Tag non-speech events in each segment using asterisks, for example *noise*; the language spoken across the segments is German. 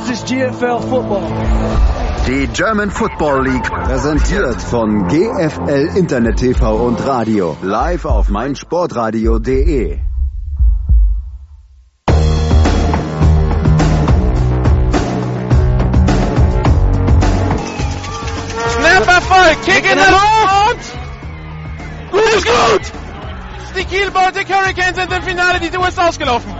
This is GFL Football. Die German Football League präsentiert von GFL Internet TV und Radio live auf meinsportradio.de. Snap Erfolg, Kick in der Luft! Gut ist gut! Die Kiel Baltic Hurricanes sind im Finale, die Tour ist ausgelaufen.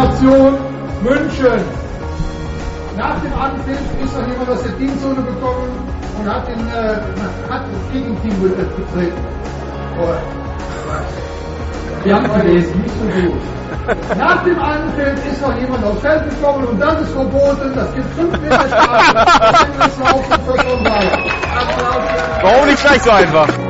Situation München. Nach dem Anpfiff ist noch jemand aus der Teamzone gekommen und hat, den, äh, hat das Gegenteam betreten. Oh. Wir haben gelesen, nicht so gut. Nach dem Anpfiff ist noch jemand aufs Feld gekommen und das ist verboten. Das gibt 5 Meter Strafe. *laughs* Warum nicht gleich so einfach?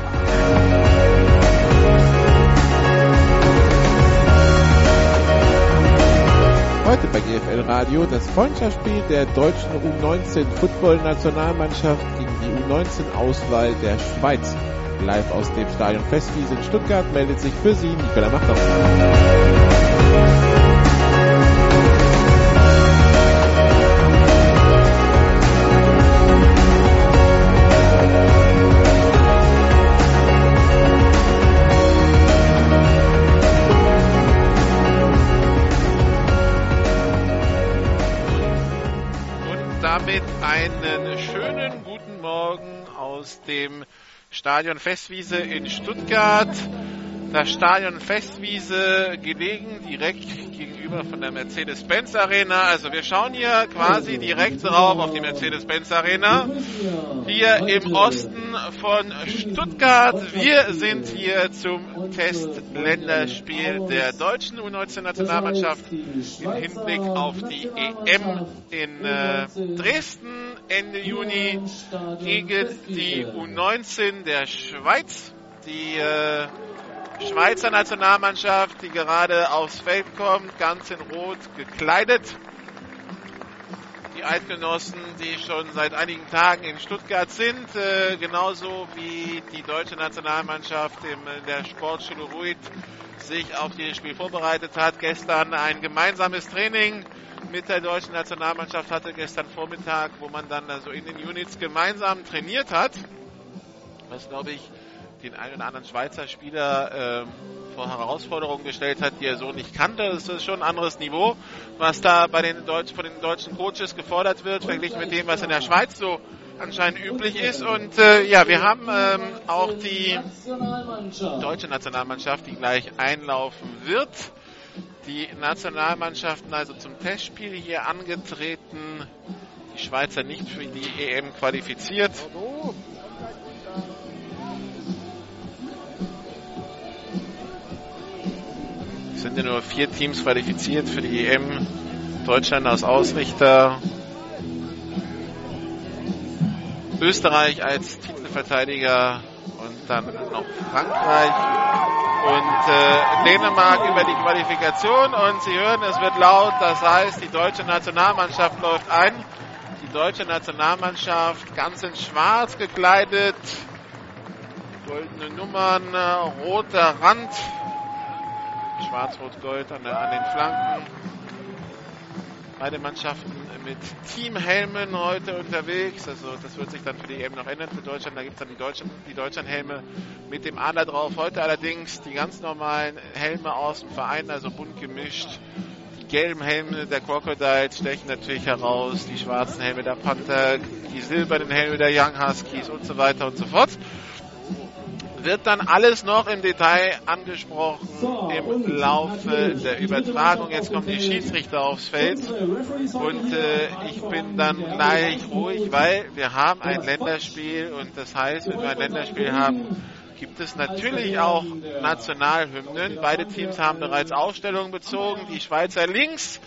Heute bei GFL Radio das Freundschaftsspiel der deutschen U19 Football-Nationalmannschaft gegen die U19-Auswahl der Schweiz. Live aus dem Stadion Festwiese in Stuttgart meldet sich für Sie Nicola Machtau. Damit einen schönen guten Morgen aus dem Stadion Festwiese in Stuttgart. Das Stadion Festwiese gelegen direkt gegenüber von der Mercedes-Benz Arena. Also wir schauen hier quasi direkt drauf auf die Mercedes-Benz Arena. Hier im Osten von Stuttgart. Wir sind hier zum Testländerspiel der deutschen U19-Nationalmannschaft im Hinblick auf die EM in äh, Dresden Ende Juni gegen die U19 der Schweiz. Die äh, Schweizer Nationalmannschaft, die gerade aufs Feld kommt, ganz in Rot gekleidet. Die Eidgenossen, die schon seit einigen Tagen in Stuttgart sind, äh, genauso wie die deutsche Nationalmannschaft in der Sportschule Ruid sich auf dieses Spiel vorbereitet hat. Gestern ein gemeinsames Training mit der deutschen Nationalmannschaft hatte gestern Vormittag, wo man dann also in den Units gemeinsam trainiert hat. Was glaube ich den einen oder anderen Schweizer Spieler ähm, vor Herausforderungen gestellt hat, die er so nicht kannte. Das ist schon ein anderes Niveau, was da bei den Deutsch, von den deutschen Coaches gefordert wird, verglichen mit dem, was in der Schweiz so anscheinend üblich ist. Und äh, ja, wir haben ähm, auch die deutsche Nationalmannschaft, die gleich einlaufen wird. Die Nationalmannschaften also zum Testspiel hier angetreten. Die Schweizer nicht für die EM qualifiziert. Es sind ja nur vier Teams qualifiziert für die EM. Deutschland als Ausrichter. Österreich als Titelverteidiger und dann noch Frankreich und äh, Dänemark über die Qualifikation und Sie hören, es wird laut, das heißt, die deutsche Nationalmannschaft läuft ein. Die deutsche Nationalmannschaft ganz in schwarz gekleidet, goldene Nummern, äh, roter Rand, schwarz-rot-gold an, an den Flanken. Beide Mannschaften mit Teamhelmen heute unterwegs. Also das wird sich dann für die EM noch ändern für Deutschland. Da gibt es dann die, Deutschen, die Deutschlandhelme mit dem Adler drauf. Heute allerdings die ganz normalen Helme aus dem Verein, also bunt gemischt. Die gelben Helme der Crocodiles stechen natürlich heraus, die schwarzen Helme der Panther, die silbernen Helme der Young Huskies und so weiter und so fort wird dann alles noch im Detail angesprochen im Laufe der Übertragung. Jetzt kommen die Schiedsrichter aufs Feld. und äh, ich bin dann gleich ruhig, weil wir haben ein Länderspiel und das heißt, wenn wir ein Länderspiel haben, gibt es natürlich auch Nationalhymnen. Beide Teams haben bereits Aufstellungen bezogen. Die Schweizer links,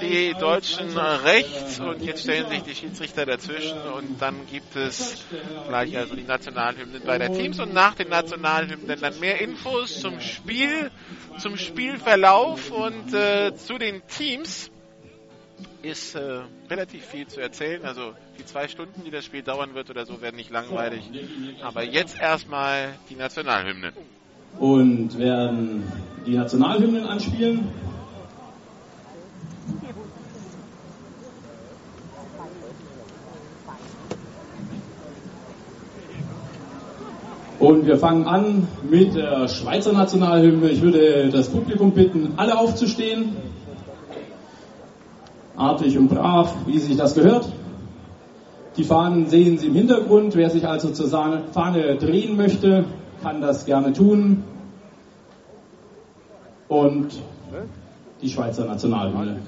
die Deutschen rechts und jetzt stellen sich die Schiedsrichter dazwischen und dann gibt es gleich also die Nationalhymnen beider Teams und nach den Nationalhymnen dann mehr Infos zum Spiel, zum Spielverlauf und äh, zu den Teams ist äh, relativ viel zu erzählen. Also die zwei Stunden, die das Spiel dauern wird oder so, werden nicht langweilig. Aber jetzt erstmal die Nationalhymnen. Und werden die Nationalhymnen anspielen. Und wir fangen an mit der Schweizer Nationalhymne. Ich würde das Publikum bitten, alle aufzustehen artig und brav, wie sich das gehört. Die Fahnen sehen Sie im Hintergrund. Wer sich also zur Fahne drehen möchte, kann das gerne tun. Und die Schweizer Nationalhymne.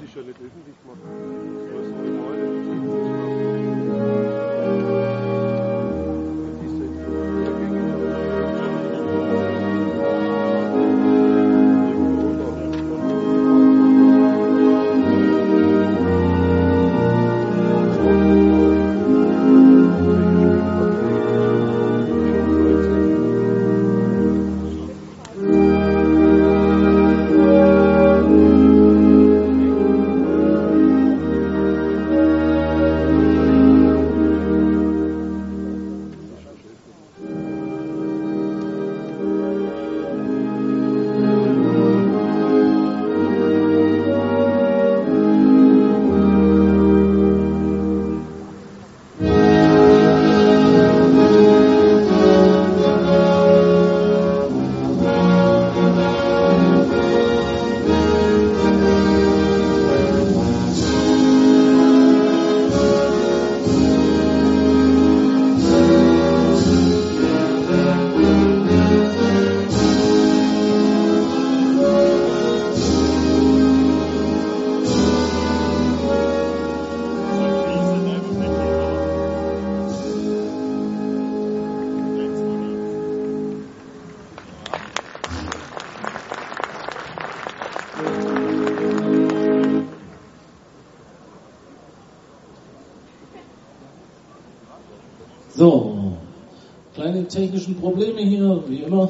Probleme hier, wie immer.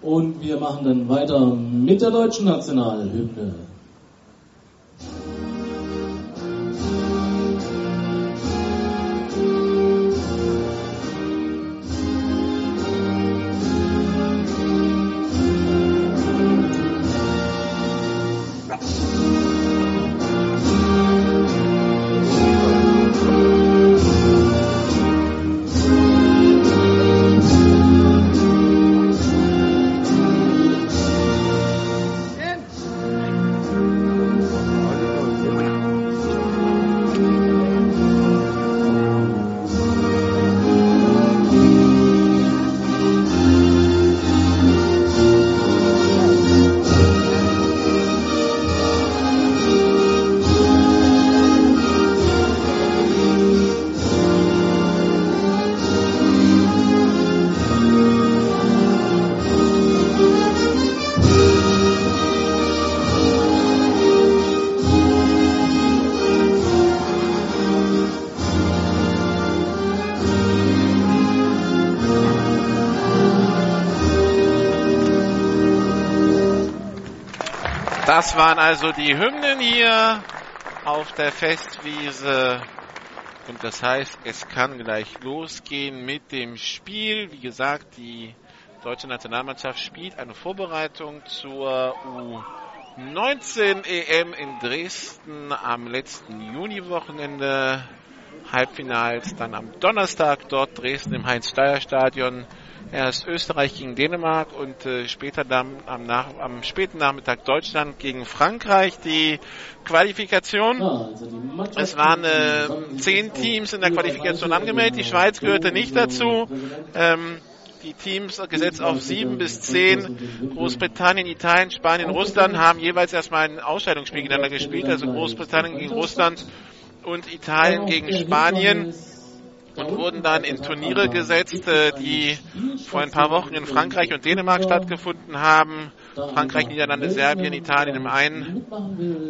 Und wir machen dann weiter mit der deutschen Nationalhymne. Das waren also die Hymnen hier auf der Festwiese. Und das heißt, es kann gleich losgehen mit dem Spiel. Wie gesagt, die deutsche Nationalmannschaft spielt eine Vorbereitung zur 19 EM in Dresden am letzten Juniwochenende. Halbfinals dann am Donnerstag dort Dresden im Heinz-Steier-Stadion. Erst Österreich gegen Dänemark und äh, später dann am, nach, am späten Nachmittag Deutschland gegen Frankreich. Die Qualifikation. Es waren äh, zehn Teams in der Qualifikation angemeldet. Die Schweiz gehörte nicht dazu. Ähm, die Teams gesetzt auf sieben bis zehn. Großbritannien, Italien, Spanien, Russland haben jeweils erstmal ein Ausscheidungsspiel gegeneinander gespielt. Also Großbritannien gegen Russland und Italien gegen Spanien und wurden dann in Turniere gesetzt, äh, die vor ein paar Wochen in Frankreich und Dänemark stattgefunden haben. Frankreich, Niederlande, Serbien, Italien im einen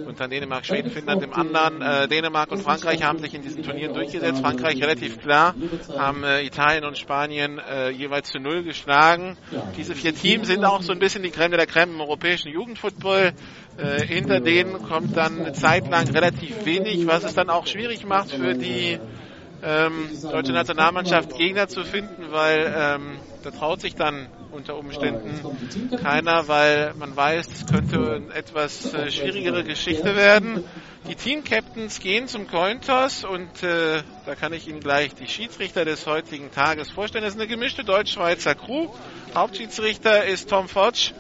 und dann Dänemark, Schweden, Finnland im anderen. Äh, Dänemark und Frankreich haben sich in diesen Turnieren durchgesetzt. Frankreich relativ klar, haben äh, Italien und Spanien äh, jeweils zu null geschlagen. Diese vier Teams sind auch so ein bisschen die Creme der Creme im europäischen Jugendfootball. Äh, hinter denen kommt dann eine Zeit lang relativ wenig, was es dann auch schwierig macht für die ähm, deutsche Nationalmannschaft Gegner zu finden, weil ähm, da traut sich dann unter Umständen keiner, weil man weiß, es könnte eine etwas äh, schwierigere Geschichte werden. Die Team-Captains gehen zum Cointos und äh, da kann ich Ihnen gleich die Schiedsrichter des heutigen Tages vorstellen. Das ist eine gemischte deutsch-schweizer Crew. Hauptschiedsrichter ist Tom Fotsch.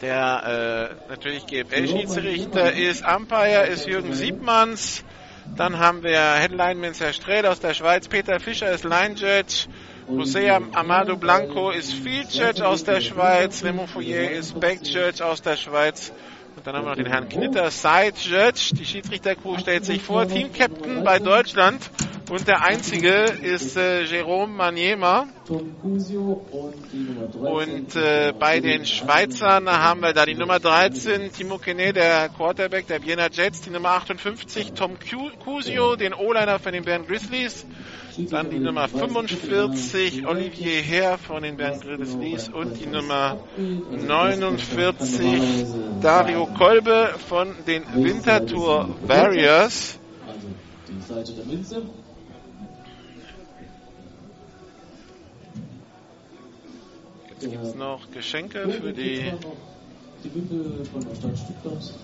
Der äh, natürlich GFL-Schiedsrichter ist Umpire, ist Jürgen Siebmanns. Dann haben wir Headlineman Herr Strehl aus der Schweiz, Peter Fischer ist Line Judge, José Amado Blanco ist Field Judge aus der Schweiz, Raymond Fourier ist Back Judge aus der Schweiz. Und dann haben wir noch den Herrn Knitter, Side Judge. Die Schiedsrichtercrew stellt sich vor, Team Captain bei Deutschland. Und der einzige ist äh, Jerome Maniema. Und äh, bei den Schweizern haben wir da die Nummer 13, Timo Kene, der Quarterback der Vienna Jets, die Nummer 58, Tom Cusio, den O-Liner von den Bern Grizzlies. Dann die Nummer 45, Olivier Herr von den Bern Grizzlies und die Nummer 49, Dario Kolbe von den Winterthur Warriors. Also die Seite der Münze. Jetzt gibt es noch Geschenke für die Die Wimpel von der Stadt Stuttgart.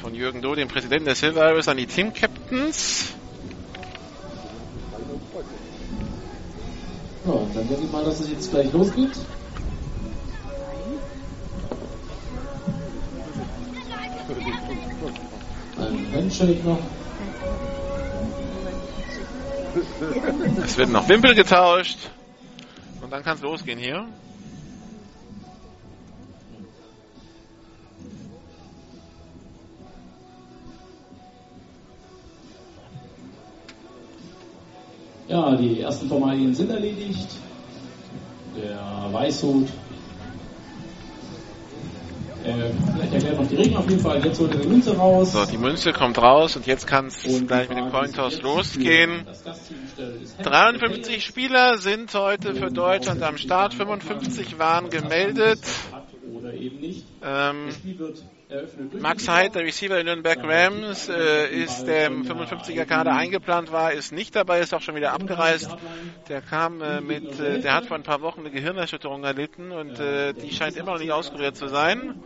von Jürgen Doh, dem Präsidenten der Silver Arrows, an die Team Captains. Ja, dann denke ich mal, dass es jetzt gleich losgeht. Ein Handshake noch. Es wird noch Wimpel getauscht. Und dann kann es losgehen hier. Die ersten Formalien sind erledigt. Der Weißhut. Äh, vielleicht erklärt noch die Regeln auf jeden Fall. Jetzt holt er die Münze raus. So, die Münze kommt raus und jetzt kann es gleich mit dem ist, losgehen. Das Gastteam stellt ist 53 Spieler sind heute für Deutschland am Start. 55 waren gemeldet. Ähm, Max Heid, der Receiver der Nürnberg Rams, äh, ist der im 55er Kader eingeplant war, ist nicht dabei, ist auch schon wieder abgereist. Der kam äh, mit, äh, der hat vor ein paar Wochen eine Gehirnerschütterung erlitten und äh, die scheint immer noch nicht auskuriert zu sein.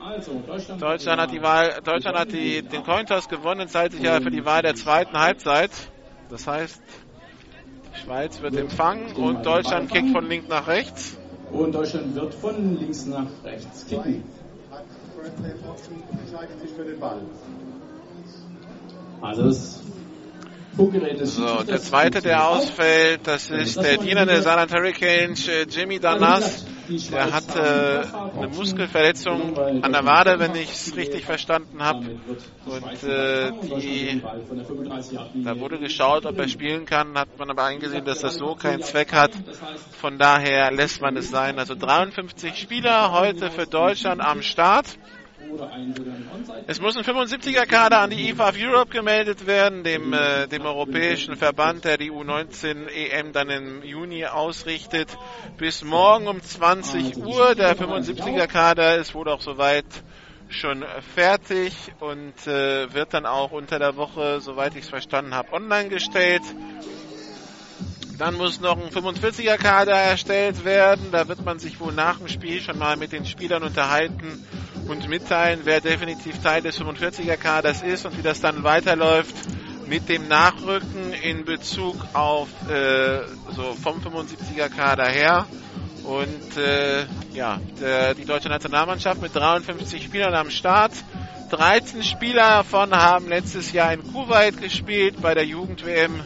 Deutschland, hat die Wahl, Deutschland hat die, den Cointoss gewonnen, zahlt sich ja für die Wahl der zweiten Halbzeit. Das heißt, die Schweiz wird empfangen und Deutschland kickt von links nach rechts. Und Deutschland wird von links nach rechts kicken. Also das Funkgerät des So, der zweite, der ausfällt, das ist der Diener der Saarland Hurricanes, äh, Jimmy Danas. Der hat äh, eine Muskelverletzung an der Wade, wenn ich es richtig verstanden habe. Und äh, die, da wurde geschaut, ob er spielen kann, hat man aber eingesehen, dass das so keinen Zweck hat. Von daher lässt man es sein. Also 53 Spieler heute für Deutschland am Start. Es muss ein 75er Kader an die IFA of Europe gemeldet werden, dem, äh, dem europäischen Verband, der die U19 EM dann im Juni ausrichtet. Bis morgen um 20 Uhr. Der 75er Kader ist wohl auch soweit schon fertig und äh, wird dann auch unter der Woche, soweit ich es verstanden habe, online gestellt. Dann muss noch ein 45er-Kader erstellt werden. Da wird man sich wohl nach dem Spiel schon mal mit den Spielern unterhalten und mitteilen, wer definitiv Teil des 45er-Kaders ist und wie das dann weiterläuft mit dem Nachrücken in Bezug auf äh, so vom 75er-Kader her. Und äh, ja, der, die deutsche Nationalmannschaft mit 53 Spielern am Start. 13 Spieler davon haben letztes Jahr in Kuwait gespielt bei der Jugend-WM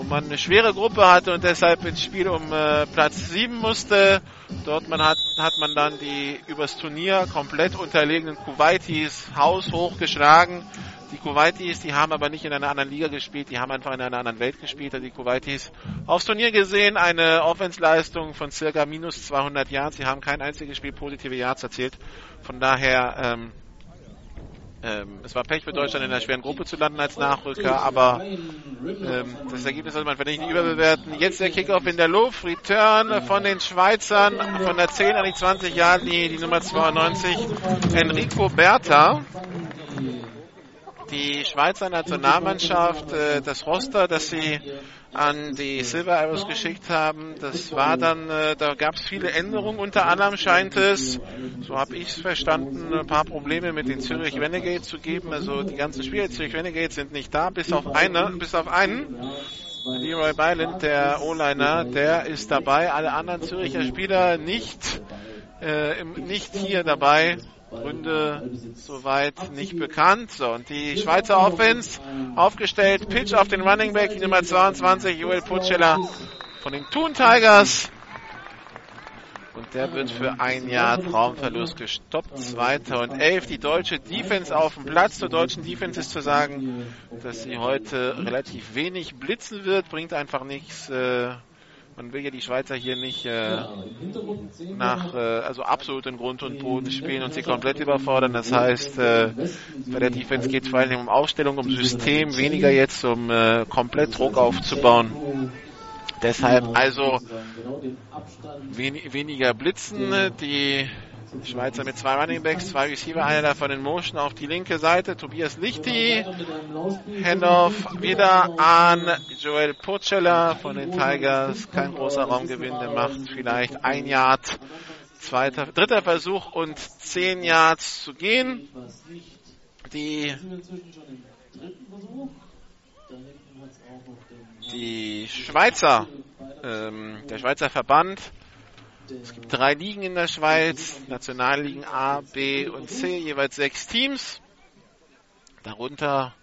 wo man eine schwere Gruppe hatte und deshalb ins Spiel um äh, Platz 7 musste. Dort man hat, hat man dann die übers Turnier komplett unterlegenen Kuwaitis haushoch geschlagen. Die Kuwaitis, die haben aber nicht in einer anderen Liga gespielt, die haben einfach in einer anderen Welt gespielt. Die Kuwaitis aufs Turnier gesehen, eine Offensleistung von circa minus 200 Yards. Sie haben kein einziges Spiel positive Yards erzielt. Von daher ähm, ähm, es war Pech für Deutschland in einer schweren Gruppe zu landen als Nachrücker, aber ähm, das Ergebnis sollte man vielleicht nicht überbewerten. Jetzt der Kickoff in der Luft, Return von den Schweizern von der 10 an die 20 Jahre, die, die Nummer 92, Enrico Berta die Schweizer Nationalmannschaft, äh, das Roster, das sie an die Silver Arrows geschickt haben, das war dann, äh, da gab es viele Änderungen. Unter anderem scheint es, so habe ich es verstanden, ein paar Probleme mit den Zürich Renegades zu geben. Also die ganzen Spieler Zürich Renegades sind nicht da, bis auf eine, bis auf einen. Leroy Byland, der O-Liner, der ist dabei. Alle anderen Züricher Spieler nicht, äh, nicht hier dabei. Gründe soweit nicht bekannt. So, und die Schweizer Offense aufgestellt. Pitch auf den Running Back, die Nummer 22, Joel Putschella von den Thun Tigers. Und der wird für ein Jahr Traumverlust gestoppt. 2011 die deutsche Defense auf dem Platz. Zur deutschen Defense ist zu sagen, dass sie heute relativ wenig blitzen wird. Bringt einfach nichts. Äh, man will ja die Schweizer hier nicht äh, nach, äh, also absolut in Grund und Boden spielen und sie komplett überfordern. Das heißt, äh, bei der Defense geht es vor allem um Aufstellung, um System, weniger jetzt um äh, komplett Druck aufzubauen. Deshalb also wen weniger Blitzen, die Schweizer mit zwei Running Backs, zwei Receiver, einer davon in Motion auf die linke Seite. Tobias Lichti. Handoff wieder an Joel Purcella von den Tigers. Kein großer Raumgewinn, der macht vielleicht ein Yard. Zweiter, dritter Versuch und zehn Yards zu gehen. Die, die Schweizer, ähm, der Schweizer Verband es gibt drei Ligen in der Schweiz, Nationalligen A, B und C, jeweils sechs Teams. Darunter,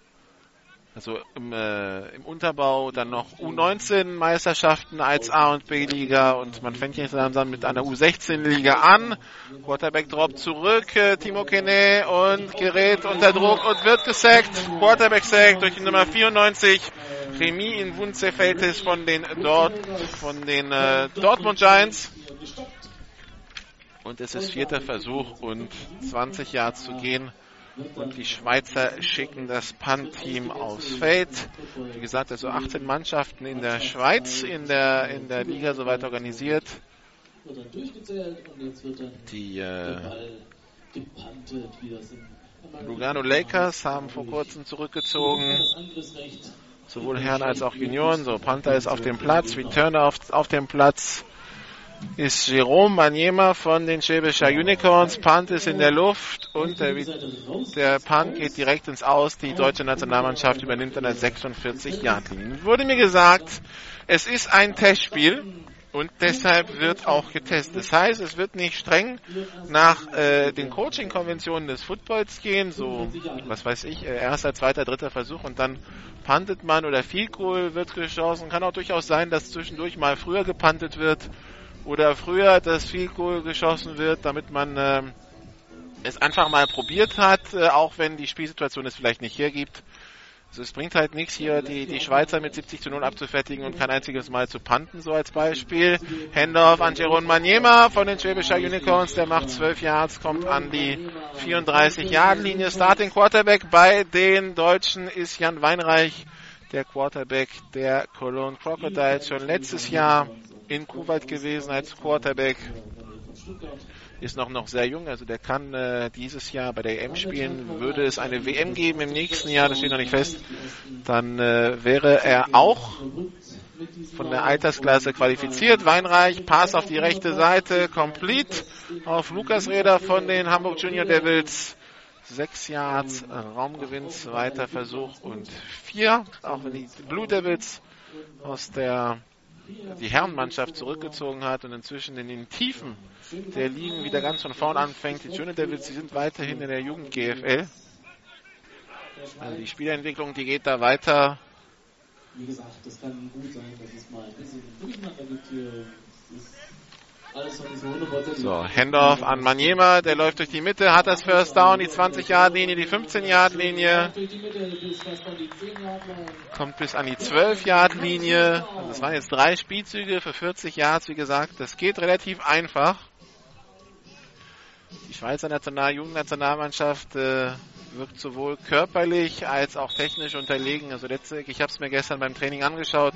also im, äh, im Unterbau, dann noch U19-Meisterschaften als A- und B-Liga und man fängt jetzt langsam mit einer U16-Liga an. Quarterback droppt zurück, äh, Timo Kene und gerät unter Druck und wird gesackt. Quarterback sack durch die Nummer 94. Remy in Wunzefeltes von den dort, von den äh, Dortmund Giants. Und es ist vierter Versuch und 20 Yards zu gehen. Und die Schweizer schicken das Punt-Team aufs Feld. Wie gesagt, also 18 Mannschaften in der Schweiz in der, in der Liga soweit organisiert. Die äh, Lugano Lakers haben vor kurzem zurückgezogen. Sowohl Herren als auch Junioren. So, Panther ist auf dem Platz, Returner auf, auf dem Platz ist Jerome Maniema von den Schwäbischer Unicorns. Punt ist in der Luft und der, der Punt geht direkt ins Aus. Die deutsche Nationalmannschaft übernimmt an der 46 Yard Linie. Wurde mir gesagt, es ist ein Testspiel und deshalb wird auch getestet. Das heißt, es wird nicht streng nach äh, den Coaching-Konventionen des Footballs gehen, so was weiß ich, äh, erster, zweiter, dritter Versuch und dann puntet man oder Field Goal wird geschossen. Kann auch durchaus sein, dass zwischendurch mal früher gepuntet wird oder früher das Field Goal geschossen wird, damit man äh, es einfach mal probiert hat, äh, auch wenn die Spielsituation es vielleicht nicht hergibt. Also es bringt halt nichts hier, die, die Schweizer mit 70 zu 0 abzufertigen und kein einziges Mal zu panten, so als Beispiel. Handoff an Jeron Maniema von den Schwäbischer Unicorns, der macht 12 Yards, kommt an die 34 Yard Linie. Starting Quarterback bei den Deutschen ist Jan Weinreich, der Quarterback der Cologne Crocodiles, schon letztes Jahr in Kuwait gewesen als Quarterback. Ist noch, noch sehr jung, also der kann äh, dieses Jahr bei der EM spielen. Würde es eine WM geben im nächsten Jahr, das steht noch nicht fest, dann äh, wäre er auch von der Altersklasse qualifiziert. Weinreich, Pass auf die rechte Seite, complete auf Lukas Räder von den Hamburg Junior Devils. Sechs Yards, Raumgewinn, zweiter Versuch und vier. Auch wenn die Blue Devils aus der die Herrenmannschaft zurückgezogen hat und inzwischen in den Tiefen der Ligen wieder ganz von vorn anfängt. Die Junior Devils, die sind weiterhin in der Jugend GFL. Also die Spielentwicklung, die geht da weiter. Wie gesagt, das kann gut sein, dass es mal ein bisschen Durcheinander gibt hier. Nicht so 100% So, Handoff an Manjema, der läuft durch die Mitte, hat das First Down, die 20-Yard-Linie, die 15-Yard-Linie, durch die Mitte bis fast an die 10 Yard Line. kommt bis an die 12-Yard-Linie. Das waren jetzt drei Spielzüge für 40 Yards, wie gesagt. Das geht relativ einfach. Die Schweizer National Jugendnationalmannschaft äh, wirkt sowohl körperlich als auch technisch unterlegen. Also letztlich, ich habe es mir gestern beim Training angeschaut.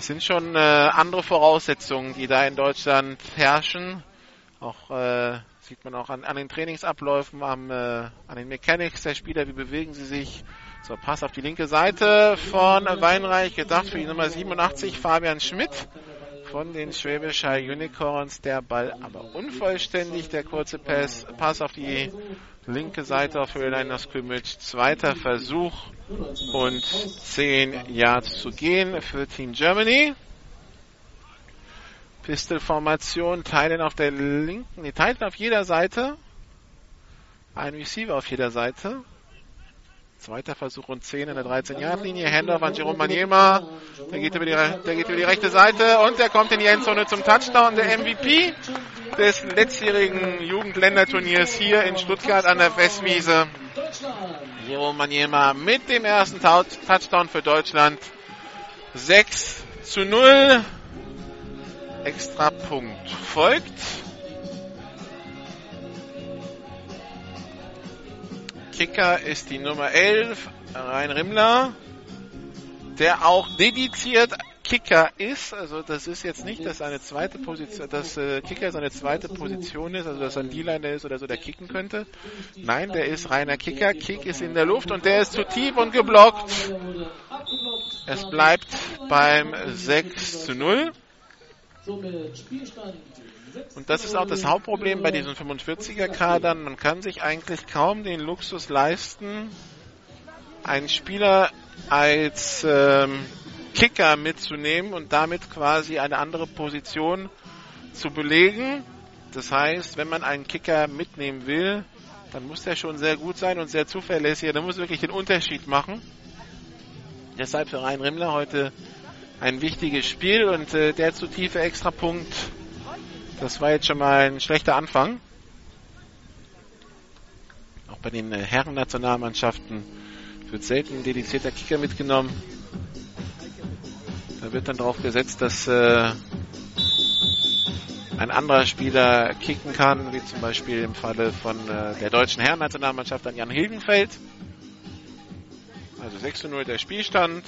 Das sind schon äh, andere Voraussetzungen, die da in Deutschland herrschen. Auch äh, sieht man auch an, an den Trainingsabläufen, am, äh, an den Mechanics der Spieler, wie bewegen sie sich. So, Pass auf die linke Seite von Weinreich, gedacht für die Nummer 87, Fabian Schmidt von den Schwäbischer Unicorns. Der Ball aber unvollständig, der kurze Pass, Pass auf die linke Seite auf Höhleiner Scrimmage. Zweiter Versuch und 10 Yards zu gehen für Team Germany. Pistol-Formation, Teilen auf der linken, die Teilen auf jeder Seite. Ein Receiver auf jeder Seite. Zweiter Versuch und 10 in der 13-Yard-Linie. Handoff an Jerome Maniema. Der geht, über die, der geht über die rechte Seite und der kommt in die Endzone zum Touchdown. Der MVP des letztjährigen Jugendländerturniers hier in Stuttgart an der Westwiese. Jerome Maniema mit dem ersten Touchdown für Deutschland. 6 zu 0. Extrapunkt folgt. Kicker ist die Nummer 11, Rein Rimmler, der auch dediziert Kicker ist. Also das ist jetzt nicht, dass eine zweite Position, dass äh, Kicker seine zweite Position ist, also dass er ein D-Liner ist oder so, der kicken könnte. Nein, der ist reiner Kicker. Kick ist in der Luft und der ist zu tief und geblockt. Es bleibt beim 6 zu 0. Somit Spielstand Und das ist auch das Hauptproblem bei diesen 45er-Kadern. Man kann sich eigentlich kaum den Luxus leisten, einen Spieler als ähm, Kicker mitzunehmen und damit quasi eine andere Position zu belegen. Das heißt, wenn man einen Kicker mitnehmen will, dann muss der schon sehr gut sein und sehr zuverlässig. Der muss wirklich den Unterschied machen. Deshalb für Rhein Rimmler heute ein wichtiges Spiel und äh, der zu tiefe Extrapunkt, das war jetzt schon mal ein schlechter Anfang. Auch bei den äh, Herren-Nationalmannschaften wird selten ein dedizierter Kicker mitgenommen. Da wird dann darauf gesetzt, dass äh, ein anderer Spieler kicken kann, wie zum Beispiel im Falle von äh, der deutschen Herren-Nationalmannschaft an Jan Hilgenfeld. Also 6 zu 0 der Spielstand.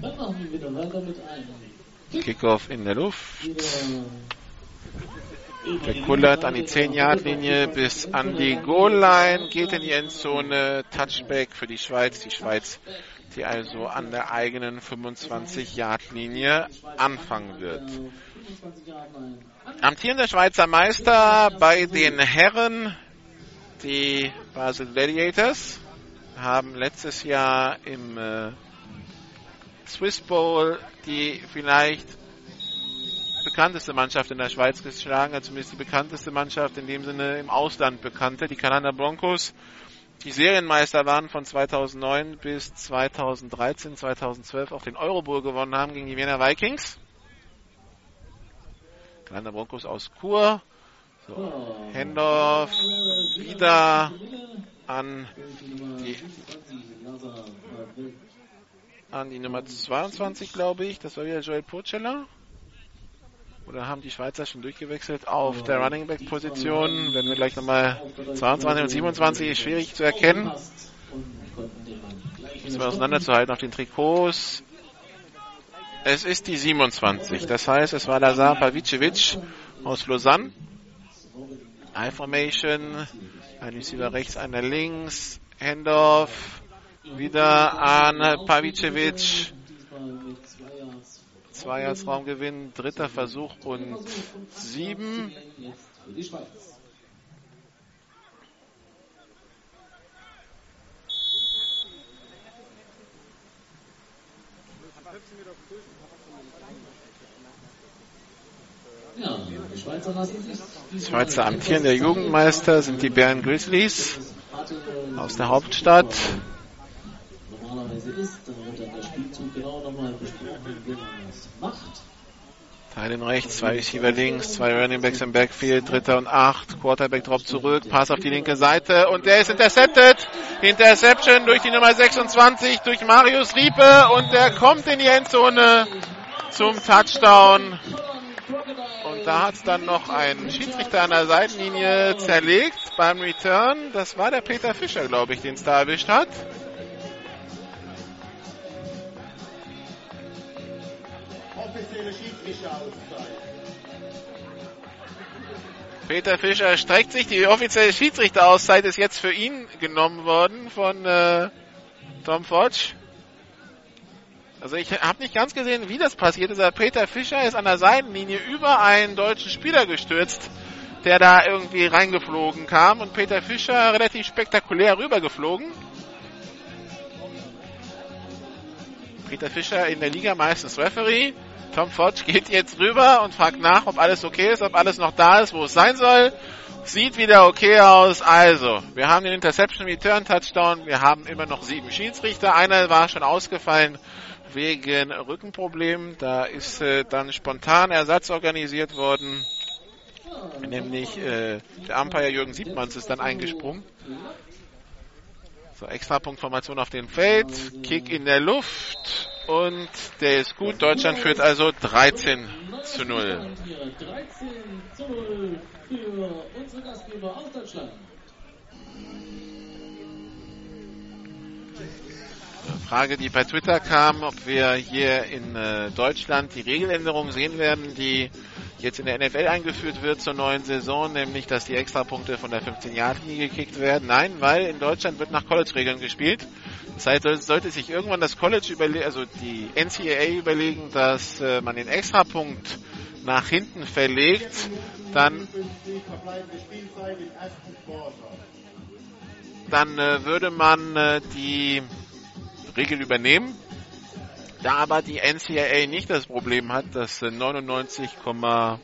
Dann machen wir wieder weiter mit einem Kickoff in der Luft. Der kullert an die 10-Yard-Linie bis an die Goal-Line, geht in die Endzone, Touchback für die Schweiz. Die Schweiz, die also an der eigenen 25-Yard-Linie anfangen wird. 25 Jahre Line. Amtierender Schweizer Meister bei den Herren, die Basel Gladiators, haben letztes Jahr im äh, Swiss Bowl die vielleicht bekannteste Mannschaft in der Schweiz geschlagen, also zumindest die bekannteste Mannschaft in dem Sinne im Ausland bekannte, die Kanada Broncos, die Serienmeister waren von 2009 bis 2013, 2012 auch den Eurobowl gewonnen haben gegen die Wiener Vikings. Kanada Broncos aus Chur. So, Hendorf wieder an die, an die Nummer 22, glaube ich. Das war wieder Joel Purcella. Oder haben die Schweizer schon durchgewechselt auf der Running Back Position? Werden wir gleich nochmal 22 und 27 ist schwierig zu erkennen. Müssen wir auseinanderzuhalten auf den Trikots. Es ist die 27. Das heißt, es war Lazar Pavicevic aus Lausanne. I-Formation. Ein Receiver rechts, einer links. Handoff. Wieder an Pavicevic. Zwei Yards Raumgewinn. Dritter Versuch und sieben. Die Schweizer. Die Schweizer amtierende Jugendmeister sind die Bären Grizzlies aus der Hauptstadt. Normalerweise ist, dann wird dann der Spielzug genau nochmal besprochen, wie man das macht. Teilen rechts, zwei Receiver links, zwei Running Backs im Backfield, dritter und acht, Quarterback drop zurück, Pass auf die linke Seite und der ist intercepted. Interception durch die Nummer 26, durch Marius Riepe und der kommt in die Endzone zum Touchdown. Und da hat es dann noch ein Schiedsrichter an der Seitenlinie zerlegt beim Return. Das war der Peter Fischer, glaube ich, den es da erwischt hat. Peter Fischer streckt sich. Die offizielle Schiedsrichterauszeit ist jetzt für ihn genommen worden von äh, Tom Fodge. Also ich habe nicht ganz gesehen, wie das passiert ist. Aber Peter Fischer ist an der Seitenlinie über einen deutschen Spieler gestürzt, der da irgendwie reingeflogen kam. Und Peter Fischer relativ spektakulär rübergeflogen. Peter Fischer in der Liga meistens Referee. Tom Fodge geht jetzt rüber und fragt nach, ob alles okay ist, ob alles noch da ist, wo es sein soll. Sieht wieder okay aus. Also, wir haben den Interception Return Touchdown. Wir haben immer noch sieben Schiedsrichter. Einer war schon ausgefallen wegen Rückenproblemen. Da ist äh, dann spontan Ersatz organisiert worden. Nämlich äh, der Umpire Jürgen Siebmanns ist dann eingesprungen. So, Extrapunktformation auf dem Feld. Kick in der Luft. Und der ist gut. Deutschland führt also 13 zu 0. 13 zu 0 für unsere Gastgeber aus Deutschland. Frage, die bei Twitter kam, ob wir hier in äh, Deutschland die Regeländerung sehen werden, die jetzt in der NFL eingeführt wird zur neuen Saison, nämlich dass die Extrapunkte von der 15-Yard-Linie gekickt werden. Nein, weil in Deutschland wird nach College-Regeln gespielt. Das heißt, sollte sich irgendwann das College überlegen, also die NCAA überlegen, dass äh, man den Extrapunkt nach hinten verlegt, dann dann äh, würde man äh, die Regel übernehmen. Da aber die NCAA nicht das Problem hat, dass 99,7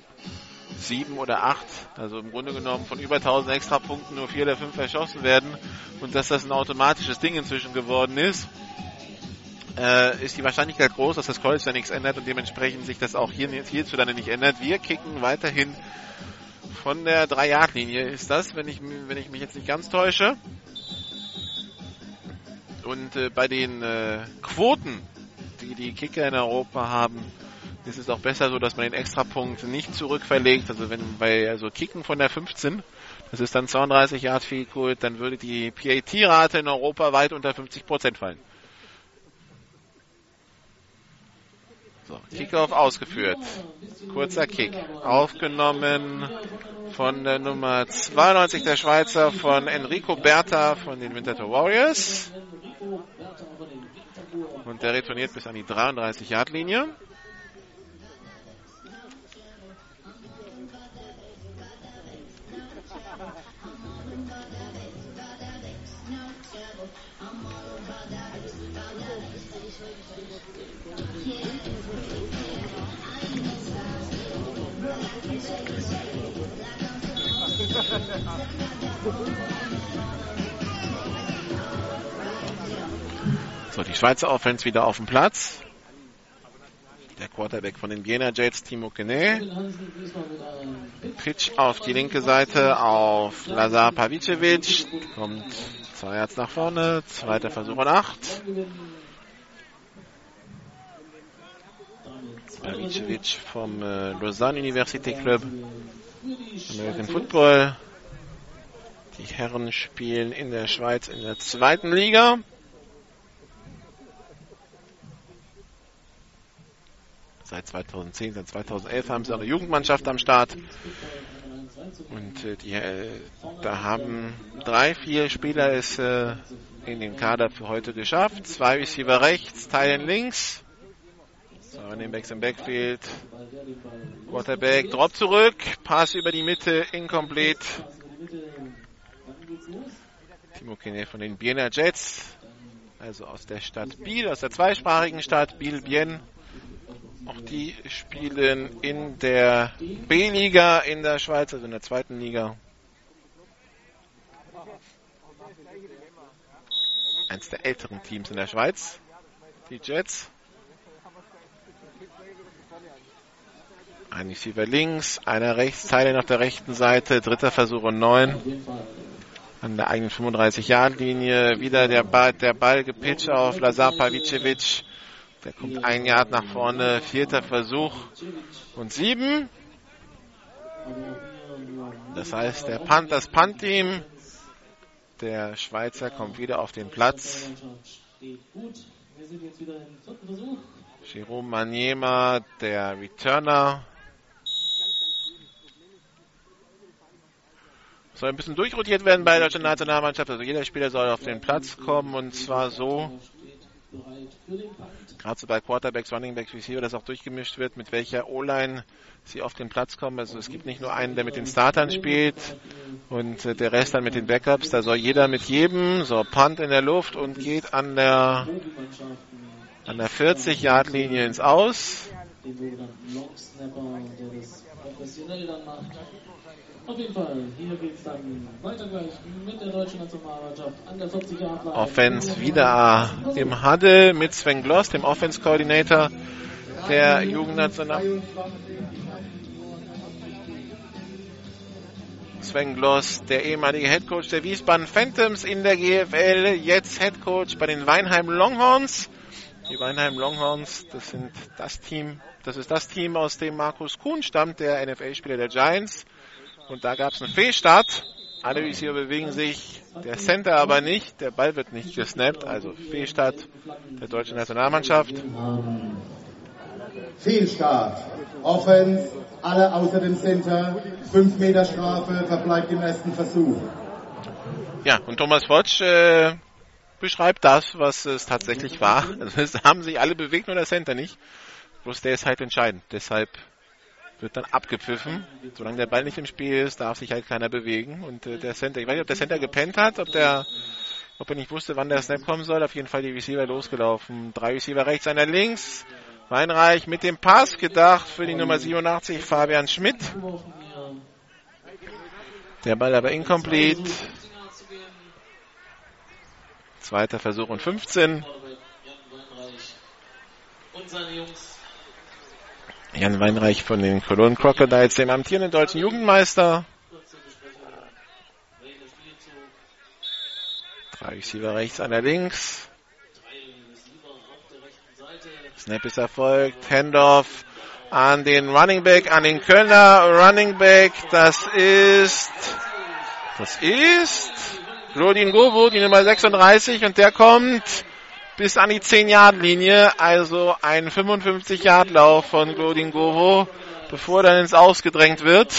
oder 8, also im Grunde genommen von über 1000 Extrapunkten nur 4 oder 5 verschossen werden und dass das ein automatisches Ding inzwischen geworden ist, äh, ist die Wahrscheinlichkeit groß, dass das College da nichts ändert und dementsprechend sich das auch hier, hierzulande nicht ändert. Wir kicken weiterhin von der 3-Yard-Linie ist das, wenn ich, wenn ich mich jetzt nicht ganz täusche. Und äh, bei den äh, Quoten, die die Kicker in Europa haben, ist es auch besser so, dass man den Extrapunkt nicht zurückverlegt. Also wenn bei also Kicken von der 15, das ist dann 32 Yard Field Goal, dann würde die PAT-Rate in Europa weit unter 50 Prozent fallen. So, Kickoff ausgeführt. Kurzer Kick. Aufgenommen von der Nummer 92 der Schweizer von Enrico Berta von den Winterthur Warriors. Und der retourniert bis an die 33-Yard-Linie. *laughs* So, die Schweizer Offense wieder auf dem Platz. Der Quarterback von den Jena Jets, Timo Kene. Pitch auf die linke Seite auf Lazar Pavicevic. Kommt zwei Yards nach vorne. Zweiter Versuch und acht. Pavicevic vom äh, Lausanne University Club. American Football. Die Herren spielen in der Schweiz in der zweiten Liga. Seit 2010, seit 2011 haben sie eine Jugendmannschaft am Start. Und äh, die, äh, da haben drei, vier Spieler es äh, in den Kader für heute geschafft. Zwei Receiver rechts, Teilen links. So, Running Backs im Backfield. Quarterback, Drop zurück, Pass über die Mitte, incomplete. Timo Kene von den Biener Jets, also aus der Stadt Biel, aus der zweisprachigen Stadt Biel-Bien. Auch die spielen in der B-Liga in der Schweiz, also in der zweiten Liga. Eins der älteren Teams in der Schweiz, die Jets. Ein Receiver links, einer rechts, Teile auf der rechten Seite, dritter Versuch und neun. An der eigenen 35-Yard-Linie wieder der Ball, der Ball gepitcht auf Lazar Pavicevic. Der kommt ein Yard nach vorne, vierter Versuch und sieben. Das heißt, der Punt, das Punt-Team der Schweizer kommt wieder auf den Platz. Jerome Maniema, der Returner. Soll ein bisschen durchrotiert werden bei der deutschen Nationalmannschaft. Also jeder Spieler soll auf den Platz kommen und zwar so, gerade so bei Quarterbacks, Runningbacks, Receiver, dass auch durchgemischt wird, mit welcher O-Line sie auf den Platz kommen. Also es gibt nicht nur einen, der mit den Startern spielt und äh, der Rest dann mit den Backups. Da soll jeder mit jedem, so Punt in der Luft und geht an der an der 40-Yard-Linie ins Aus. Den sogenannten Long-Snapper, der das professionell dann macht. Auf jeden Fall, hier geht es dann weiter gleich mit der deutschen Nationalmannschaft an der 40 Yard Offense wieder im Huddle mit Sven Gloss, dem Offense Coordinator der Jugendnational. Sven Gloss, der ehemalige Head Coach der Wiesbaden Phantoms in der GFL, jetzt Head Coach bei den Weinheim Longhorns. Die Weinheim Longhorns, das sind das Team, das ist das Team, aus dem Markus Kuhn stammt, der NFL-Spieler der Giants. Und da gab es einen Fehlstart. Alle Receiver bewegen sich, der Center aber nicht. Der Ball wird nicht gesnappt, also Fehlstart der deutschen Nationalmannschaft. Fehlstart. Offense, alle außer dem Center. 5 Meter Strafe, verbleibt im ersten Versuch. Ja, und Thomas Fotsch äh, beschreibt das, was es tatsächlich war. Also *laughs* es haben sich alle bewegt, nur der Center nicht. Bloß der ist halt entscheidend. Deshalb wird dann abgepfiffen. Solange der Ball nicht im Spiel ist, darf sich halt keiner bewegen. Und äh, der Center, ich weiß nicht, ob der Center gepennt hat, ob der, ob er nicht wusste, wann der Snap kommen soll. Auf jeden Fall die Receiver losgelaufen. Drei Receiver rechts, einer links. Weinreich mit dem Pass gedacht für die Nummer 87, Fabian Schmidt. Der Ball aber incomplete. Zweiter Versuch und 15. Und seine Jungs Jan Weinreich von den Cologne Crocodiles, dem amtierenden deutschen Jugendmeister. Drei Receiver rechts, einer links. Snap ist erfolgt. Handoff an den Running Back, an den Kölner Running Back. Das ist, das ist Claudine Govo, die Nummer 36 und der kommt bis an die 10-Yard-Linie. Also ein 55-Yard-Lauf von Glodin Govo, bevor er dann ins Ausgedrängt wird.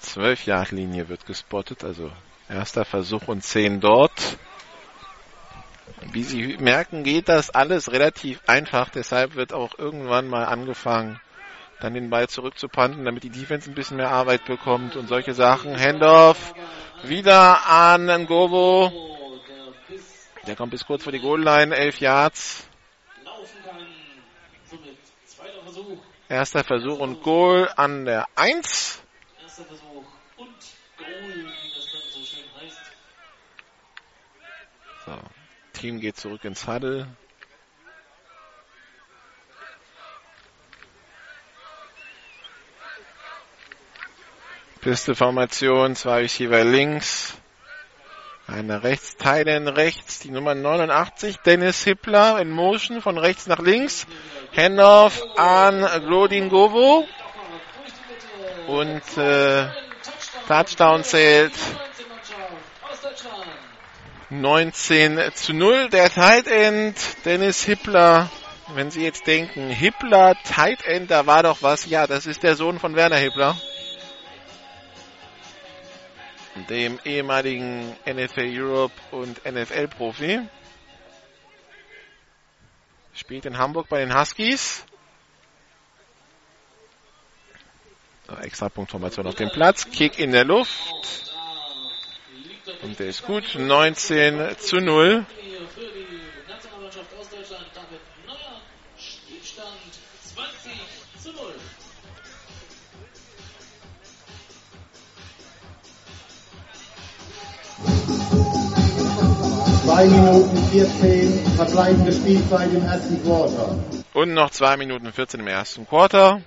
Zwölf Yard Linie wird gespottet, also erster Versuch und zehn dort. Wie Sie merken, geht das alles relativ einfach. Deshalb wird auch irgendwann mal angefangen, dann den Ball zurückzupanten, damit die Defense ein bisschen mehr Arbeit bekommt und solche Sachen. Handoff wieder an Ngovo. Der kommt bis kurz vor die Goal-Line, 11 Yards. Erster Versuch und Goal an der 1. Erster Versuch und Goal, wie das dann so schön heißt. So. Team geht zurück ins Huddle. Pisteformation, zwei Receiver links, einer rechts, Teilen rechts, die Nummer 89, Dennis Hippler in Motion von rechts nach links, Handoff an Glodin Govo und äh, Touchdown zählt 19 zu 0. Der Tight End Dennis Hippler. Wenn Sie jetzt denken, Hippler, Tight End, da war doch was. Ja, das ist der Sohn von Werner Hippler. Dem ehemaligen NFL Europe und NFL Profi. Spielt in Hamburg bei den Huskies. Extra Punktformation auf dem Platz. Kick in der Luft. Und der ist gut. 19 zu 0. Zwei Minuten 14 verbleibende Spielzeit im ersten Quarter. Und noch 2 Minuten 14 im ersten Quarter.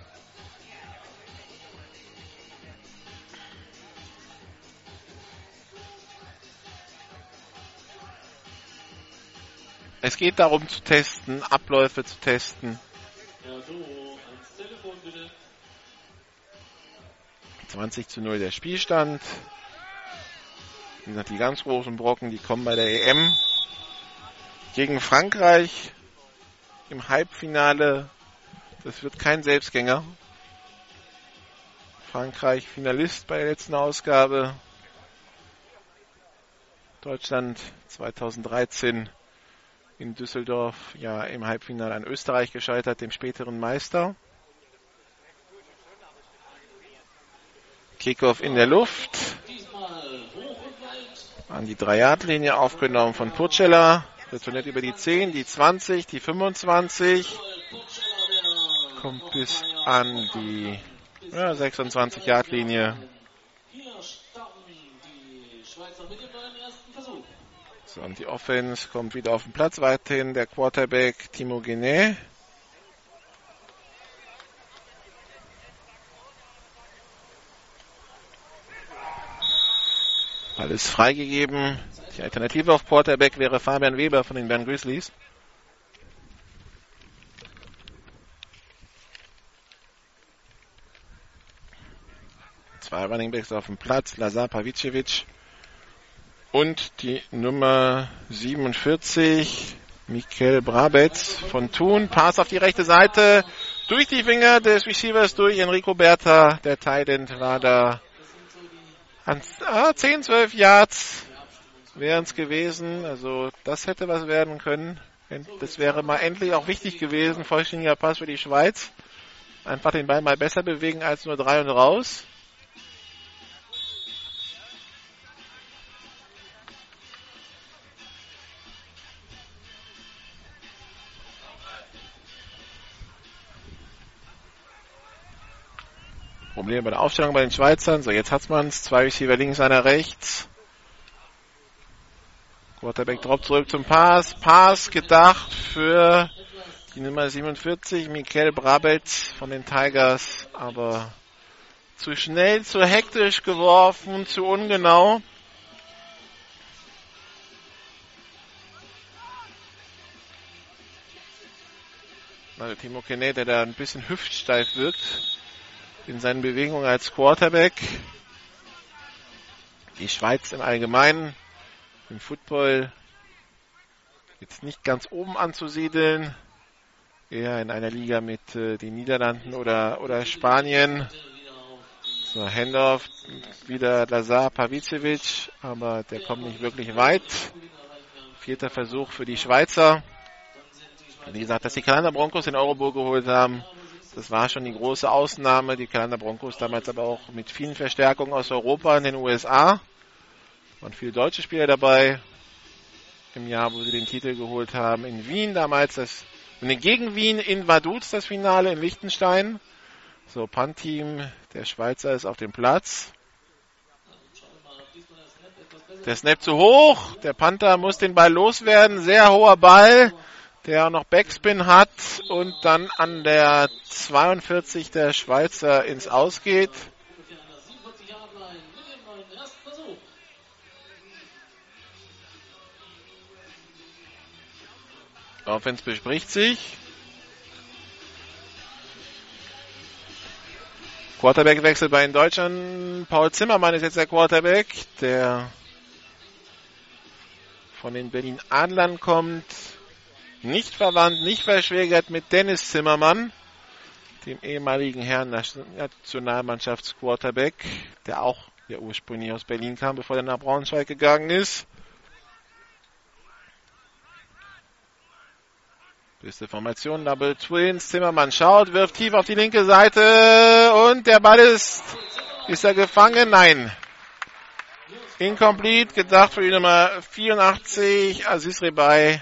Es geht darum zu testen, Abläufe zu testen. 20 zu 0 der Spielstand. Wie gesagt, die ganz großen Brocken, die kommen bei der EM gegen Frankreich im Halbfinale. Das wird kein Selbstgänger. Frankreich Finalist bei der letzten Ausgabe. Deutschland 2013 in Düsseldorf ja im Halbfinale an Österreich gescheitert, dem späteren Meister. Kickoff in der Luft. An die 3-Yard-Linie aufgenommen von Purcella. Retourniert über die 10, die 20, die 25. Kommt bis an die ja, 26-Yard-Linie. Und die Offense kommt wieder auf den Platz. Weiterhin der Quarterback Timo Genet. Alles freigegeben. Die Alternative auf Quarterback wäre Fabian Weber von den Bern Grizzlies. Zwei Running Backs auf dem Platz. Lazar Pavicevic und die Nummer 47, Mikel Brabetz von Thun. Pass auf die rechte Seite. Durch die Finger des Receivers durch Enrico Berta. Der Tident war da an ah, 10, 12 Yards wären es gewesen. Also das hätte was werden können. Das wäre mal endlich auch wichtig gewesen. Vollständiger Pass für die Schweiz. Einfach den Ball mal besser bewegen als nur drei und raus. Probleme bei der Aufstellung bei den Schweizern. So, jetzt hat's man's. Zwei Receiver links, einer rechts. Quarterback drop zurück zum Pass. Pass gedacht für die Nummer 47, Mikel Brabetz von den Tigers, aber zu schnell, zu hektisch geworfen, zu ungenau. Also Timo Kenne, der da ein bisschen hüftsteif wirkt, in seinen Bewegungen als Quarterback. Die Schweiz im Allgemeinen im Football jetzt nicht ganz oben anzusiedeln. Eher in einer Liga mit äh, den Niederlanden oder, oder Spanien. So, Handoff, wieder Lazar Pavicevic, aber der kommt nicht wirklich weit. Vierter Versuch für die Schweizer. Wie gesagt, dass die Kalender Broncos in Euroburg geholt haben, das war schon die große Ausnahme. Die Kalender Broncos damals aber auch mit vielen Verstärkungen aus Europa in den USA. Waren viele deutsche Spieler dabei. Im Jahr, wo sie den Titel geholt haben. In Wien damals das, gegen Wien in Vaduz das Finale in Liechtenstein. So, Punt-Team der Schweizer ist auf dem Platz. Der Snap zu hoch. Der Panther muss den Ball loswerden. Sehr hoher Ball der noch Backspin hat und dann an der 42 der Schweizer ins Ausgeht. Offense bespricht sich. Quarterback-Wechsel bei den Deutschen. Paul Zimmermann ist jetzt der Quarterback, der von den Berlin Adlern kommt. Nicht verwandt, nicht verschwägert mit Dennis Zimmermann, dem ehemaligen Herrn Nationalmannschaftsquarterback, der auch ja ursprünglich aus Berlin kam, bevor er nach Braunschweig gegangen ist. Beste Formation, Double Twins. Zimmermann schaut, wirft tief auf die linke Seite und der Ball ist, ist er gefangen? Nein. Incomplete, gedacht für die Nummer 84, Aziz Rebay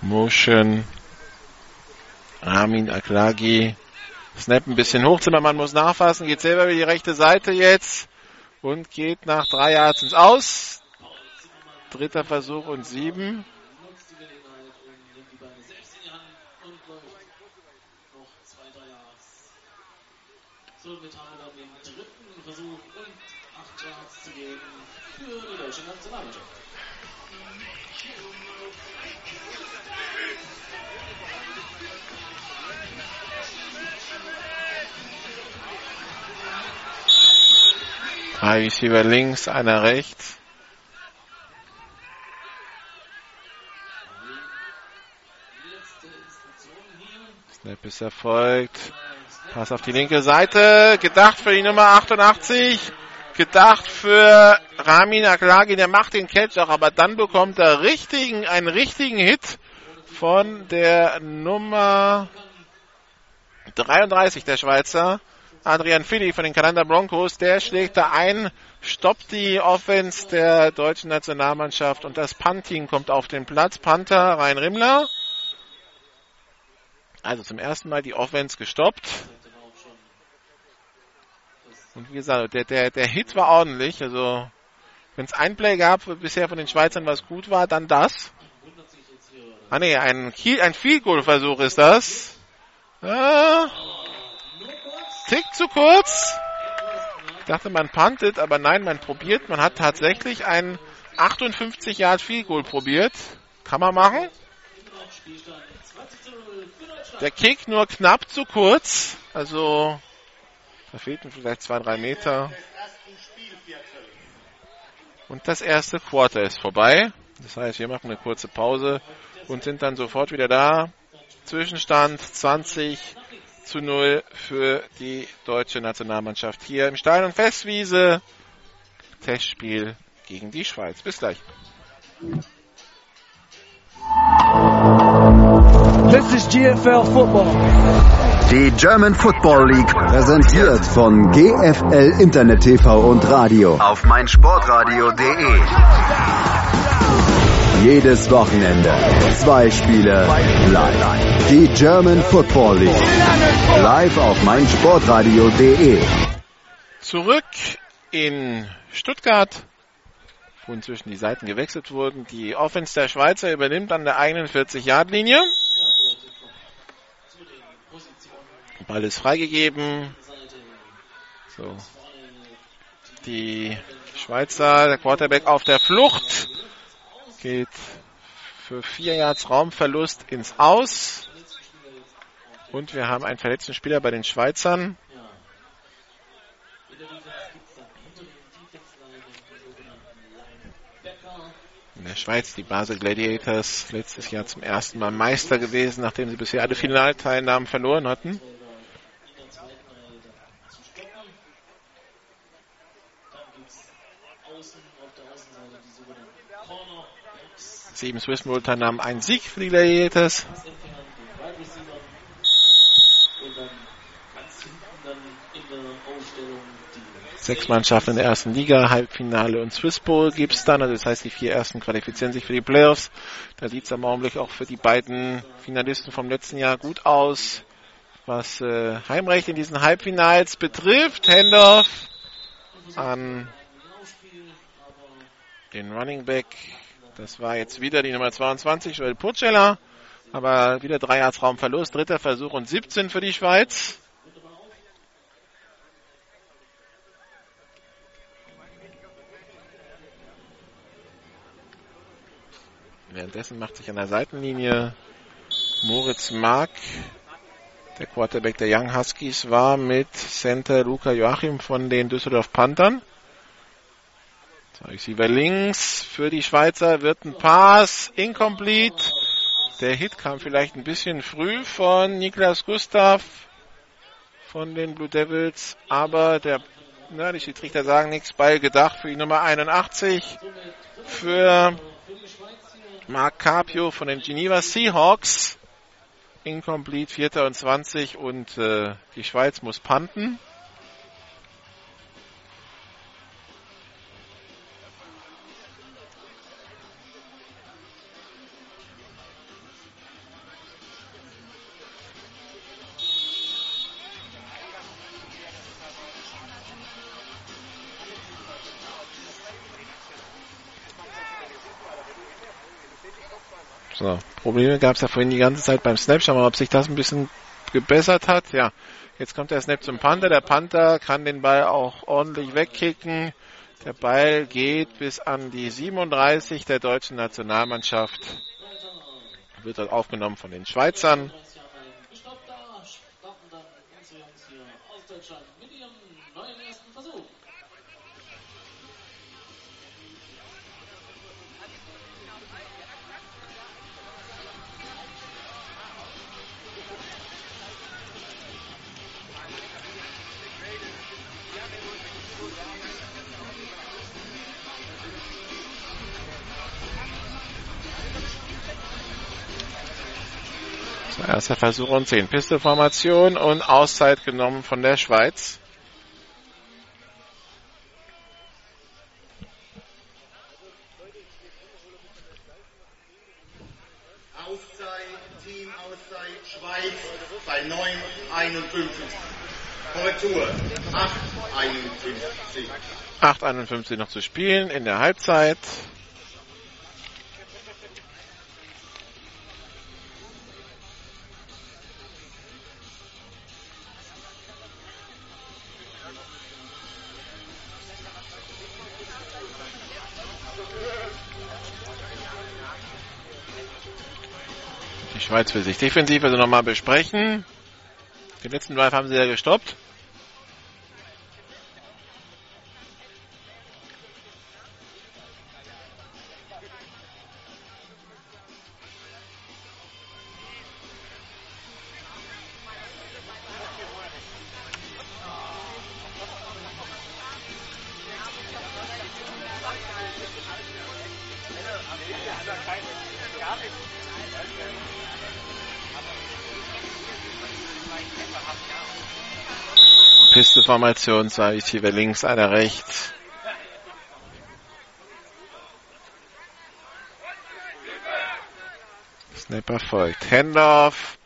Motion. Armin Aklagi. Snap ein bisschen hoch. Zimmermann muss nachfassen. Geht selber über die rechte Seite jetzt. Und geht nach drei Yards ins Aus. Dritter Versuch und sieben. Drei Receiver links, einer rechts. Snap ist erfolgt. Pass auf die linke Seite. Gedacht für die Nummer 88. Gedacht für Ramin Aklagi. Der macht den Catch auch, aber dann bekommt er richtigen, einen richtigen Hit von der Nummer 33 der Schweizer. Adrian Fili von den Kanada Broncos, der schlägt da ein, stoppt die Offense der deutschen Nationalmannschaft und das Punting kommt auf den Platz. Panther, Rhein Rimmler. Also zum ersten Mal die Offense gestoppt. Und wie gesagt, der, der, der Hit war ordentlich. Also wenn es ein Play gab bisher von den Schweizern, was gut war, dann das. Ah ne, ein, ein Field Goal Versuch ist das. Ah. Tick zu kurz. Ich dachte, man puntet, aber nein, man probiert. Man hat tatsächlich ein 58 Yard Field Goal probiert. Kann man machen. Der Kick nur knapp zu kurz. Also, da fehlten vielleicht zwei, drei Meter. Und das erste Quarter ist vorbei. Das heißt, wir machen eine kurze Pause und sind dann sofort wieder da. Zwischenstand 20 zu 0 für die deutsche Nationalmannschaft hier im Stadion Festwiese. Testspiel gegen die Schweiz. Bis gleich. This is GFL Football. Die German Football League präsentiert von GFL Internet TV und Radio auf meinsportradio.de. Jedes Wochenende zwei Spiele live. Die German Football League live auf meinsportradio.de. Zurück in Stuttgart, wo inzwischen die Seiten gewechselt wurden. Die Offense der Schweizer übernimmt an der 41-Yard-Linie. Ball ist freigegeben. So. Die Schweizer, der Quarterback auf der Flucht, geht für vier Yards Raumverlust ins Aus. Und wir haben einen verletzten Spieler bei den Schweizern. In der Schweiz die Basel Gladiators letztes Jahr zum ersten Mal Meister gewesen, nachdem sie bisher alle Finalteilnahmen verloren hatten. Sieben Swiss Teilnahmen, ein Sieg für die Gladiators. Sechs Mannschaften in der ersten Liga, Halbfinale und Swiss Bowl gibt es dann. Also das heißt, die vier ersten qualifizieren sich für die Playoffs. Da sieht es am Augenblick auch für die beiden Finalisten vom letzten Jahr gut aus. Was äh, Heimrecht in diesen Halbfinals betrifft, Hendorf an den Running Back. Das war jetzt wieder die Nummer 22, Joel Purcella. Aber wieder drei Yards Raumverlust. Dritter Versuch und 17 für die Schweiz. Währenddessen macht sich an der Seitenlinie Moritz Mark, der Quarterback der Young Huskies, war mit Center Luca Joachim von den Düsseldorf Panthern. Receiver links für die Schweizer wird ein Pass incomplete. Der Hit kam vielleicht ein bisschen früh von Niklas Gustav von den Blue Devils, aber der, na, die Schiedsrichter sagen nichts, Ball gedacht für die Nummer 81 für Mark Carpio von den Geneva Seahawks. Incomplete, Vierter und 20 und äh, die Schweiz muss panten. Probleme gab es ja vorhin die ganze Zeit beim Snap. Schauen wir mal, ob sich das ein bisschen gebessert hat. Ja, jetzt kommt der Snap zum Panther. Der Panther kann den Ball auch ordentlich wegkicken. Der Ball geht bis an die 37 der deutschen Nationalmannschaft. Wird dort aufgenommen von den Schweizern. So, erster Versuch und 10. Pisteformation und Auszeit genommen von der Schweiz. Auszeit, Team Auszeit, Schweiz bei 9,51. Korrektur, 8,51. 8,51 noch zu spielen in der Halbzeit. Schweiz will sich defensiv also nochmal besprechen. Den letzten Drive haben sie ja gestoppt. Pisteformation, zwei Receiver links, einer rechts. Snapper folgt. Handoff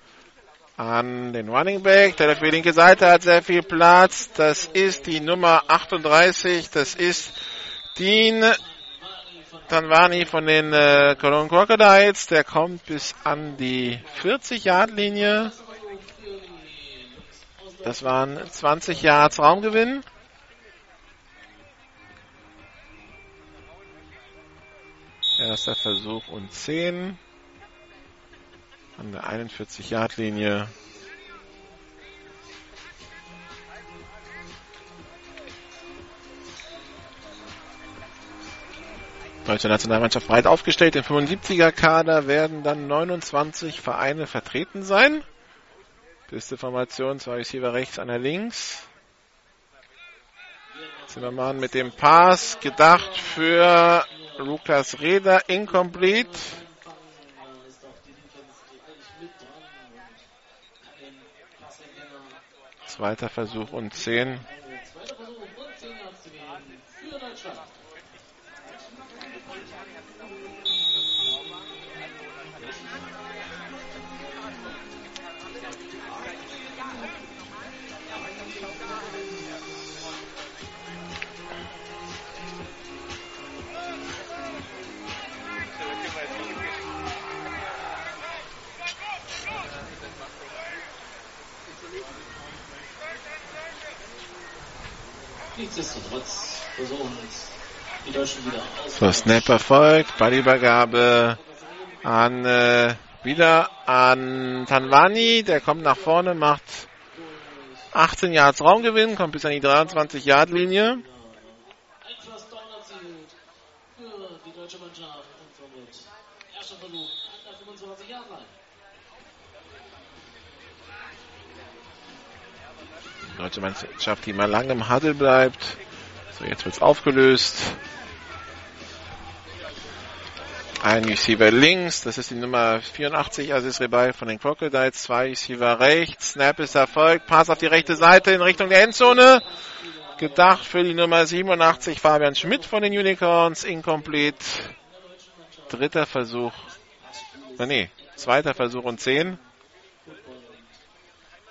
an den Running Back. Der auf die linke Seite hat sehr viel Platz. Das ist die Nummer 38. Das ist Dean Tanwani von den äh, Cologne Crocodiles. Der kommt bis an die 40-Yard-Linie. Das waren 20 Yards Raumgewinn. Erster Versuch und 10. An der 41-Yard-Linie. Deutsche Nationalmannschaft breit aufgestellt. Im 75er-Kader werden dann 29 Vereine vertreten sein. Beste Formation, zwei Receiver rechts, einer links. Zimmermann mit dem Pass, gedacht für Lukas Reda, incomplete. Zweiter Versuch und 10. Nichtsdestotrotz versuchen die Deutschen wieder aus. So, Snap erfolgt, Ballübergabe an äh, wieder an Tanwani, der kommt nach vorne, macht 18 Yards Raumgewinn, kommt bis an die 23 Yard Linie. Deutsche Mannschaft, die mal lange im Huddle bleibt. So, jetzt wird's aufgelöst. Ein Receiver links, das ist die Nummer 84, Aziz Rebay von den Crocodiles. Zwei Receiver rechts, Snap ist erfolgt, Pass auf die rechte Seite in Richtung der Endzone. Gedacht für die Nummer 87, Fabian Schmidt von den Unicorns, incomplete. Dritter Versuch, äh, nee, zweiter Versuch und 10.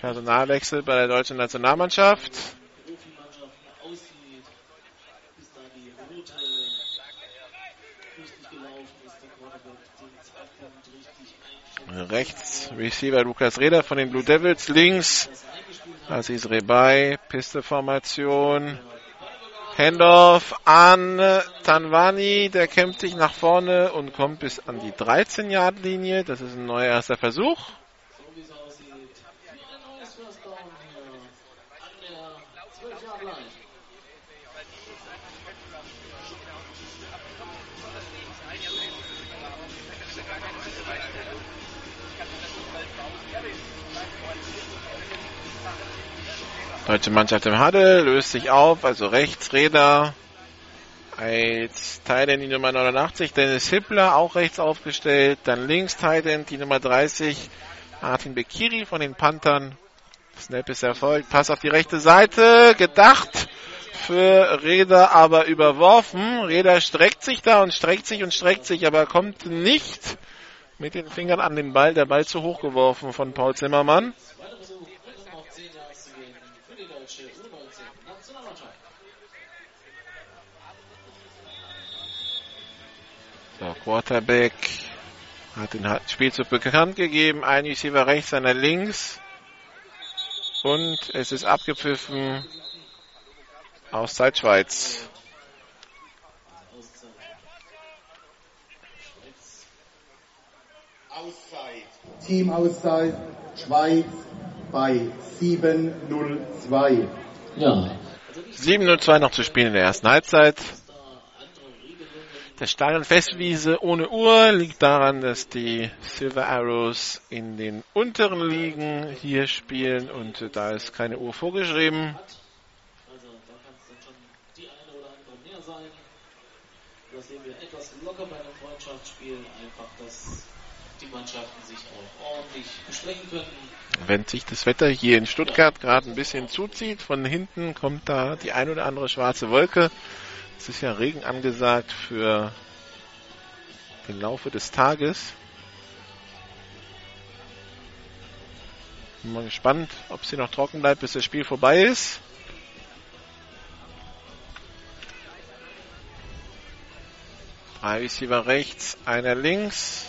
Personalwechsel bei der deutschen Nationalmannschaft. Rechts Receiver Lukas Reder von den Blue Devils. Links Aziz Rebay, Pisteformation. Handoff an Tanwani, der kämpft sich nach vorne und kommt bis an die 13-Yard-Linie. Das ist ein neuer erster Versuch. Deutsche Mannschaft im Huddle löst sich auf, also rechts Reda als Titan die Nummer 89, Dennis Hippler auch rechts aufgestellt, dann links Titan die Nummer 30, Martin Bekiri von den Panthern. Snap ist erfolgt, Pass auf die rechte Seite, gedacht für Reda, aber überworfen. Reda streckt sich da und streckt sich und streckt sich, aber kommt nicht mit den Fingern an den Ball. Der Ball zu hoch geworfen von Paul Zimmermann. Zweiter Versuch, um auf 10 Yards zu gehen für die deutsche U19 Nationalmannschaft. So, Quarterback hat den Spielzug bekannt gegeben. Ein Receiver rechts, einer links. Und es ist abgepfiffen. Auszeit Schweiz. Auszeit. Schweiz. Auszeit. Teamauszeit Schweiz bei 7:02. Ja, 7:02 noch zu spielen in der ersten Halbzeit. Der Stadion Festwiese ohne Uhr liegt daran, dass die Silver Arrows in den unteren Ligen hier spielen und da ist keine Uhr vorgeschrieben. Also da kann es dann schon die eine oder andere mehr sein. Da sehen wir etwas locker bei einem Freundschaftsspiel. Einfach, dass die Mannschaften sich auch ordentlich besprechen können. Wenn sich das Wetter hier in Stuttgart gerade ein bisschen zuzieht, von hinten kommt da die ein oder andere schwarze Wolke. Es ist ja Regen angesagt für den Laufe des Tages. Bin mal gespannt, ob es hier noch trocken bleibt, bis das Spiel vorbei ist. Drei Receiver rechts, einer links.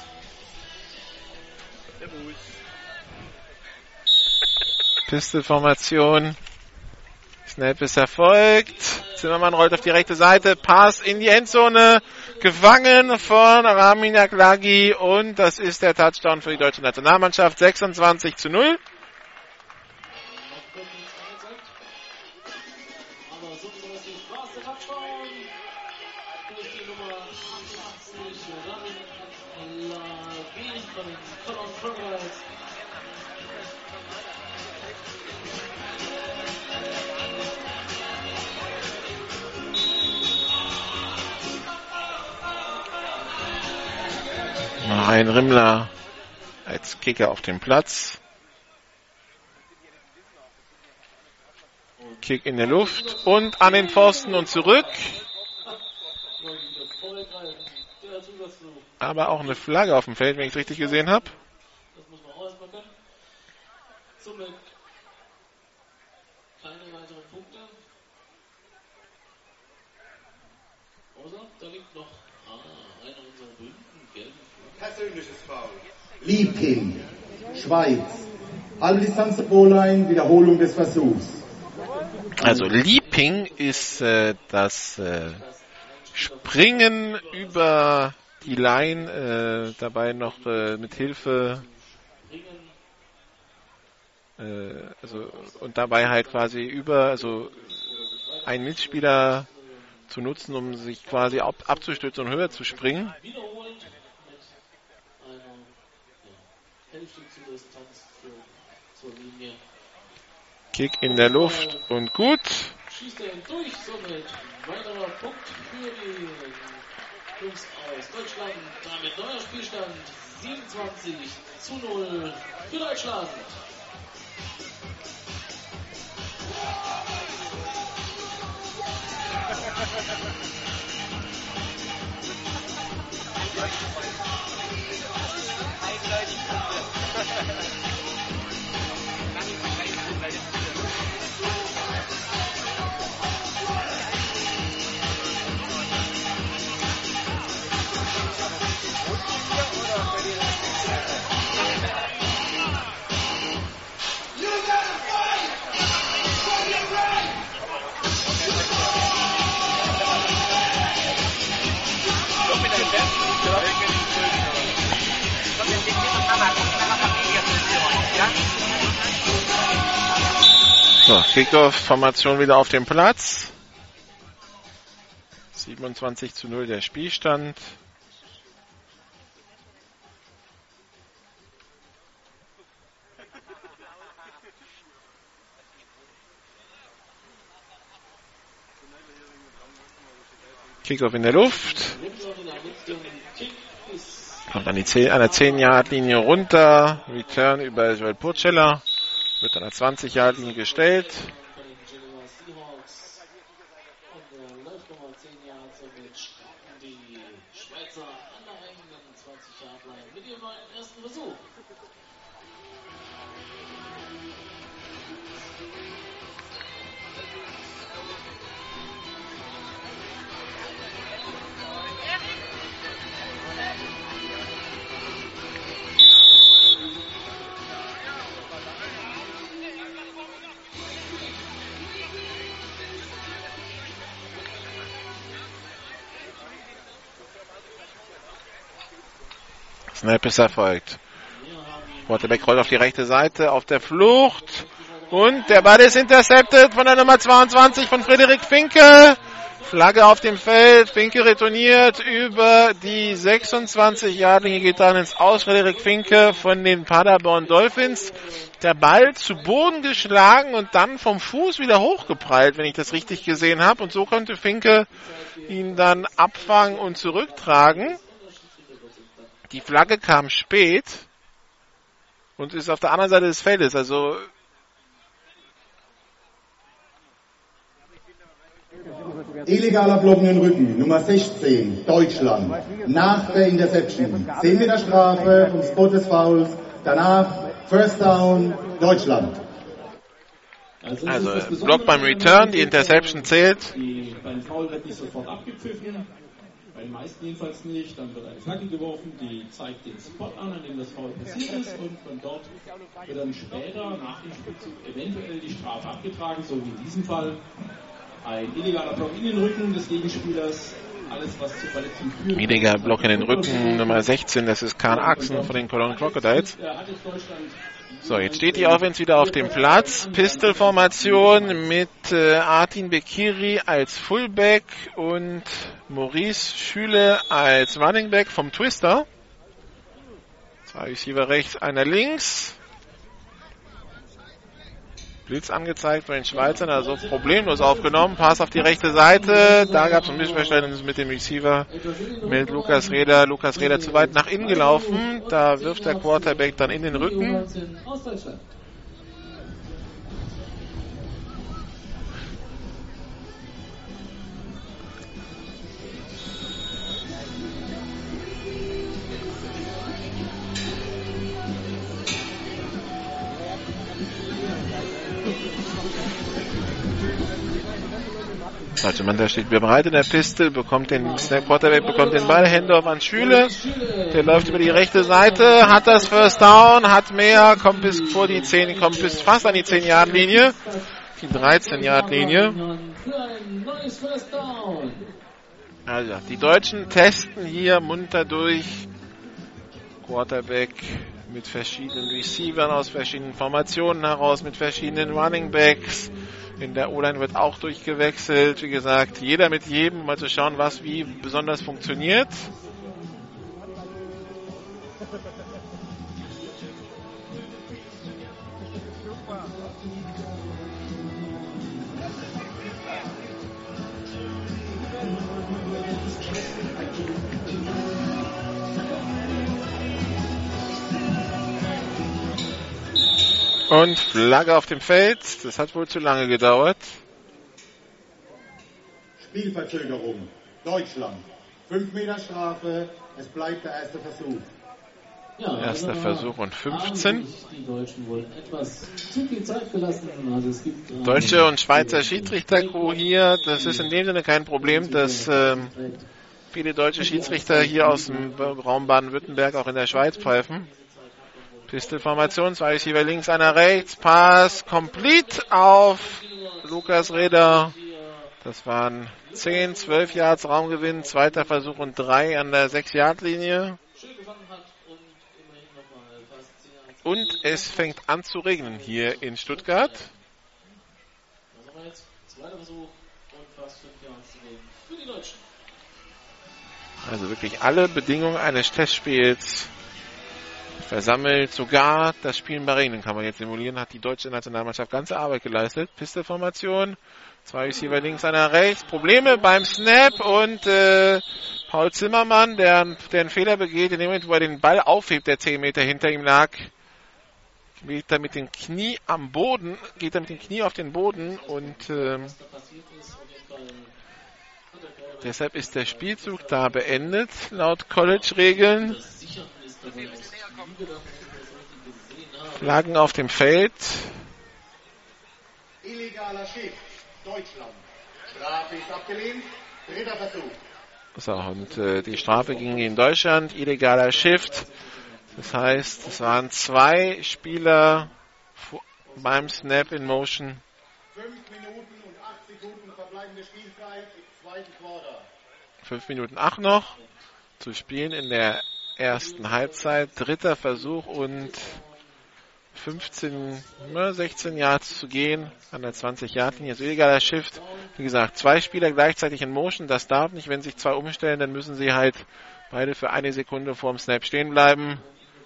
Pistolformation. Snap ist erfolgt. Zimmermann rollt auf die rechte Seite. Pass in die Endzone. Gefangen von Ramin Aklagi. Und das ist der Touchdown für die deutsche Nationalmannschaft. 26 zu 0. Ein Rimmler als Kicker auf dem Platz. Kick in der Luft und an den Pfosten und zurück. Aber auch eine Flagge auf dem Feld, wenn ich es richtig gesehen habe. Das muss man auch erstmal können. Somit keine weiteren Punkte. Außer da liegt noch ah, einer unserer berühmten gelben Flaggen. Persönliches Foul. Liebking, Schweiz. Halbe Distanz zur Goal-Line, Wiederholung des Versuchs. Also Leaping ist äh, das äh, Springen über die Line, äh, dabei noch äh, mit Hilfe äh, also und dabei halt quasi über also einen Mitspieler zu nutzen, um sich quasi ab, abzustützen und höher zu springen. Wiederholt mit einer ja, Hälfte zur Distanz für, zur Linie. Kick in der Luft und gut. Schießt er ihn durch, somit weiterer Punkt für die Jungs aus Deutschland. Damit neuer Spielstand 27 zu 0 für Deutschland. *laughs* 哎，你是不？So, Kickoff-Formation wieder auf dem Platz. 27 zu 0 der Spielstand. Kickoff in der Luft. Kommt an, die 10, an der 10-Yard-Linie runter. Return über Joel Purcella. Wird an der 20-Yard-Linie gestellt. Snap ist erfolgt. Quarterback rollt auf die rechte Seite, auf der Flucht. Und der Ball ist intercepted von der Nummer 22 von Frederik Finke. Flagge auf dem Feld. Finke retourniert über die 26 Yardlinie geht dann ins Aus. Frederik Finke von den Paderborn Dolphins. Der Ball zu Boden geschlagen und dann vom Fuß wieder hochgeprallt, wenn ich das richtig gesehen habe. Und so konnte Finke ihn dann abfangen und zurücktragen. Die Flagge kam spät und ist auf der anderen Seite des Feldes. Also Illegaler Blocken in Rücken, Nummer 16, Deutschland. Nach der Interception. 10 Meter Strafe und Spot des Fouls. Danach First Down, Deutschland. Also, Also, Block beim Return, die Interception zählt. Die, beim Foul wird nicht sofort abgepfiffen. Bei den meisten jedenfalls nicht. Dann wird eine Flagge geworfen, die zeigt den Spot an, an dem das Foul passiert ist. Und von dort wird dann später nach dem Spielzug eventuell die Strafe abgetragen, so wie in diesem Fall. Ein illegaler Block in den Rücken des Gegenspielers. Alles, was zur Verletzung führt. Illegaler Block in den Rücken, Nummer 16, das ist Karl Axen von den Cologne Crocodiles. Äh, hat jetzt Deutschland So, jetzt steht die Offense wieder auf dem Platz. Pistol-Formation mit äh, Artin Bekiri als Fullback und Maurice Schüle als Running Back vom Twister. Zwei Receiver rechts, einer links. Blitz angezeigt von den Schweizern, also problemlos aufgenommen. Pass auf die rechte Seite. Da gab es ein Missverständnis mit dem Receiver, mit Lukas Reder. Lukas Reder zu weit nach innen gelaufen. Da wirft der Quarterback dann in den Rücken. Also man da steht bereit in der Pistol, bekommt den Snap Quarterback bekommt den Ball, Handoff an Schüle. Der läuft über die rechte Seite, hat das First Down, hat mehr, kommt bis vor die 10, kommt bis fast an die 10 Yard Linie. die 13-Yard-Linie. Für ein neues First Down. Also, die Deutschen testen hier munter durch. Quarterback mit verschiedenen Receivern aus verschiedenen Formationen heraus, mit verschiedenen Running Backs. In der O-Line wird auch durchgewechselt. Wie gesagt, jeder mit jedem, mal zu schauen, was wie besonders funktioniert. Und Flagge auf dem Feld. Das hat wohl zu lange gedauert. Spielverzögerung. Deutschland. 5 Meter Strafe. Es bleibt der erste Versuch. Ja, Erster Versuch und 15. haben sich Die Deutschen wohl etwas zu viel Zeit gelassen. Also es gibt, ähm, Deutsche und Schweizer Schiedsrichter-Crew hier. Das ist in dem Sinne kein Problem, dass ähm, viele deutsche Schiedsrichter hier aus dem Raum Baden-Württemberg auch in der Schweiz pfeifen. Pistolformation, zwei Receiver links, einer rechts, Pass, complete auf Lukas Reder. Das waren 10, 12 Yards Raumgewinn, zweiter Versuch und drei an der 6-Yard-Linie. schön gefangen hat und immerhin nochmal fast 10 Yards. Und es fängt an zu regnen hier in Stuttgart. Haben wir jetzt zweiter Versuch und fast 5 Yards zu gehen für die Deutschen. Also wirklich alle Bedingungen eines Testspiels versammelt. Sogar das Spielen bei Regnen kann man jetzt simulieren. Hat die deutsche Nationalmannschaft ganze Arbeit geleistet. Pistolformation. Zwei Receiver links, einer rechts. Probleme beim Snap und äh, Paul Zimmermann, der, der einen Fehler begeht, in dem Moment, wo er den Ball aufhebt, der 10 Meter hinter ihm lag, geht er mit dem Knie am Boden, geht er mit dem Knie auf den Boden und ist, keine deshalb ist der Spielzug da beendet, laut College-Regeln. Flaggen auf dem Feld. Illegaler Schiff. Deutschland. Strafe ist abgelehnt. Dritter Versuch. So, und äh, die Strafe ging in Deutschland, illegaler Shift. Das heißt, es waren zwei Spieler beim Snap in Motion. 5 Minuten und 8 Sekunden verbleibende Spielzeit im zweiten Quarter. Fünf Minuten acht noch zu spielen in der ersten Halbzeit. Dritter Versuch und 15, ne, 16 Yards zu gehen an der 20 Yard Linie. Also illegaler Shift. Wie gesagt, zwei Spieler gleichzeitig in Motion. Das darf nicht. Wenn sich zwei umstellen, dann müssen sie halt beide für eine Sekunde vorm Snap stehen bleiben.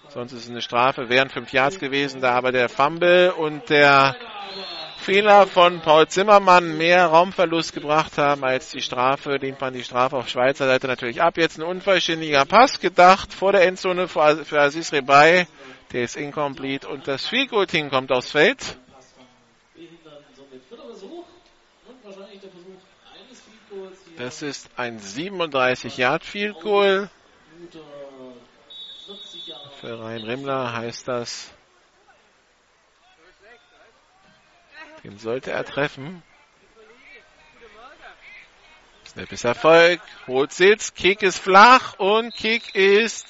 Sonst ist es eine Strafe. Wären fünf Yards gewesen, da aber der Fumble und der Fehler von Paul Zimmermann mehr Raumverlust gebracht haben als die Strafe, lehnt man die Strafe auf Schweizer Seite natürlich ab. Jetzt ein unvollständiger Pass gedacht vor der Endzone für Aziz Rebay. Der ist incomplete und das Field Goal Team kommt aufs Feld. Das ist ein 37 Yard Field Goal. Guter 40 Jahre. Für Rhein Rimmler heißt das. Den sollte er treffen. Snap ist Erfolg. Holt Sitz. Kick ist flach und Kick ist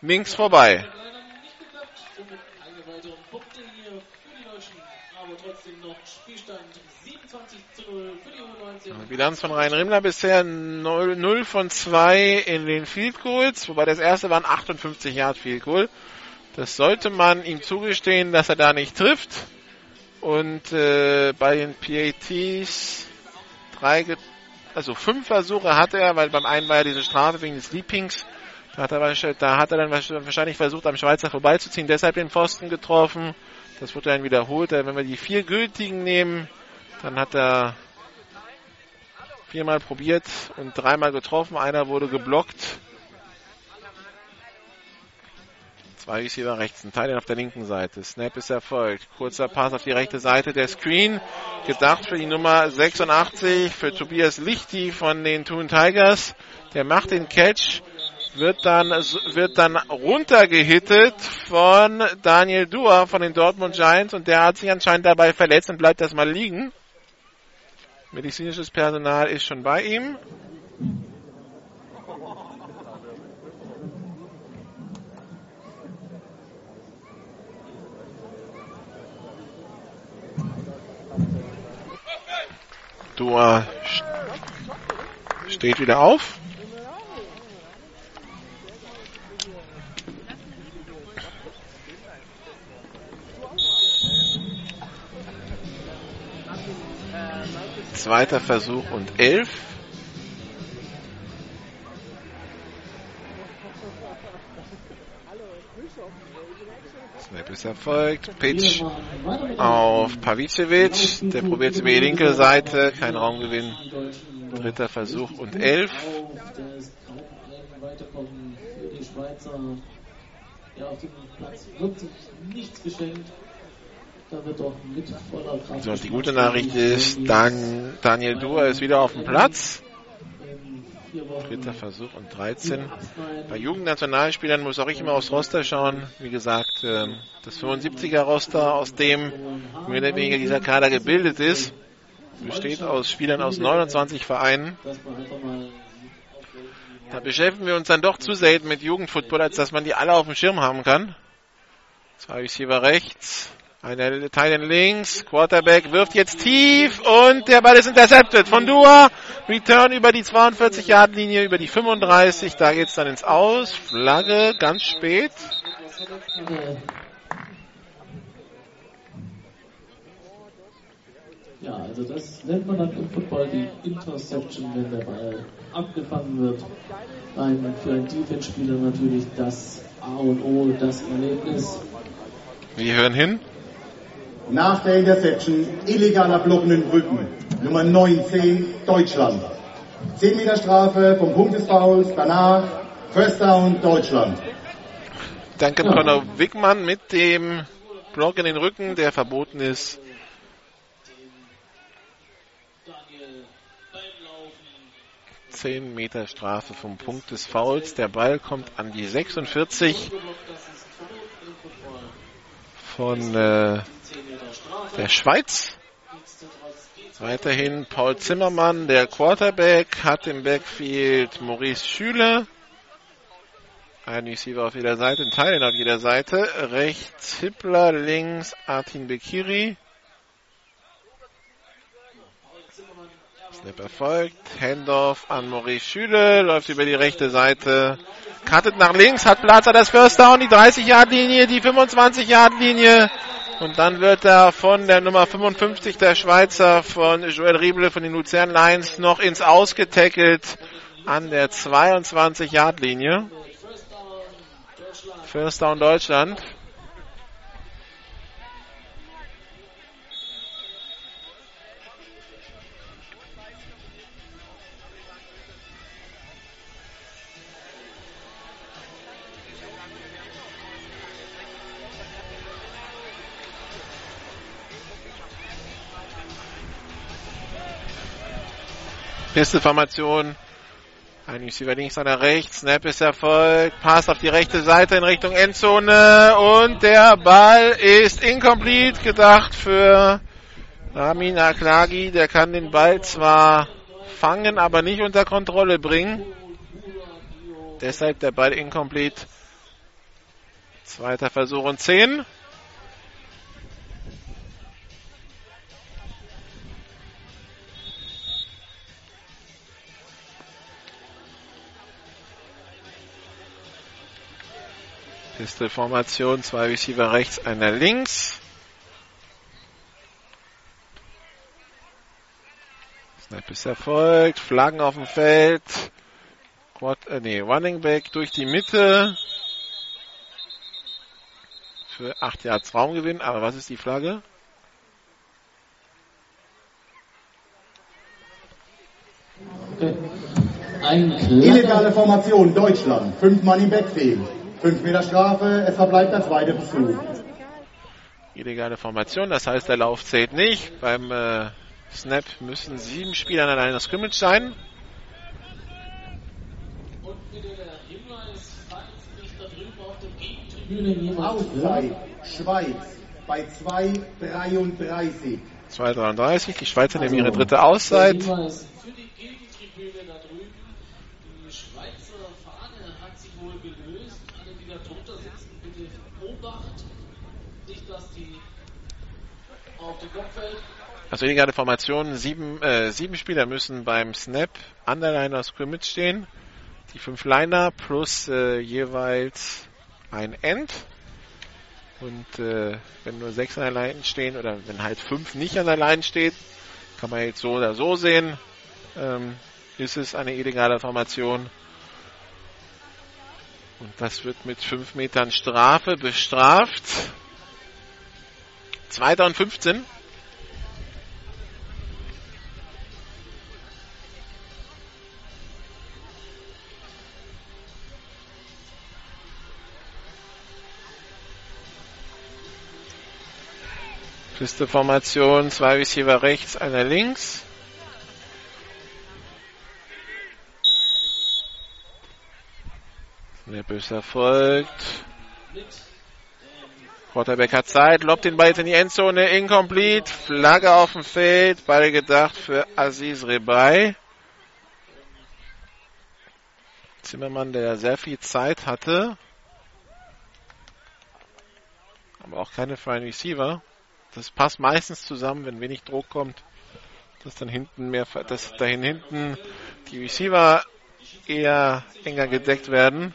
links vorbei. Leider nicht geklappt. Somit keine weiteren Punkte hier für die Deutschen. Aber trotzdem noch Spielstand 27 zu 0 für die U19. Bilanz von Rhein Rimmler bisher 0, 0 von 2 in den Field Goals, wobei das erste waren 58 Yard Field Goal. Das sollte man ihm zugestehen, dass er da nicht trifft. Und äh, bei den PATs drei, also fünf Versuche hatte er, weil beim einen war ja diese Strafe wegen des Leapings. Da hat er, da hat er dann wahrscheinlich versucht, am Schweizer vorbeizuziehen, deshalb den Pfosten getroffen. Das wurde dann wiederholt. Äh, Wenn wir die vier gültigen nehmen, dann hat er viermal probiert und dreimal getroffen. Einer wurde geblockt. Zwei Receiver rechts, ein Teil auf der linken Seite. Snap ist erfolgt. Kurzer Pass auf die rechte Seite. Der Screen gedacht für die Nummer 86 für Tobias Lichti von den Toon Tigers. Der macht den Catch, wird dann, wird dann runtergehittet von Daniel Dua von den Dortmund Giants und der hat sich anscheinend dabei verletzt und bleibt erstmal liegen. Medizinisches Personal ist schon bei ihm. Tor steht wieder auf. Zweiter Versuch und elf. Snap ist erfolgt. Pitch auf Pavicevic. Der probiert über die linke Seite. Kein Raumgewinn. Dritter Versuch und elf. So, die gute Nachricht ist, Dan Daniel Duhr ist wieder auf dem Platz. Dritter Versuch und 13. Bei Jugendnationalspielern muss auch ich immer aufs Roster schauen. Wie gesagt, ähm, das 75er-Roster, aus dem mehr oder weniger dieser Kader gebildet ist, besteht aus Spielern aus 29 Vereinen. Da beschäftigen wir uns dann doch zu selten mit Jugendfootball, als dass man die alle auf dem Schirm haben kann. Zwei Receiver rechts, eine Teilen links, Quarterback wirft jetzt tief und der Ball ist intercepted von Dua. Return über die 42-Yard-Linie, über die 35, da geht's dann ins Aus. Flagge ganz spät. Ja, also das nennt man dann im Football die Interception, wenn der Ball abgefangen wird. Ein, für einen Defense-Spieler natürlich das A und O, das Erlebnis. Wir hören hin. Nach der Interception illegaler Blocken im Rücken. Nummer 19 Deutschland. 10 Meter Strafe vom Punkt des Fouls. Danach First Down Deutschland. Danke Conor Wickmann mit dem Block in den Rücken, der verboten ist. Zehn Meter Strafe vom Punkt des Fouls. Der Ball kommt an die 46 von äh, der Schweiz. Weiterhin Paul Zimmermann, der Quarterback, hat im Backfield Maurice Schüler. Ein Receiver auf jeder Seite, ein Teil auf jeder Seite. Rechts Hippler, links Artin Bekiri. Snap erfolgt. Handoff an Maurice Schüle, läuft über die rechte Seite. Cuttet nach links, hat Platz, hat das First Down, die 30-Yard-Linie, die 25-Yard-Linie. Und dann wird er von der Nummer 55 der Schweizer, von Joel Rieble von den Luzern Lions, noch ins Ausgetackelt an der 22-Yard-Linie. First Down Deutschland. Pisteformation. Ein Receiver links, einer rechts. Snap ist erfolgt. Pass auf die rechte Seite in Richtung Endzone. Und der Ball ist incomplete gedacht für Ramin Aklagi. Der kann den Ball zwar fangen, aber nicht unter Kontrolle bringen. Deshalb der Ball incomplete. Zweiter Versuch und 10. Pistol-Formation, zwei Receiver rechts, einer links. Snap ist erfolgt, Flaggen auf dem Feld. Quad, äh, nee, Running Back durch die Mitte. Für 8 Yards Raumgewinn, aber was ist die Flagge? Illegale Formation Deutschland. Fünf Mann im Backfield. 5 Meter Strafe, es verbleibt der zweite Versuch. Illegale Formation, das heißt, der Lauf zählt nicht. Beim äh, Snap müssen sieben Spieler an einer Scrimmage sein. Auszeit, Schweiz, bei 2,33. 2,33, die Schweizer nehmen ihre dritte Auszeit. Also illegale Formation, sieben, äh, sieben Spieler müssen beim Snap an der Line of Scrimmage stehen. Die fünf Liner plus äh, jeweils ein End. Und äh, wenn nur sechs an der Line stehen oder wenn halt fünf nicht an der Line steht, kann man jetzt so oder so sehen, ähm, ist es eine illegale Formation. Und das wird mit fünf Metern Strafe bestraft. Zweiter und 15. Feste Formation, zwei Receiver rechts, einer links. Snappers erfolgt. Quarterback hat Zeit, lobt den Ball jetzt in die Endzone, incomplete, Flagge auf dem Feld, Ball gedacht für Aziz Rebay. Zimmermann, der sehr viel Zeit hatte, aber auch keine freien Receiver. Das passt meistens zusammen, wenn wenig Druck kommt, dass dann hinten mehr, dass dahin hinten die Receiver eher enger gedeckt werden.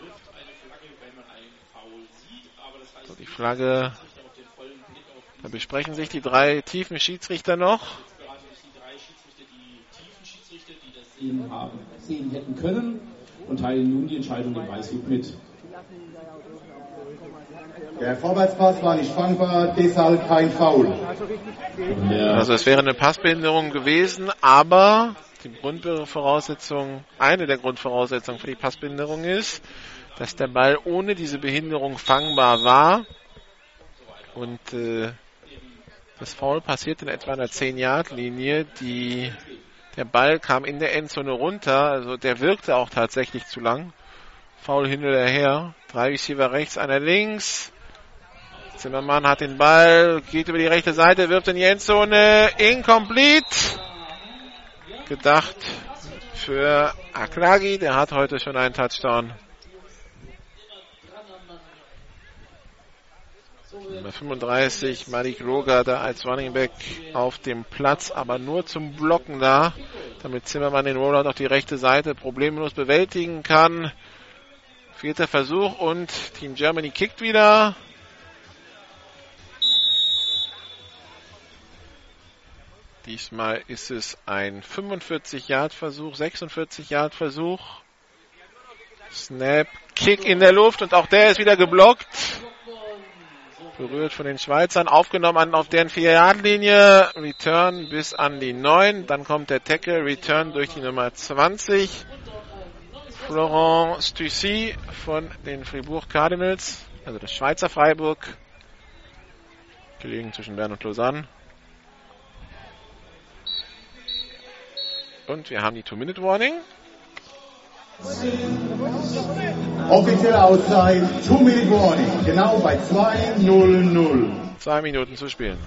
So, die Flagge, da besprechen sich die drei tiefen Schiedsrichter noch. Sehen, haben, sehen hätten können und teilen nun die Entscheidung dem Weißwig mit. Der Vorwärtspass war nicht fangbar, deshalb kein Foul. Also es wäre eine Passbehinderung gewesen, aber die Grundvoraussetzung, eine der Grundvoraussetzungen für die Passbehinderung ist, dass der Ball ohne diese Behinderung fangbar war und äh, das Foul passiert in etwa einer 10-Yard-Linie. Die der Ball kam in der Endzone runter, also der wirkte auch tatsächlich zu lang. Foul hin oder her. Drei Receiver rechts, einer links. Zimmermann hat den Ball, geht über die rechte Seite, wirft in die Endzone. Incomplete. Gedacht für Aklagi, der hat heute schon einen Touchdown. Nummer 35, Malik Roger da als Running Back auf dem Platz, aber nur zum Blocken da, damit Zimmermann den Rollout auf die rechte Seite problemlos bewältigen kann. Vierter Versuch und Team Germany kickt wieder. Diesmal ist es ein 45-Yard-Versuch, 46-Yard-Versuch. Snap, Kick in der Luft und auch der ist wieder geblockt. Berührt von den Schweizern, aufgenommen auf deren 4-Yard-Linie. Return bis an die 9. Dann kommt der Tackle, Return durch die Nummer 20. Florent Stussy von den Fribourg Cardinals, also das Schweizer Freiburg. Gelegen zwischen Bern und Lausanne. Und wir haben die Two-Minute-Warning. Offizielle Auszeit, Two-Minute Warning, genau bei 2-0-0. Zwei Minuten zu spielen.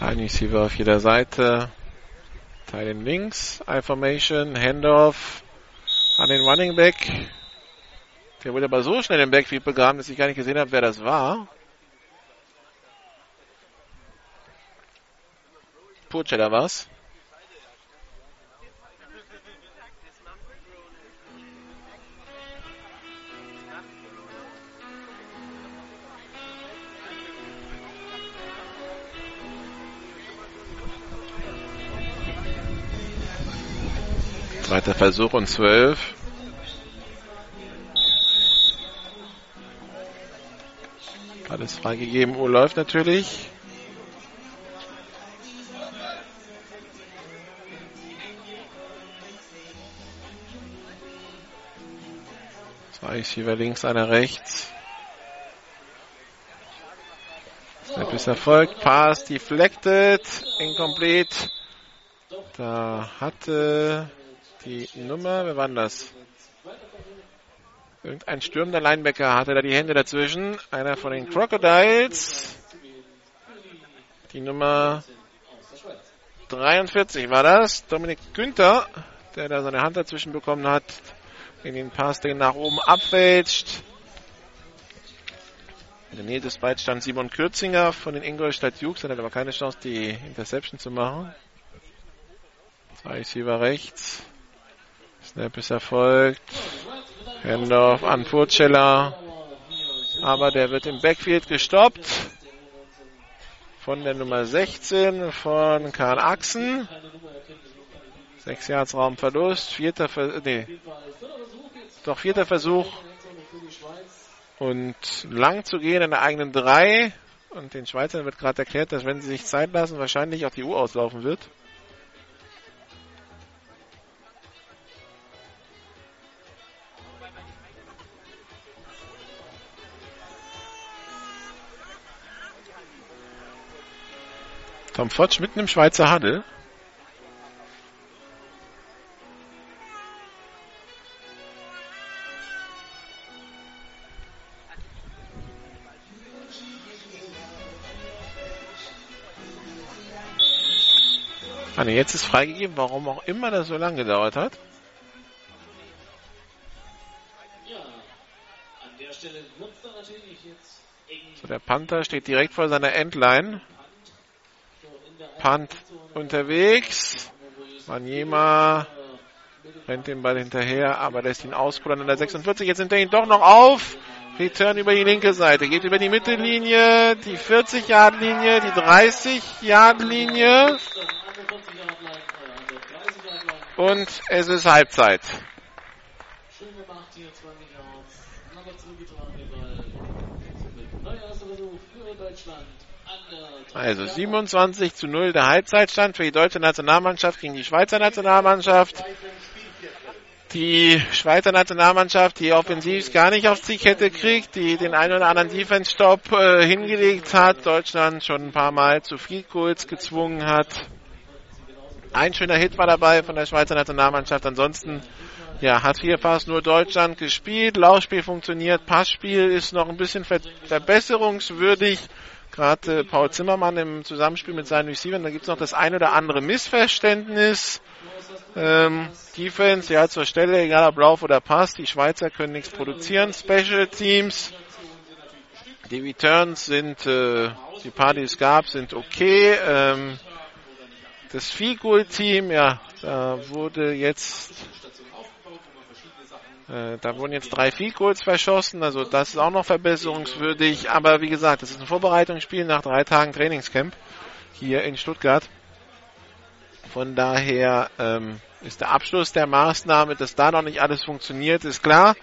Ein Receiver auf jeder Seite. Teilen links. Information. Handoff an den Running Back. Der wurde aber so schnell im Backfield begraben, dass ich gar nicht gesehen habe, wer das war. Purcheller war's. Zweiter Versuch und zwölf. Alles freigegeben. Uhr läuft natürlich. Zwei Receiver links, einer rechts. Snap ist erfolgt. Pass deflected. Incomplete. Da hatte die Nummer, wer war denn das? Irgendein stürmender Linebacker hatte da die Hände dazwischen. Einer von den Crocodiles. Die Nummer 43 war das. Dominik Günther, der da seine Hand dazwischen bekommen hat, in den Pass, den nach oben abwälzt. In der Nähe des Bytes stand Simon Kürzinger von den Ingolstadt Jukes, hat aber keine Chance, die Interception zu machen. Zwei Receiver rechts. Snap ist erfolgt. Handoff an Furceller. Aber der wird im Backfield gestoppt. Von der Nummer 16 von Karl Axen. Sechs Yards Raumverlust. Vierter Versuch. Nee. Doch vierter Versuch. Und lang zu gehen in der eigenen drei. Und den Schweizern wird gerade erklärt, dass wenn sie sich Zeit lassen, wahrscheinlich auch die Uhr auslaufen wird. Tom Fotsch mitten im Schweizer Handel. Ah, ne, jetzt ist freigegeben, warum auch immer das so lange gedauert hat. So, der Panther steht direkt vor seiner Endline. Punt unterwegs. Manjema rennt den Ball hinterher, aber lässt ihn auskullern an der 46. Jetzt nimmt er ihn doch noch auf. Return über die linke Seite, geht über die Mittellinie, die 40-Yard-Linie, die 30-Yard-Linie. Und es ist Halbzeit. Schön gemacht hier, 20 Yards. Aber zugetragen den Ball. Neuer erster Versuch für Deutschland. Also 27 zu 0 der Halbzeitstand für die deutsche Nationalmannschaft gegen die Schweizer Nationalmannschaft. Die Schweizer Nationalmannschaft, die offensiv gar nicht aufs Zielkette kriegt, die den einen oder anderen Defense-Stop äh, hingelegt hat, Deutschland schon ein paar Mal zu viel Goals gezwungen hat. Ein schöner Hit war dabei von der Schweizer Nationalmannschaft. Ansonsten ja, hat hier fast nur Deutschland gespielt. Laufspiel funktioniert. Passspiel ist noch ein bisschen ver verbesserungswürdig. Gerade Paul Zimmermann im Zusammenspiel mit seinen Receivern, da gibt es noch das ein oder andere Missverständnis. Ähm, Defense, ja, zur Stelle, egal ob Lauf oder Pass, die Schweizer können nichts produzieren. Special Teams, die Returns sind, äh, die paar, es gab, sind okay. Ähm, das Field-Goal-Team, ja, da wurde jetzt äh, da wurden jetzt drei Field Goals verschossen, also das ist auch noch verbesserungswürdig. Aber wie gesagt, das ist ein Vorbereitungsspiel nach drei Tagen Trainingscamp hier in Stuttgart. Von daher ähm, ist der Abschluss der Maßnahme, dass da noch nicht alles funktioniert, ist klar.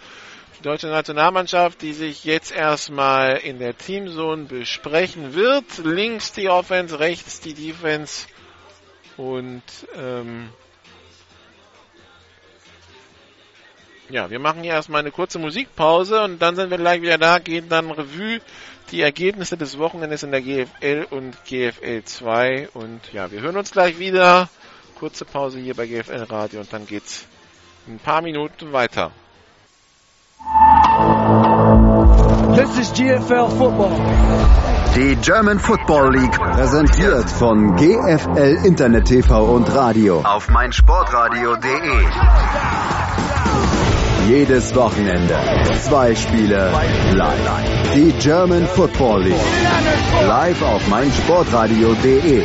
Die deutsche Nationalmannschaft, die sich jetzt erstmal in der Teamzone besprechen wird. Links die Offense, rechts die Defense. Und ähm, Ja, wir machen hier erstmal eine kurze Musikpause und dann sind wir gleich wieder da, gehen dann Revue die Ergebnisse des Wochenendes in der GFL und GFL 2 und ja, wir hören uns gleich wieder. Kurze Pause hier bei GFL Radio und dann geht's in ein paar Minuten weiter. This is GFL Football. Die German Football League präsentiert von GFL Internet TV und Radio auf meinsportradio.de. Jedes Wochenende zwei Spiele live. Die German Football League live auf meinsportradio.de.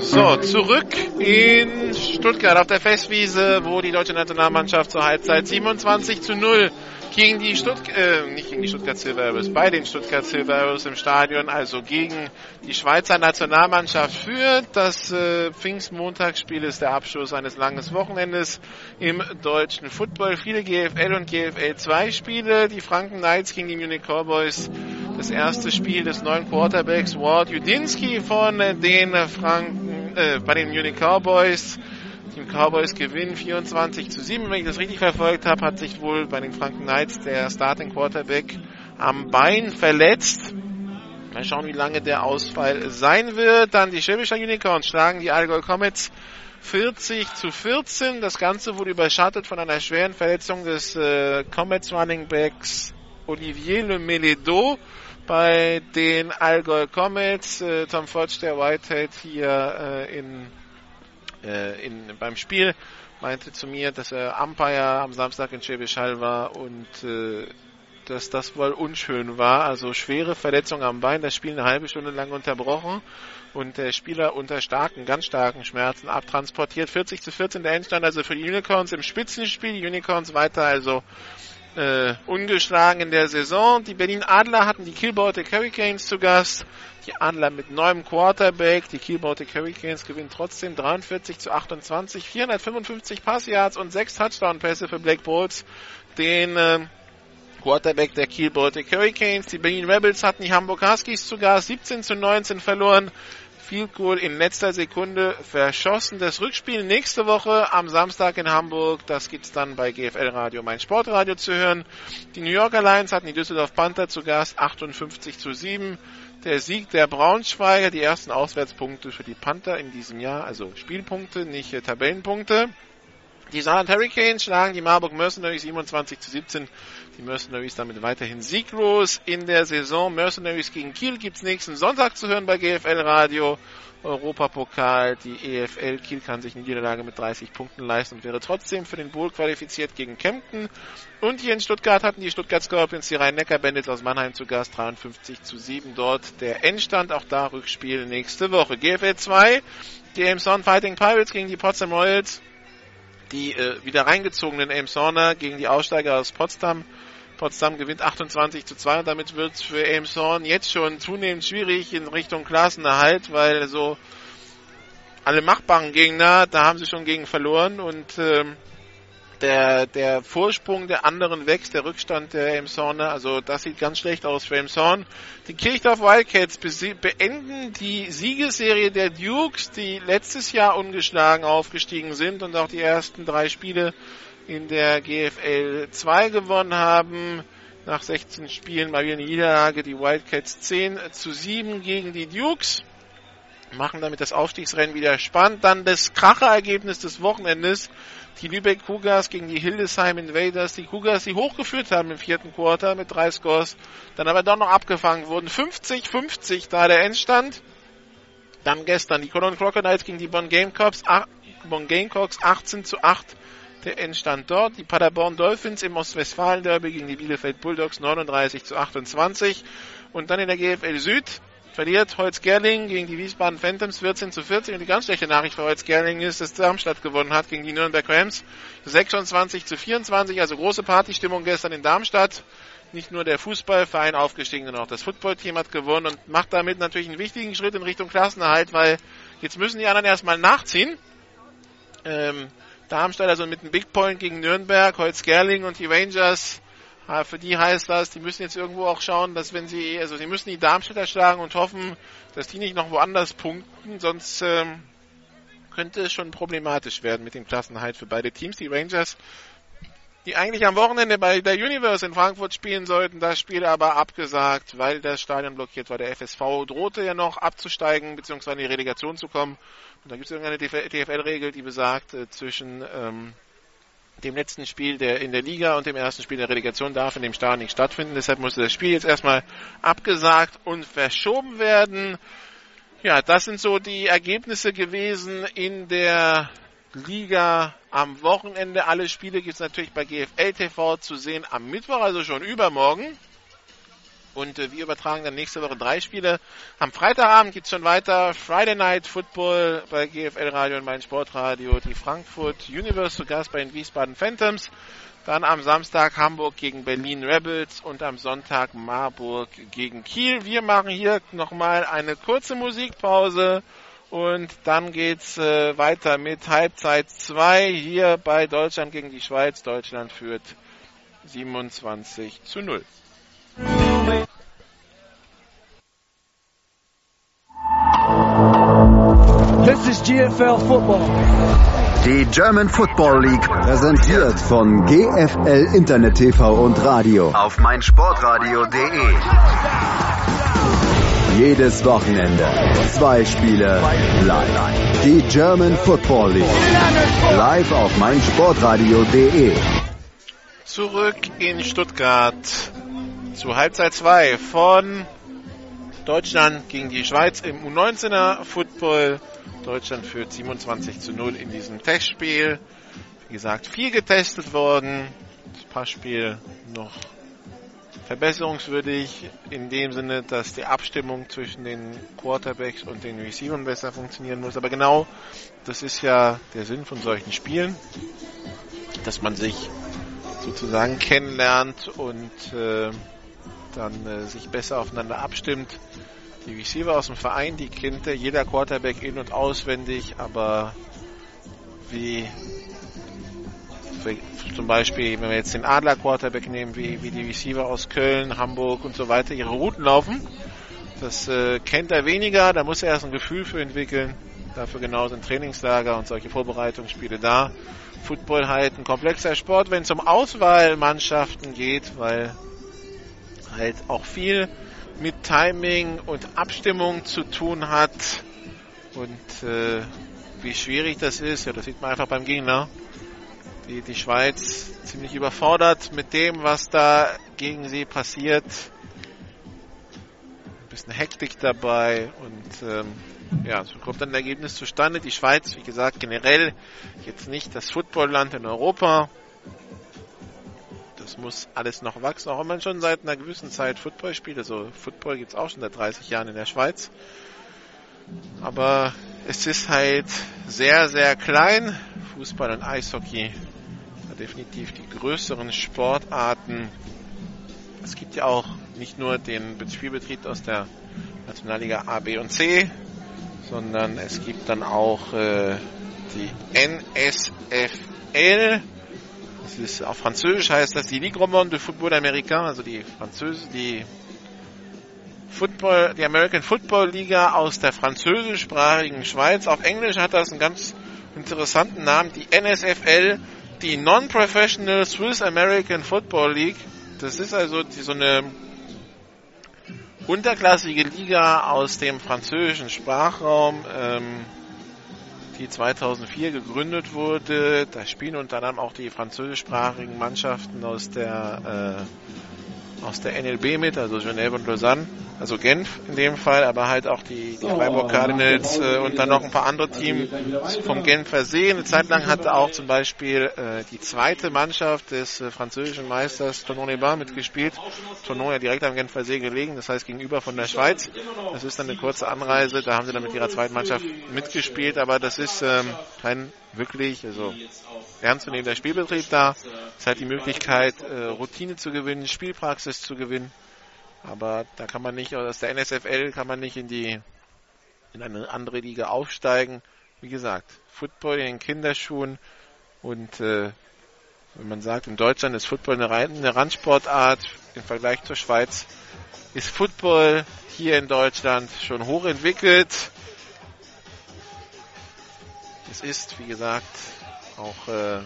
So, zurück in Stuttgart auf der Festwiese, wo die deutsche Nationalmannschaft zur Halbzeit 27 zu 0 gegen die Stuttgart, äh, nicht gegen die Stuttgart Silver Arrows, bei den Stuttgart Silver Arrows im Stadion, also gegen die Schweizer Nationalmannschaft führt. Das äh, Pfingstmontagsspiel ist der Abschluss eines langen Wochenendes im deutschen Football. Viele GFL und GFL 2 Spiele. Die Franken Knights gegen die Munich Cowboys. Das erste Spiel des neuen Quarterbacks Ward Judinski von den Franken, äh, bei den Munich Cowboys. Die Cowboys gewinnen 24 zu 7. Wenn ich das richtig verfolgt habe, hat sich wohl bei den Franken Knights der Starting Quarterback am Bein verletzt. Mal schauen, wie lange der Ausfall sein wird. Dann die Schwäbischer Unicorns schlagen die Allgäu Comets 40 zu 14. Das Ganze wurde überschattet von einer schweren Verletzung des äh, Comets Running Backs Olivier Le Meledo bei den Allgäu Comets. Äh, Tom Fodge, der Whitehead hier äh, in äh, in, beim Spiel meinte zu mir, dass er Umpire am Samstag in Schwäbisch Hall war und äh, dass das wohl unschön war. Also schwere Verletzung am Bein, das Spiel eine halbe Stunde lang unterbrochen und der Spieler unter starken, ganz starken Schmerzen abtransportiert. 40 zu 14 der Endstand also für die Unicorns im Spitzenspiel. Unicorns weiter also äh, ungeschlagen in der Saison. Die Berlin Adler hatten die Kiel Baltic Hurricanes zu Gast. Die Adler mit neuem Quarterback. Die Kiel Baltic Hurricanes gewinnen trotzdem 43 zu 28. 455 Passyards und 6 Touchdown-Pässe für Blake Bowles. Den äh, Quarterback der Kiel Baltic Hurricanes. Die Berlin Rebels hatten die Hamburg Huskies zu Gast. 17 zu 19 verloren. Field Goal in letzter Sekunde verschossen. Das Rückspiel nächste Woche am Samstag in Hamburg. Das gibt's dann bei GFL Radio, mein Sportradio zu hören. Die New Yorker Lions hatten die Düsseldorf Panther zu Gast. 58 zu 7. Der Sieg der Braunschweiger, die ersten Auswärtspunkte für die Panther in diesem Jahr, also Spielpunkte, nicht Tabellenpunkte. Die Saarland Hurricanes schlagen die Marburg Mercenaries 27 zu 17. Die Mercenaries damit weiterhin sieglos in der Saison. Mercenaries gegen Kiel gibt's nächsten Sonntag zu hören bei GFL Radio. Europapokal, die EFL Kiel kann sich eine Niederlage mit 30 Punkten leisten und wäre trotzdem für den Bowl qualifiziert gegen Kempten. Und hier in Stuttgart hatten die Stuttgart Scorpions die Rhein-Neckar-Bandits aus Mannheim zu Gast, 53 zu 7 dort der Endstand, auch da Rückspiel nächste Woche. GFL 2, die Elmshorn Fighting Pirates gegen die Potsdam Royals die äh, wieder reingezogenen Elmshorner gegen die Aussteiger aus Potsdam. Potsdam gewinnt 28 zu 2 und damit wird es für Elmshorn jetzt schon zunehmend schwierig in Richtung Klassenerhalt, weil so alle machbaren Gegner, da haben sie schon gegen verloren. Und ähm, der, der Vorsprung der anderen wächst, der Rückstand der Elmshorner, also das sieht ganz schlecht aus für Elmshorn. Die Kirchdorf Wildcats beenden die Siegesserie der Dukes, die letztes Jahr ungeschlagen aufgestiegen sind und auch die ersten drei Spiele in der GFL 2 gewonnen haben. Nach 16 Spielen mal wieder eine Niederlage, die Wildcats 10 zu 7 gegen die Dukes machen damit das Aufstiegsrennen wieder spannend. Dann das Kracherergebnis des Wochenendes die Lübeck Cougars gegen die Hildesheim Invaders. Die Cougars, die hochgeführt haben im vierten Quarter mit drei Scores, dann aber doch noch abgefangen wurden. 50-50 da der Endstand. Dann gestern die Cologne Crocodiles gegen die Bonn Gamecocks, Bonn Gamecocks 18 zu 8 Endstand dort. Die Paderborn Dolphins im Ostwestfalen-Derby gegen die Bielefeld Bulldogs 39 zu 28. Und dann in der GFL Süd verliert Holz Gerling gegen die Wiesbaden Phantoms 14 zu 40. Und die ganz schlechte Nachricht für Holz Gerling ist, dass Darmstadt gewonnen hat gegen die Nürnberg Rams 26 zu 24. Also große Partystimmung gestern in Darmstadt. Nicht nur der Fußballverein aufgestiegen, sondern auch das Footballteam hat gewonnen und macht damit natürlich einen wichtigen Schritt in Richtung Klassenerhalt, weil jetzt müssen die anderen erstmal nachziehen. Ähm, Darmstadt also mit einem Big Point gegen Nürnberg, Holz Gerling und die Rangers für die heißt das, die müssen jetzt irgendwo auch schauen, dass wenn sie, also sie müssen die Darmstädter schlagen und hoffen, dass die nicht noch woanders punkten, sonst ähm, könnte es schon problematisch werden mit dem Klassenhalt für beide Teams. Die Rangers, die eigentlich am Wochenende bei der Universe in Frankfurt spielen sollten, das Spiel aber abgesagt, weil das Stadion blockiert war. Der FSV drohte ja noch abzusteigen, beziehungsweise in die Relegation zu kommen. Und da gibt es irgendeine DFL-Regel, die besagt, äh, zwischen ähm, dem letzten Spiel der in der Liga und dem ersten Spiel der Relegation darf in dem Stadion nicht stattfinden. Deshalb musste das Spiel jetzt erstmal abgesagt und verschoben werden. Ja, das sind so die Ergebnisse gewesen in der Liga am Wochenende. Alle Spiele gibt es natürlich bei GFL TV zu sehen am Mittwoch, also schon übermorgen. Und äh, wir übertragen dann nächste Woche drei Spiele. Am Freitagabend geht's schon weiter. Friday Night Football bei GFL Radio und mein Sportradio. Die Frankfurt Universe zu Gast bei den Wiesbaden Phantoms. Dann am Samstag Hamburg gegen Berlin Rebels und am Sonntag Marburg gegen Kiel. Wir machen hier nochmal eine kurze Musikpause und dann geht's äh, weiter mit Halbzeit 2 hier bei Deutschland gegen die Schweiz. Deutschland führt 27 zu 0. GFL Football. Die German Football League präsentiert von GFL Internet TV und Radio auf meinsportradio.de. Jedes Wochenende zwei Spiele live. Die German Football League live auf meinsportradio.de. Zurück in Stuttgart zu Halbzeit 2 von Deutschland gegen die Schweiz im U19er Football Football. Deutschland führt 27 zu 0 in diesem Testspiel. Wie gesagt, viel getestet worden. Das Passspiel noch verbesserungswürdig in dem Sinne, dass die Abstimmung zwischen den Quarterbacks und den Receivern besser funktionieren muss. Aber genau das ist ja der Sinn von solchen Spielen, dass man sich sozusagen kennenlernt und äh, dann äh, sich besser aufeinander abstimmt. Die Receiver aus dem Verein, die kennt jeder Quarterback in- und auswendig, aber wie zum Beispiel, wenn wir jetzt den Adler Quarterback nehmen, wie, wie die Receiver aus Köln, Hamburg und so weiter ihre Routen laufen. Das äh, kennt er weniger, da muss er erst ein Gefühl für entwickeln. Dafür genau sind Trainingslager und solche Vorbereitungsspiele da. Football halt ein komplexer Sport, wenn es um Auswahlmannschaften geht, weil halt auch viel mit Timing und Abstimmung zu tun hat. Und äh, wie schwierig das ist, ja, das sieht man einfach beim Gegner die, die Schweiz ziemlich überfordert mit dem, was da gegen sie passiert. Ein bisschen Hektik dabei und ähm, ja, so kommt dann ein Ergebnis zustande. Die Schweiz, wie gesagt, generell jetzt nicht das Footballland in Europa. Das muss alles noch wachsen, auch wenn man schon seit einer gewissen Zeit Football spielt. Also Football gibt es auch schon seit 30 Jahren in der Schweiz. Aber es ist halt sehr, sehr klein. Fußball und Eishockey definitiv die größeren Sportarten. Es gibt ja auch nicht nur den Spielbetrieb aus der Nationalliga A, B und C, sondern es gibt dann auch äh, die NSFL. Das ist auf Französisch heißt das die Ligue Romande de Football Américain, also die Französ die Football, die American Football Liga aus der französischsprachigen Schweiz. Auf Englisch hat das einen ganz interessanten Namen, die NSFL die Non-Professional Swiss American Football League. Das ist also die, so eine unterklassige Liga aus dem französischen Sprachraum, ähm, die 2004 gegründet wurde. Da spielen unter anderem auch die französischsprachigen Mannschaften aus der äh, aus der NLB mit, also Genève und Lausanne also Genf in dem Fall, aber halt auch die, die Freiburg Cardinals äh, und dann noch ein paar andere Teams vom Genfer See. Eine Zeit lang hatte auch zum Beispiel äh, die zweite Mannschaft des äh, französischen Meisters Tonon-les-Bains mitgespielt. Tonon ja direkt am Genfer See gelegen, das heißt gegenüber von der Schweiz. Das ist dann eine kurze Anreise, da haben sie dann mit ihrer zweiten Mannschaft mitgespielt, aber das ist ähm, kein wirklich, also ernstzunehmender Spielbetrieb da. Es halt die Möglichkeit, äh, Routine zu gewinnen, Spielpraxis zu gewinnen. Aber da kann man nicht, aus der NSFL kann man nicht in die, in eine andere Liga aufsteigen. Wie gesagt, Football in den Kinderschuhen und äh, wenn man sagt, in Deutschland ist Football eine, eine Randsportart im Vergleich zur Schweiz, ist Football hier in Deutschland schon hochentwickelt. Es ist, wie gesagt, auch äh,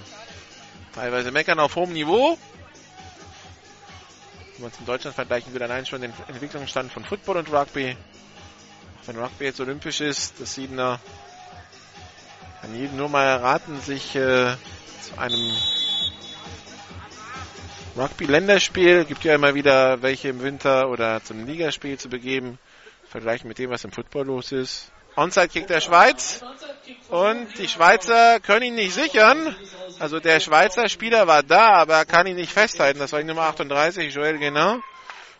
teilweise meckern auf hohem Niveau. Wenn man es in Deutschland vergleichen will, allein schon den Entwicklungsstand von Football und Rugby. Wenn Rugby jetzt olympisch ist, das Siebener kann jedem nur mal erraten, sich äh, zu einem Rugby-Länderspiel, gibt ja immer wieder welche im Winter oder zum Ligaspiel zu begeben, vergleichen mit dem, was im Football los ist. Onside-Kick der Schweiz. Und die Schweizer können ihn nicht sichern. Also der Schweizer Spieler war da, aber er kann ihn nicht festhalten. Das war die Nummer 38, Joel Genau.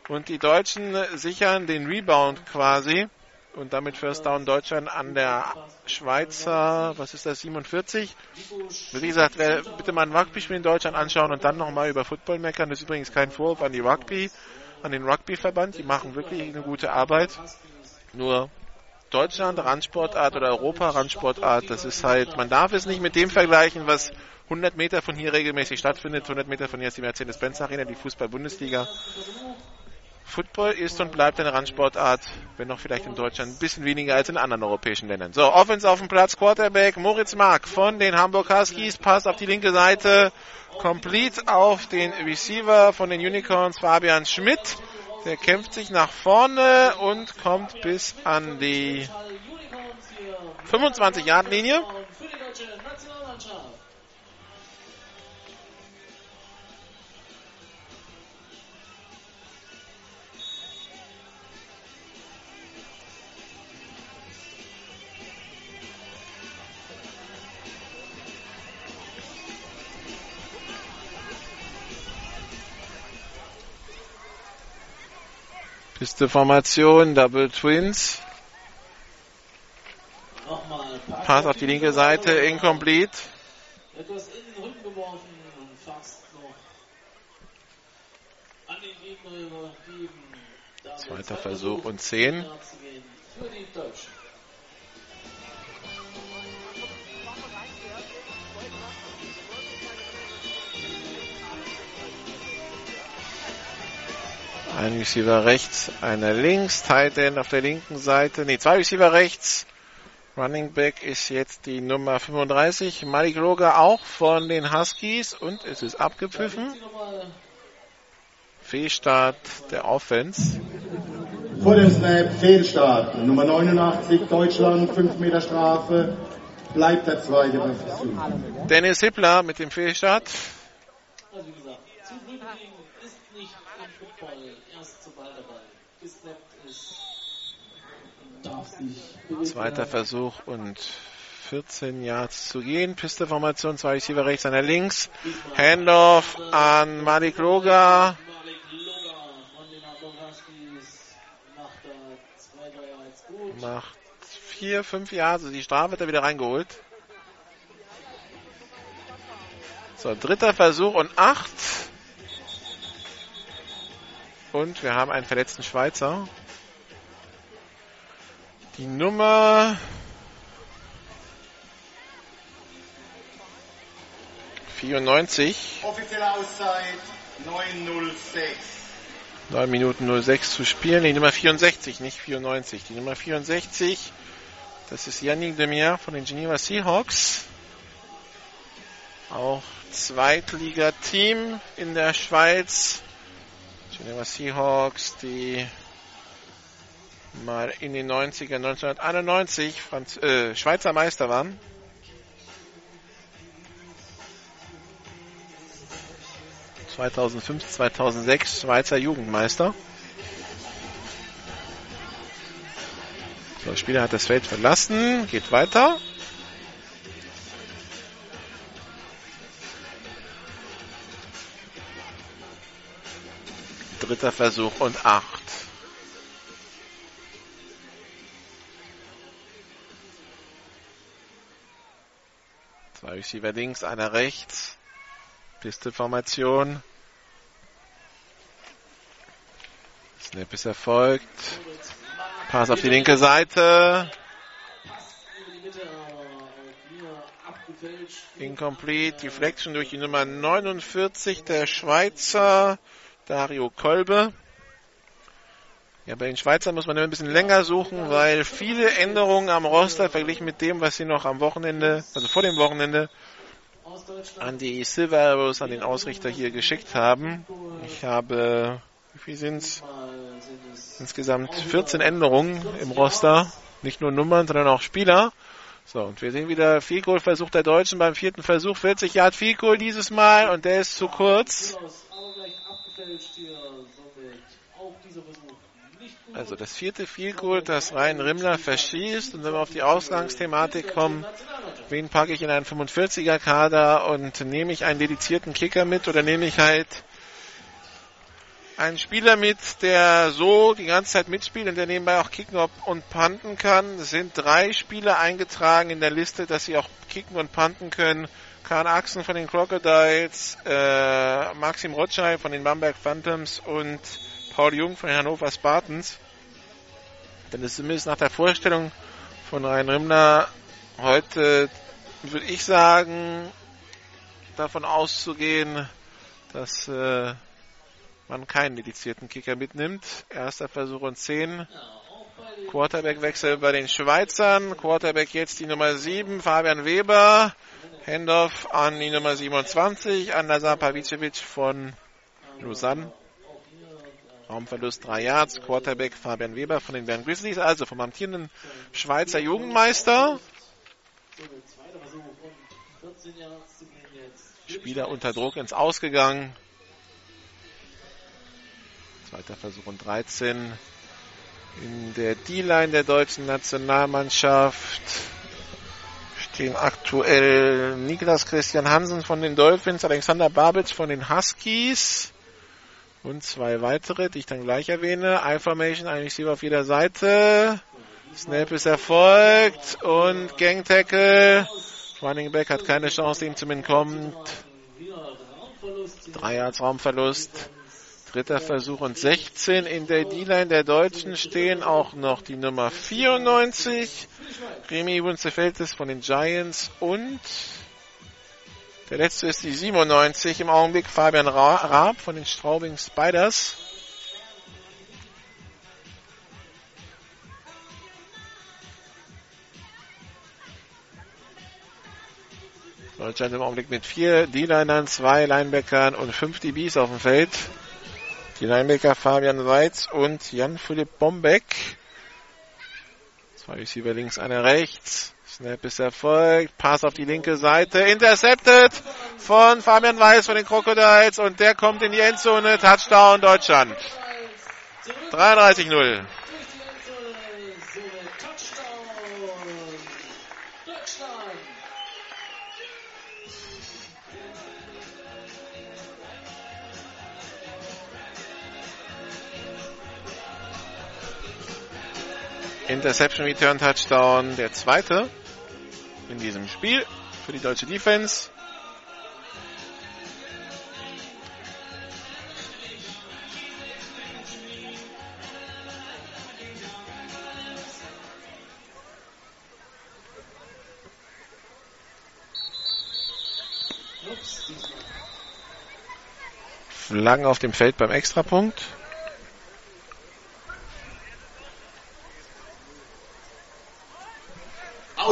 Und die Deutschen sichern den Rebound quasi. Und damit First Down Deutschland an der Schweizer, was ist das, 47? Wie gesagt, wer bitte mal ein Rugby-Spiel in Deutschland anschauen und dann nochmal über Football meckern. Das ist übrigens kein Vorwurf an die Rugby, an den Rugby-Verband. Die machen wirklich eine gute Arbeit. Nur Deutschland Randsportart oder Europa Randsportart, das ist halt, man darf es nicht mit dem vergleichen, was 100 Meter von hier regelmäßig stattfindet. 100 Meter von hier ist die Mercedes-Benz Arena, die Fußball-Bundesliga. Football ist und bleibt eine Randsportart, wenn noch vielleicht in Deutschland ein bisschen weniger als in anderen europäischen Ländern. So, Offense auf dem Platz, Quarterback Moritz Mark von den Hamburg Huskies, passt auf die linke Seite, complete auf den Receiver von den Unicorns Fabian Schmidt. Der kämpft sich nach vorne und kommt bis an die 25-Yard-Linie. Piste-Formation, Double Twins. Pass auf die linke Seite, incomplete. Etwas in den Rücken geworfen und fast noch an den Gegner übergeben. Zweiter Versuch und 10. nachzugehen Für die Deutschen. Ein Receiver rechts, einer links, Tight End auf der linken Seite. Ne, zwei Receiver rechts. Running Back ist jetzt die Nummer 35. Malik Loga auch von den Huskies und es ist abgepfiffen. Fehlstart der Offense. Vor dem Snap Fehlstart. Nummer 89 Deutschland, 5 Meter Strafe. Bleibt der zweite Versuch. Dennis Hippler mit dem Fehlstart. Also wie gesagt, zu früh bewegen ist nicht im Football. Erst zum Ball dabei. Gesnappt ist, darf sich bewegen. Zweiter Versuch und 14 Yards zu gehen. Pisteformation, zwei Receiver rechts, einer links. Handoff an Malik Loga. Macht da zwei, drei Yards gut. Macht vier, fünf Yards. Also die Strafe wird er wieder reingeholt. So, dritter Versuch und acht. Und wir haben einen verletzten Schweizer. Die Nummer 94. Offizielle Auszeit 906. 9 Minuten 06 zu spielen. Die Nummer 64, nicht 94. Die Nummer 64, das ist Yannick Demir von den Geneva Seahawks. Auch Zweitligateam in der Schweiz. Geneva Seahawks, die mal in den 90er 1991 Franz äh, Schweizer Meister waren. ...2005, 2006 Schweizer Jugendmeister. So, der Spieler hat das Feld verlassen, geht weiter. Dritter Versuch und acht. Zwei Receiver links, einer rechts. Pistolformation. Snap ist erfolgt. Pass auf die linke Seite. Incomplete. Deflection durch die Nummer 49 der Schweizer Dario Kolbe. Ja, bei den Schweizern muss man immer ein bisschen länger suchen, weil viele Änderungen am Roster verglichen mit dem, was sie noch am Wochenende, also vor dem Wochenende, an die Silver an den Ausrichter hier geschickt haben. Ich habe, wie viel sind's? Insgesamt 14 Änderungen im Roster. Nicht nur Nummern, sondern auch Spieler. So, und wir sehen wieder Field Goal Versuch der Deutschen beim vierten Versuch. 40 Yard Field Goal dieses Mal und der ist zu kurz. Hier. Somit auch dieser Versuch. Also das vierte Field Goal, das Ryan Rimmler verschießt. Und wenn wir auf die Ausgangsthematik kommen, wen packe ich in einen 45er Kader und nehme ich einen dedizierten Kicker mit oder nehme ich halt einen Spieler mit, der so die ganze Zeit mitspielt und der nebenbei auch kicken und punten kann. Es sind drei Spieler eingetragen in der Liste, dass sie auch kicken und punten können. Karl Axen von den Crocodiles, äh, Maxim Rotschei von den Bamberg Phantoms und Paul Jung von den Hannover Spartans. Denn es ist zumindest nach der Vorstellung von Ryan Rimmler heute, würde ich sagen, davon auszugehen, dass äh, man keinen dedizierten Kicker mitnimmt. Erster Versuch und 10. Quarterback-Wechsel bei den Schweizern. Quarterback jetzt die Nummer 7, Fabian Weber. Handoff an die Nummer 27, an Nazar Pavicevic von Lausanne. Raumverlust 3 Yards. Quarterback Fabian Weber von den Bern Grizzlies, also vom amtierenden Schweizer Jugendmeister. Somit zweiter Versuch und 14 Yards zu gehen jetzt. Spieler unter Druck ins Ausgegangen. Zweiter Versuch und 13. In der D-Line der deutschen Nationalmannschaft stehen aktuell Niklas Christian Hansen von den Dolphins, Alexander Babitz von den Huskies, Und zwei weitere, die ich dann gleich erwähne. I-Formation, ein Receiver auf jeder Seite. Snap ist erfolgt und Gang Tackle. Running Back hat keine Chance, ihm zu entkommen. Drei Yards Raumverlust. Dritter Versuch und 16. In der D-Line der Deutschen stehen auch noch die Nummer 94. Remy Wunzefeltes von den Giants und der letzte ist die 97 im Augenblick. Fabian Raab von den Straubing Spiders. Deutschland im Augenblick mit vier D-Linern, zwei Linebackern und fünf DBs auf dem Feld. Die Linebacker Fabian Weitz und Jan-Philipp Bombeck. Zwei Receiver links, einer rechts. Snap ist erfolgt. Pass auf die linke Seite. Intercepted von Fabian Weiß von den Crocodiles und der kommt in die Endzone. Touchdown Deutschland. 33-0. Interception Return Touchdown, der zweite in diesem Spiel für die deutsche Defense. Flaggen auf dem Feld beim Extrapunkt.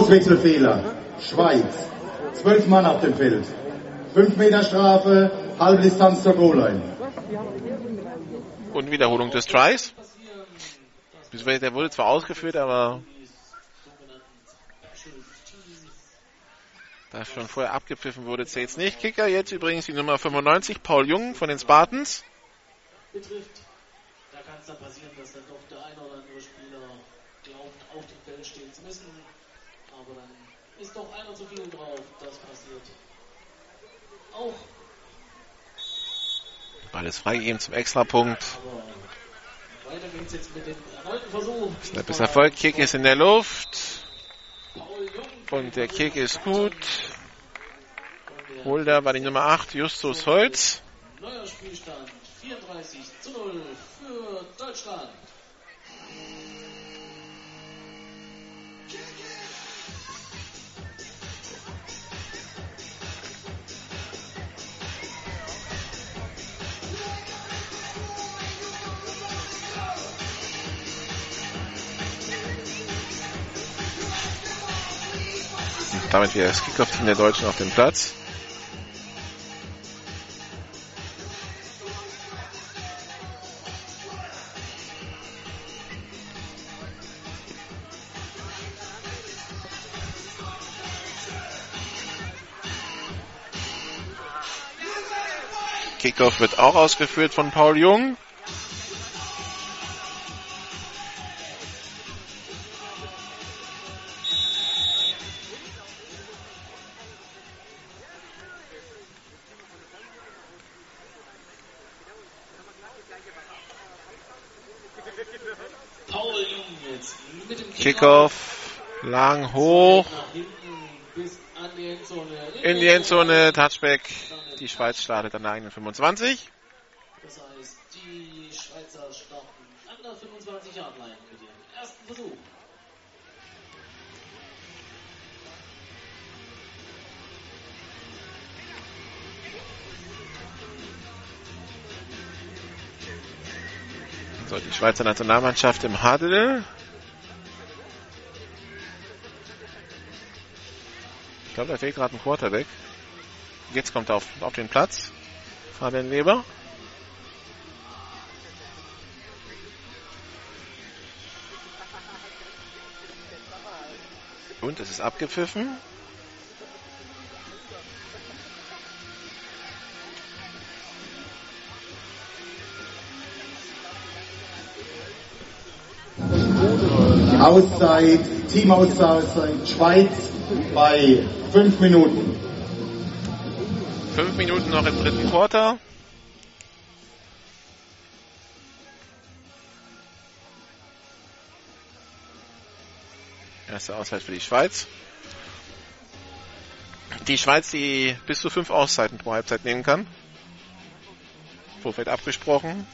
Auswechselfehler. Schweiz. Zwölf Mann auf dem Feld. Fünf Meter Strafe, halbe Distanz zur Goal-Line. Und Wiederholung des Tries. Der wurde zwar ausgeführt, aber da schon vorher abgepfiffen wurde, zählt nicht. Kicker jetzt übrigens die Nummer 95, Paul Jung von den Spartans. Betrifft, da kann es dann passieren, dass dann doch der eine oder andere Spieler glaubt, auf dem Feld stehen zu müssen. Aber dann ist doch einer zu viel drauf. Das passiert. Auch. Ball ist freigegeben zum Extrapunkt. Aber weiter geht's jetzt mit dem erneuten Versuch. Snap ist Erfolg. Kick ist in der Luft. Und der Kick ist gut. Holder war die Nummer 8, Justus Holz. Neuer Spielstand 34 zu 0 für Deutschland. Damit wieder das Kickoff-Team der Deutschen auf dem Platz. Kickoff wird auch ausgeführt von Paul Jung. Kickoff lang hoch in die Endzone. Touchback. Die Schweiz startet an der eigenen 25. Das heißt, die Schweizer starten an der 25 Yard Line mit ihrem ersten Versuch. So, die Schweizer Nationalmannschaft im Huddle. Ich glaube, da fehlt gerade ein Quarterback. Jetzt kommt er auf, auf den Platz. Fabian Weber. Und es ist abgepfiffen. Auszeit, Teamauszeit Schweiz bei Fünf Minuten. Fünf Minuten noch im dritten Quarter. Erster Auszeit für die Schweiz. Die Schweiz, die bis zu fünf Auszeiten pro Halbzeit nehmen kann. Vorfeld abgesprochen.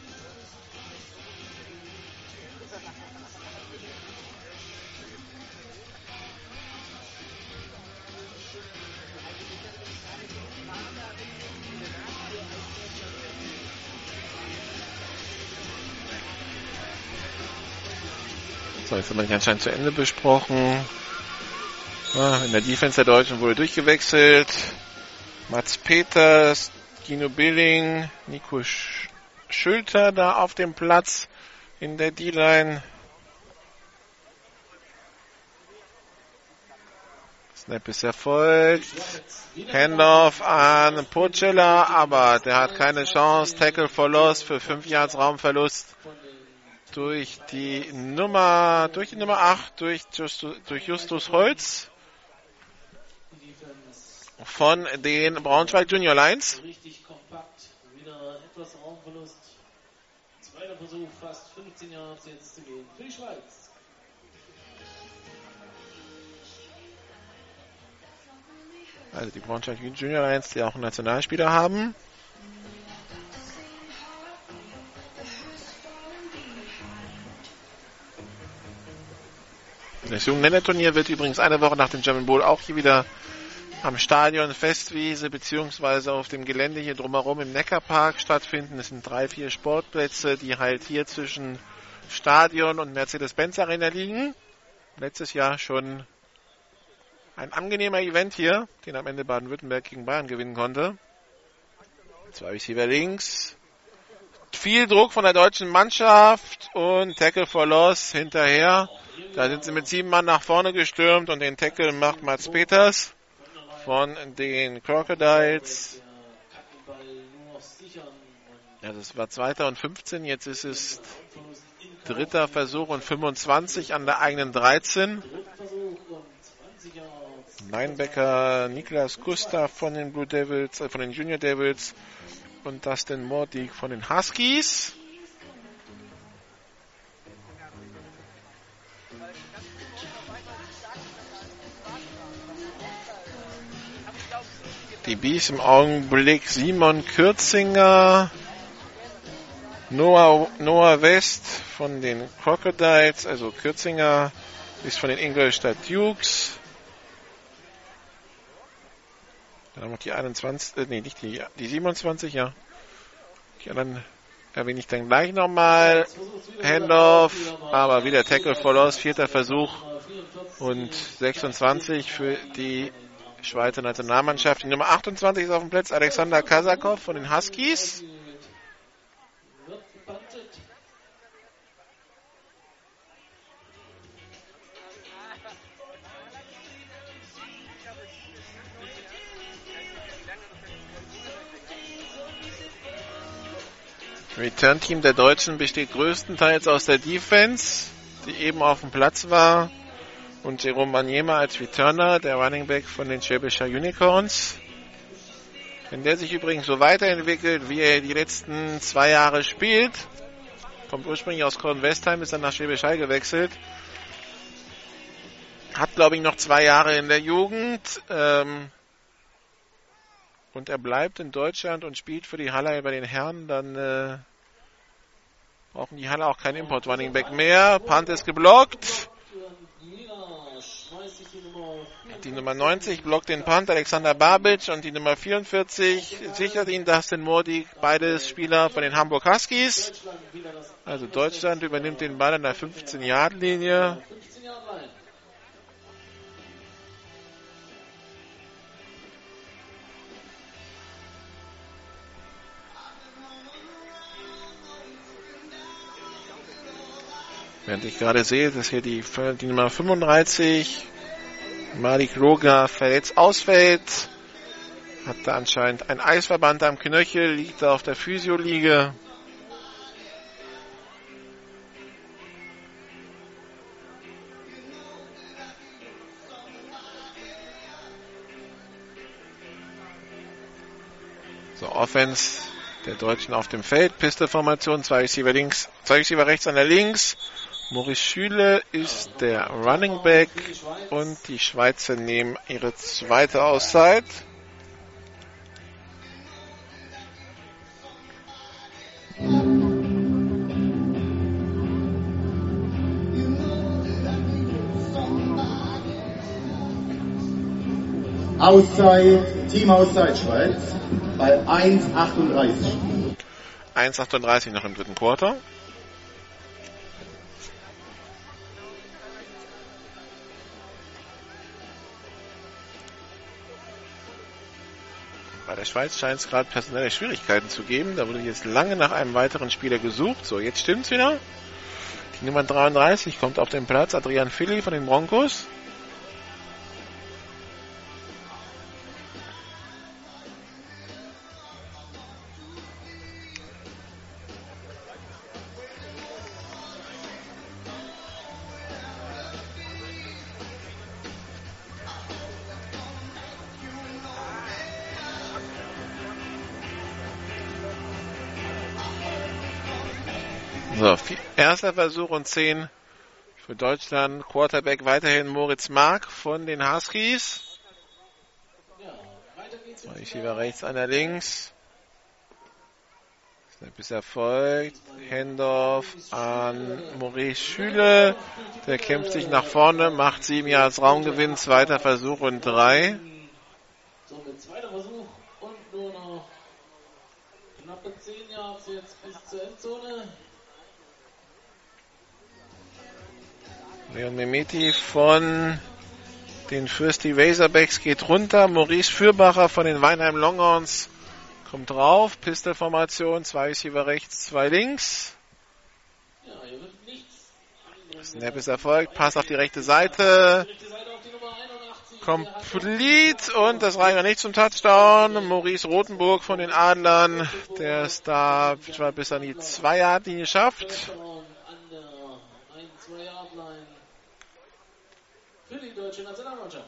Jetzt haben wir anscheinend zu Ende besprochen. Ah, in der Defense der Deutschen wurde durchgewechselt. Mats Peters, Gino Billing, Nico Sch Schülter da auf dem Platz in der D-Line. Snap ist erfolgt. Handoff an Pocella, aber der hat keine Chance. Tackle for Loss für 5 Yards Raumverlust durch die Nummer, durch die Nummer 8, durch Justus, durch Justus Holz von den Braunschweig Junior Lions. Richtig kompakt, wieder etwas Raumverlust. Zweiter Versuch, fast 15 Jahre jetzt zu gehen für die Schweiz. Also die Braunschweig Junior Lions, die auch einen Nationalspieler haben. Das Jungen-Männer-Turnier wird übrigens eine Woche nach dem German Bowl auch hier wieder am Stadion Festwiese beziehungsweise auf dem Gelände hier drumherum im Neckarpark stattfinden. Es sind drei, vier Sportplätze, die halt hier zwischen Stadion und Mercedes-Benz Arena liegen. Letztes Jahr schon ein angenehmer Event hier, den am Ende Baden-Württemberg gegen Bayern gewinnen konnte. Zwei Receiver links. Viel Druck von der deutschen Mannschaft und Tackle for Loss hinterher. Da sind sie mit sieben Mann nach vorne gestürmt und den Tackle macht Mats Peters von den Crocodiles. Ja, das war zweiter und 15, jetzt ist es dritter Versuch und 25 an der eigenen 13. Linebacker Niklas Gustav von den Blue Devils, äh, von den Junior Devils und Dustin Mordig von den Huskies. Die Bees im Augenblick Simon Kürzinger, Noah, Noah West von den Crocodiles, also Kürzinger ist von den Ingolstadt Dukes. Dann haben wir die 21, äh, nee, nicht die, die 27, ja. Die anderen erwähne ich dann gleich nochmal. Handoff, aber wieder Tackle for Loss, vierter Versuch und 26 für die Schweizer Nationalmannschaft. Die Nummer 28 ist auf dem Platz Alexander Kasakov von den Huskies. Return-Team der Deutschen besteht größtenteils aus der Defense, die eben auf dem Platz war und Jerome Maniema als Returner, der Running Back von den Schwäbischer Unicorns. Wenn der sich übrigens so weiterentwickelt, wie er die letzten zwei Jahre spielt, kommt ursprünglich aus Kornwestheim, ist dann nach Schwäbisch Hall gewechselt, hat glaube ich noch zwei Jahre in der Jugend ähm, und er bleibt in Deutschland und spielt für die Halle bei den Herren, dann äh, brauchen die Halle auch keinen Import Running Back mehr. Punt ist geblockt. Die Nummer 90 blockt den Punt, Alexander Babic und die Nummer 44 sichert ihn Dustin Mordig, beides Spieler von den Hamburg Huskies. Also Deutschland übernimmt den Ball an der 15-Yard-Linie. Während ich gerade sehe, dass hier die, die Nummer 35, Malik Loga, verletzt ausfällt. Hat da anscheinend ein Eisverband am Knöchel, liegt da auf der Physioliege. So, Offense der Deutschen auf dem Feld. Piste-Formation, zwei Receiver links, zwei Receiver rechts an der links. Maurice Schüle ist der Running Back und die Schweizer nehmen ihre zweite Auszeit. Auszeit, Teamauszeit Schweiz bei 1,38. 1,38 noch im dritten Quarter. Der Schweiz scheint es gerade personelle Schwierigkeiten zu geben. Da wurde jetzt lange nach einem weiteren Spieler gesucht. So, jetzt stimmt's wieder. Die Nummer 33 kommt auf den Platz. Adrian Philly von den Broncos. Erster Versuch und 10 für Deutschland. Quarterback weiterhin Moritz Mark von den Huskies. Receiver rechts, einer links. Snap ist erfolgt. Handoff an Maurice Schüle. Der kämpft sich nach vorne, macht sieben Yards Raumgewinn. Zweiter Versuch und drei. Zweiter Versuch und nur noch knappe 10 Yards jetzt bis zur Endzone. Leon Memeti von den Fürsti Razorbacks geht runter. Maurice Fürbacher von den Weinheim Longhorns kommt drauf. Pistolformation, zwei Receiver rechts, zwei links. Snap ist erfolgt, Pass auf die rechte Seite. Rechte Seite auf die Nummer 81. Complete und das reicht noch nicht zum Touchdown. Maurice Rotenburg von den Adlern, der es da bis an die 2 Yard Linie schafft. Touchdown an der 1-2-Yard-Line für die deutsche Nationalmannschaft.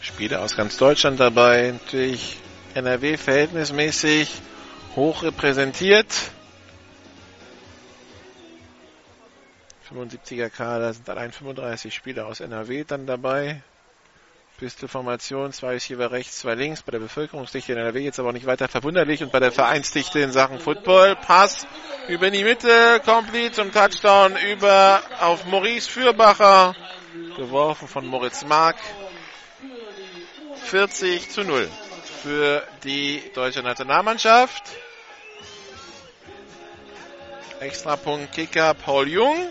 Spieler aus ganz Deutschland dabei, natürlich NRW verhältnismäßig hoch repräsentiert. 75er Kader sind allein 35 Spieler aus NRW dann dabei. Pistolformation, zwei Receiver rechts, zwei links. Bei der Bevölkerungsdichte in NRW jetzt aber nicht weiter verwunderlich. Und bei der Vereinsdichte in Sachen Football, Pass über die Mitte, complete zum Touchdown über auf Maurice Fürbacher. Geworfen von Moritz Mark. 40 zu 0 für die deutsche Nationalmannschaft. Extrapunkt Kicker Paul Jung.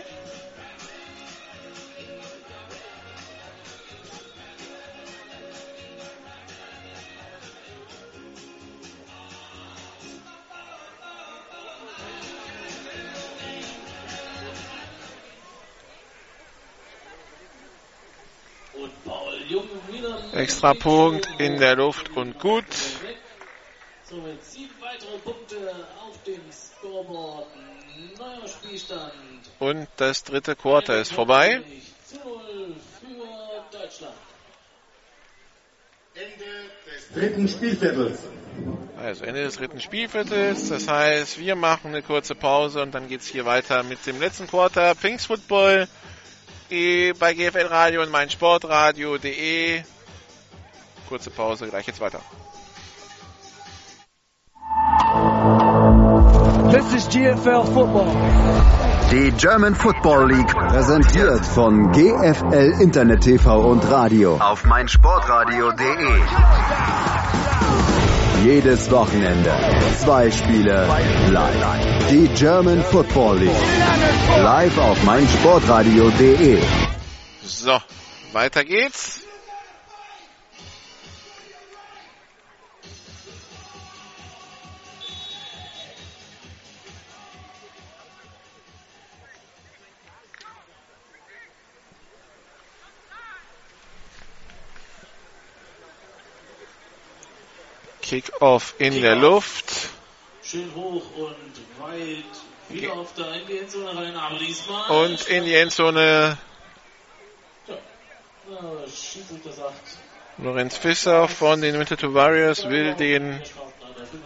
Wieder Extrapunkt in der Luft und gut. Somit sieben weitere Punkte auf dem Scoreboard. Neuer Spielstand. Und das dritte Quarter ist vorbei. Zu 0 für Deutschland. Dritten Spielviertels. Also Ende des dritten Spielviertels. Das heißt, wir machen eine kurze Pause und dann geht's hier weiter mit dem letzten Quarter. Pinks Football eh, bei GFL Radio und meinsportradio.de. Kurze Pause, gleich geht's weiter. This is GFL Football. Die German Football League präsentiert von GFL Internet TV und Radio auf meinsportradio.de. Jedes Wochenende zwei Spiele live. Die German Football League live auf meinsportradio.de. So, weiter geht's. Kickoff in der Luft. Schön hoch und weit. Wieder auf der in die Endzone rein, aber diesmal. Und in die Endzone Ja, Lorenz Fisser von den Winterthur Warriors will den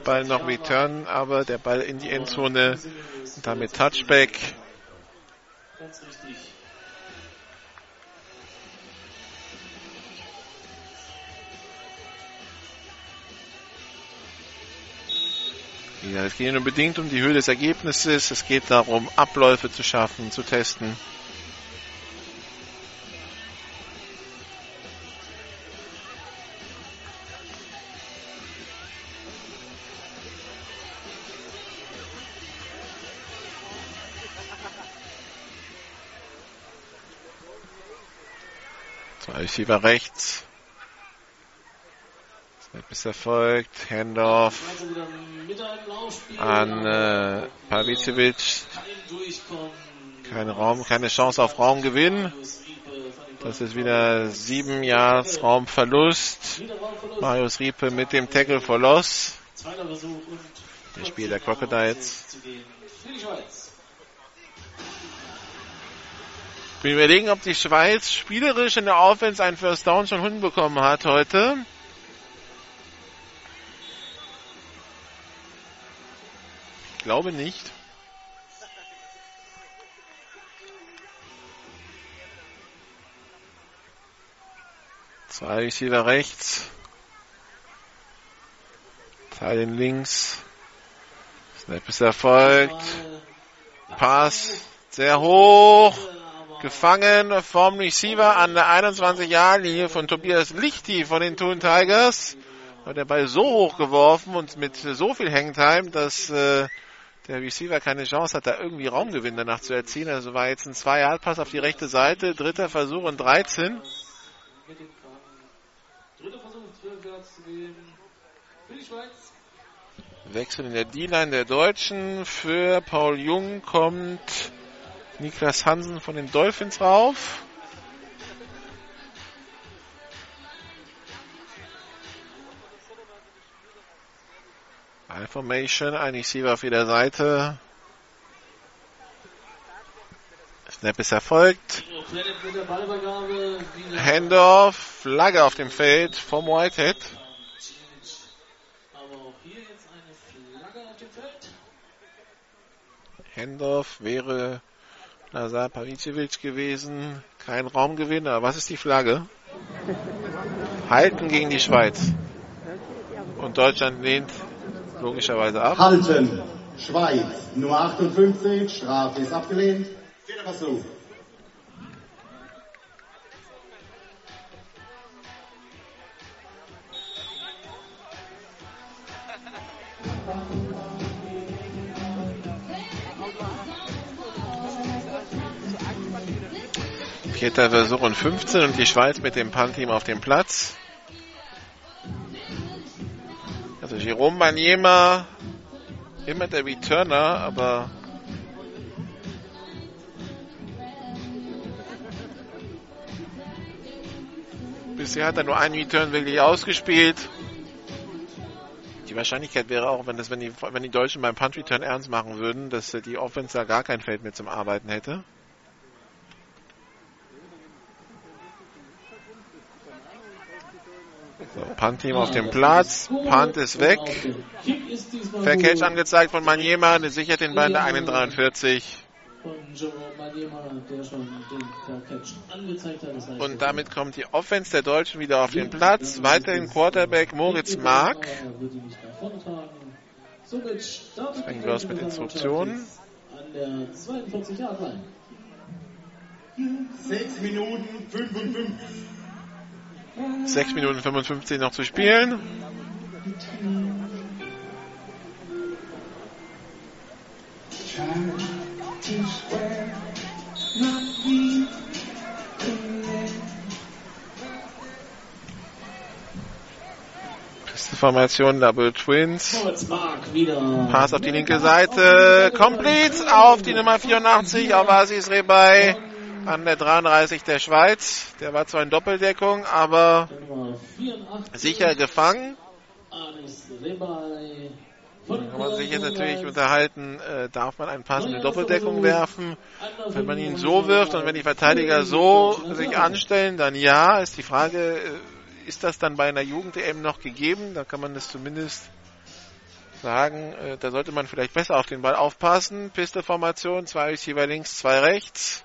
Ball noch returnen, aber der Ball in die Endzone damit Touchback. ganz richtig. Ja, es geht nur bedingt um die Höhe des Ergebnisses. Es geht darum, Abläufe zu schaffen, zu testen. Zwei Receiver rechts. Ist erfolgt. Laufspiel. an äh, Pavicevic. Kein Raum, keine Chance auf Raumgewinn. Das ist wieder sieben Yards Raumverlust. Marius Riepe mit dem Tackle for Loss. Der Spiel der Crocodiles. Wir überlegen, ob die Schweiz spielerisch in der Offense einen First Down schon hinbekommen hat heute. Glaube nicht. Zwei Receiver rechts. Teilen links. Snap ist erfolgt. Pass sehr hoch. Gefangen vom Receiver an der 21-Jahr-Linie von Tobias Lichti von den Thun Tigers. Hat der Ball so hoch geworfen und mit so viel Hangtime, dass äh, der Receiver keine Chance hat, da irgendwie Raumgewinn danach zu erzielen. Also war jetzt ein 2-Yard-Pass auf die rechte Seite. Dritter Versuch und 13. Mit dem Kragen. Dritter Versuch, 12 Yards zu gehen. Für die Schweiz. Wechsel in der D-Line der Deutschen. Für Paul Jung kommt Niklas Hansen von den Dolphins rauf. Information, ein Receiver auf jeder Seite. Snap ist erfolgt. Handoff, Flagge auf dem Feld vom Whitehead. Handoff wäre Lazar Pavicevic gewesen. Kein Raumgewinn, aber was ist die Flagge? Halten gegen die Schweiz. Und Deutschland lehnt logischerweise ab. Halten. Schweiz. Nummer 58. Strafe ist abgelehnt. Vierter Versuch. Vierter Versuch und 15 und die Schweiz mit dem Punt-Team auf dem Platz. Also Jerome Maniema, immer der Returner, aber bisher hat er nur einen Return wirklich ausgespielt. Die Wahrscheinlichkeit wäre auch, wenn, das, wenn, die, wenn die Deutschen beim Punt-Return ernst machen würden, dass die Offense da gar kein Feld mehr zum Arbeiten hätte. So, Punt-Team auf dem Platz. Punt ist weg. Fair Catch angezeigt von Maniema. Der sichert den Ball in der 41. Von Jerome Maniema, der schon den Fair Catch angezeigt hat. Das heißt, Und damit kommt die Offense der Deutschen wieder auf den Platz. Weiterhin Quarterback Moritz Mark. Fängt los mit Instruktionen. jetzt An der 42 Yard Line. 6 Minuten 55. 6 Minuten 55 noch zu spielen. Formation, Double Twins. Pass auf die linke Seite. Complete auf die Nummer 84 auf Asis Rebay an der 33 der Schweiz. Der war zwar in Doppeldeckung, aber Nummer 84. sicher gefangen. Kann man sich jetzt natürlich unterhalten, äh, darf man einen Pass in die Doppeldeckung werfen? Wenn man ihn so wirft und wenn die Verteidiger so sich anstellen, dann ja. Ist die Frage, äh, ist das dann bei einer Jugend-EM noch gegeben? Da kann man das zumindest sagen, äh, da sollte man vielleicht besser auf den Ball aufpassen. Pistolformation, zwei Receiver links, zwei rechts.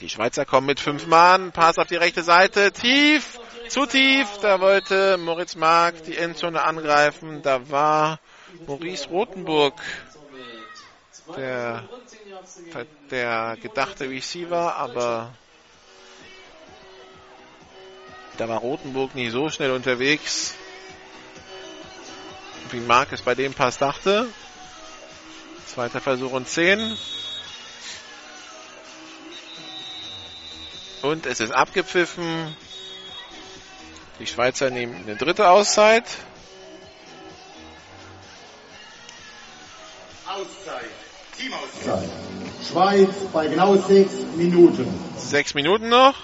Die Schweizer kommen mit fünf Mann, Pass auf die rechte Seite, tief, zu tief. Da wollte Moritz Mark die Endzone angreifen. Da war Maurice Rotenburg der, der gedachte Receiver, aber da war Rotenburg nicht so schnell unterwegs, wie Mark es bei dem Pass dachte. Zweiter Versuch und 10. Und es ist abgepfiffen. Die Schweizer nehmen eine dritte Auszeit. Auszeit. Teamauszeit. Schweiz bei genau sechs Minuten. Sechs Minuten noch.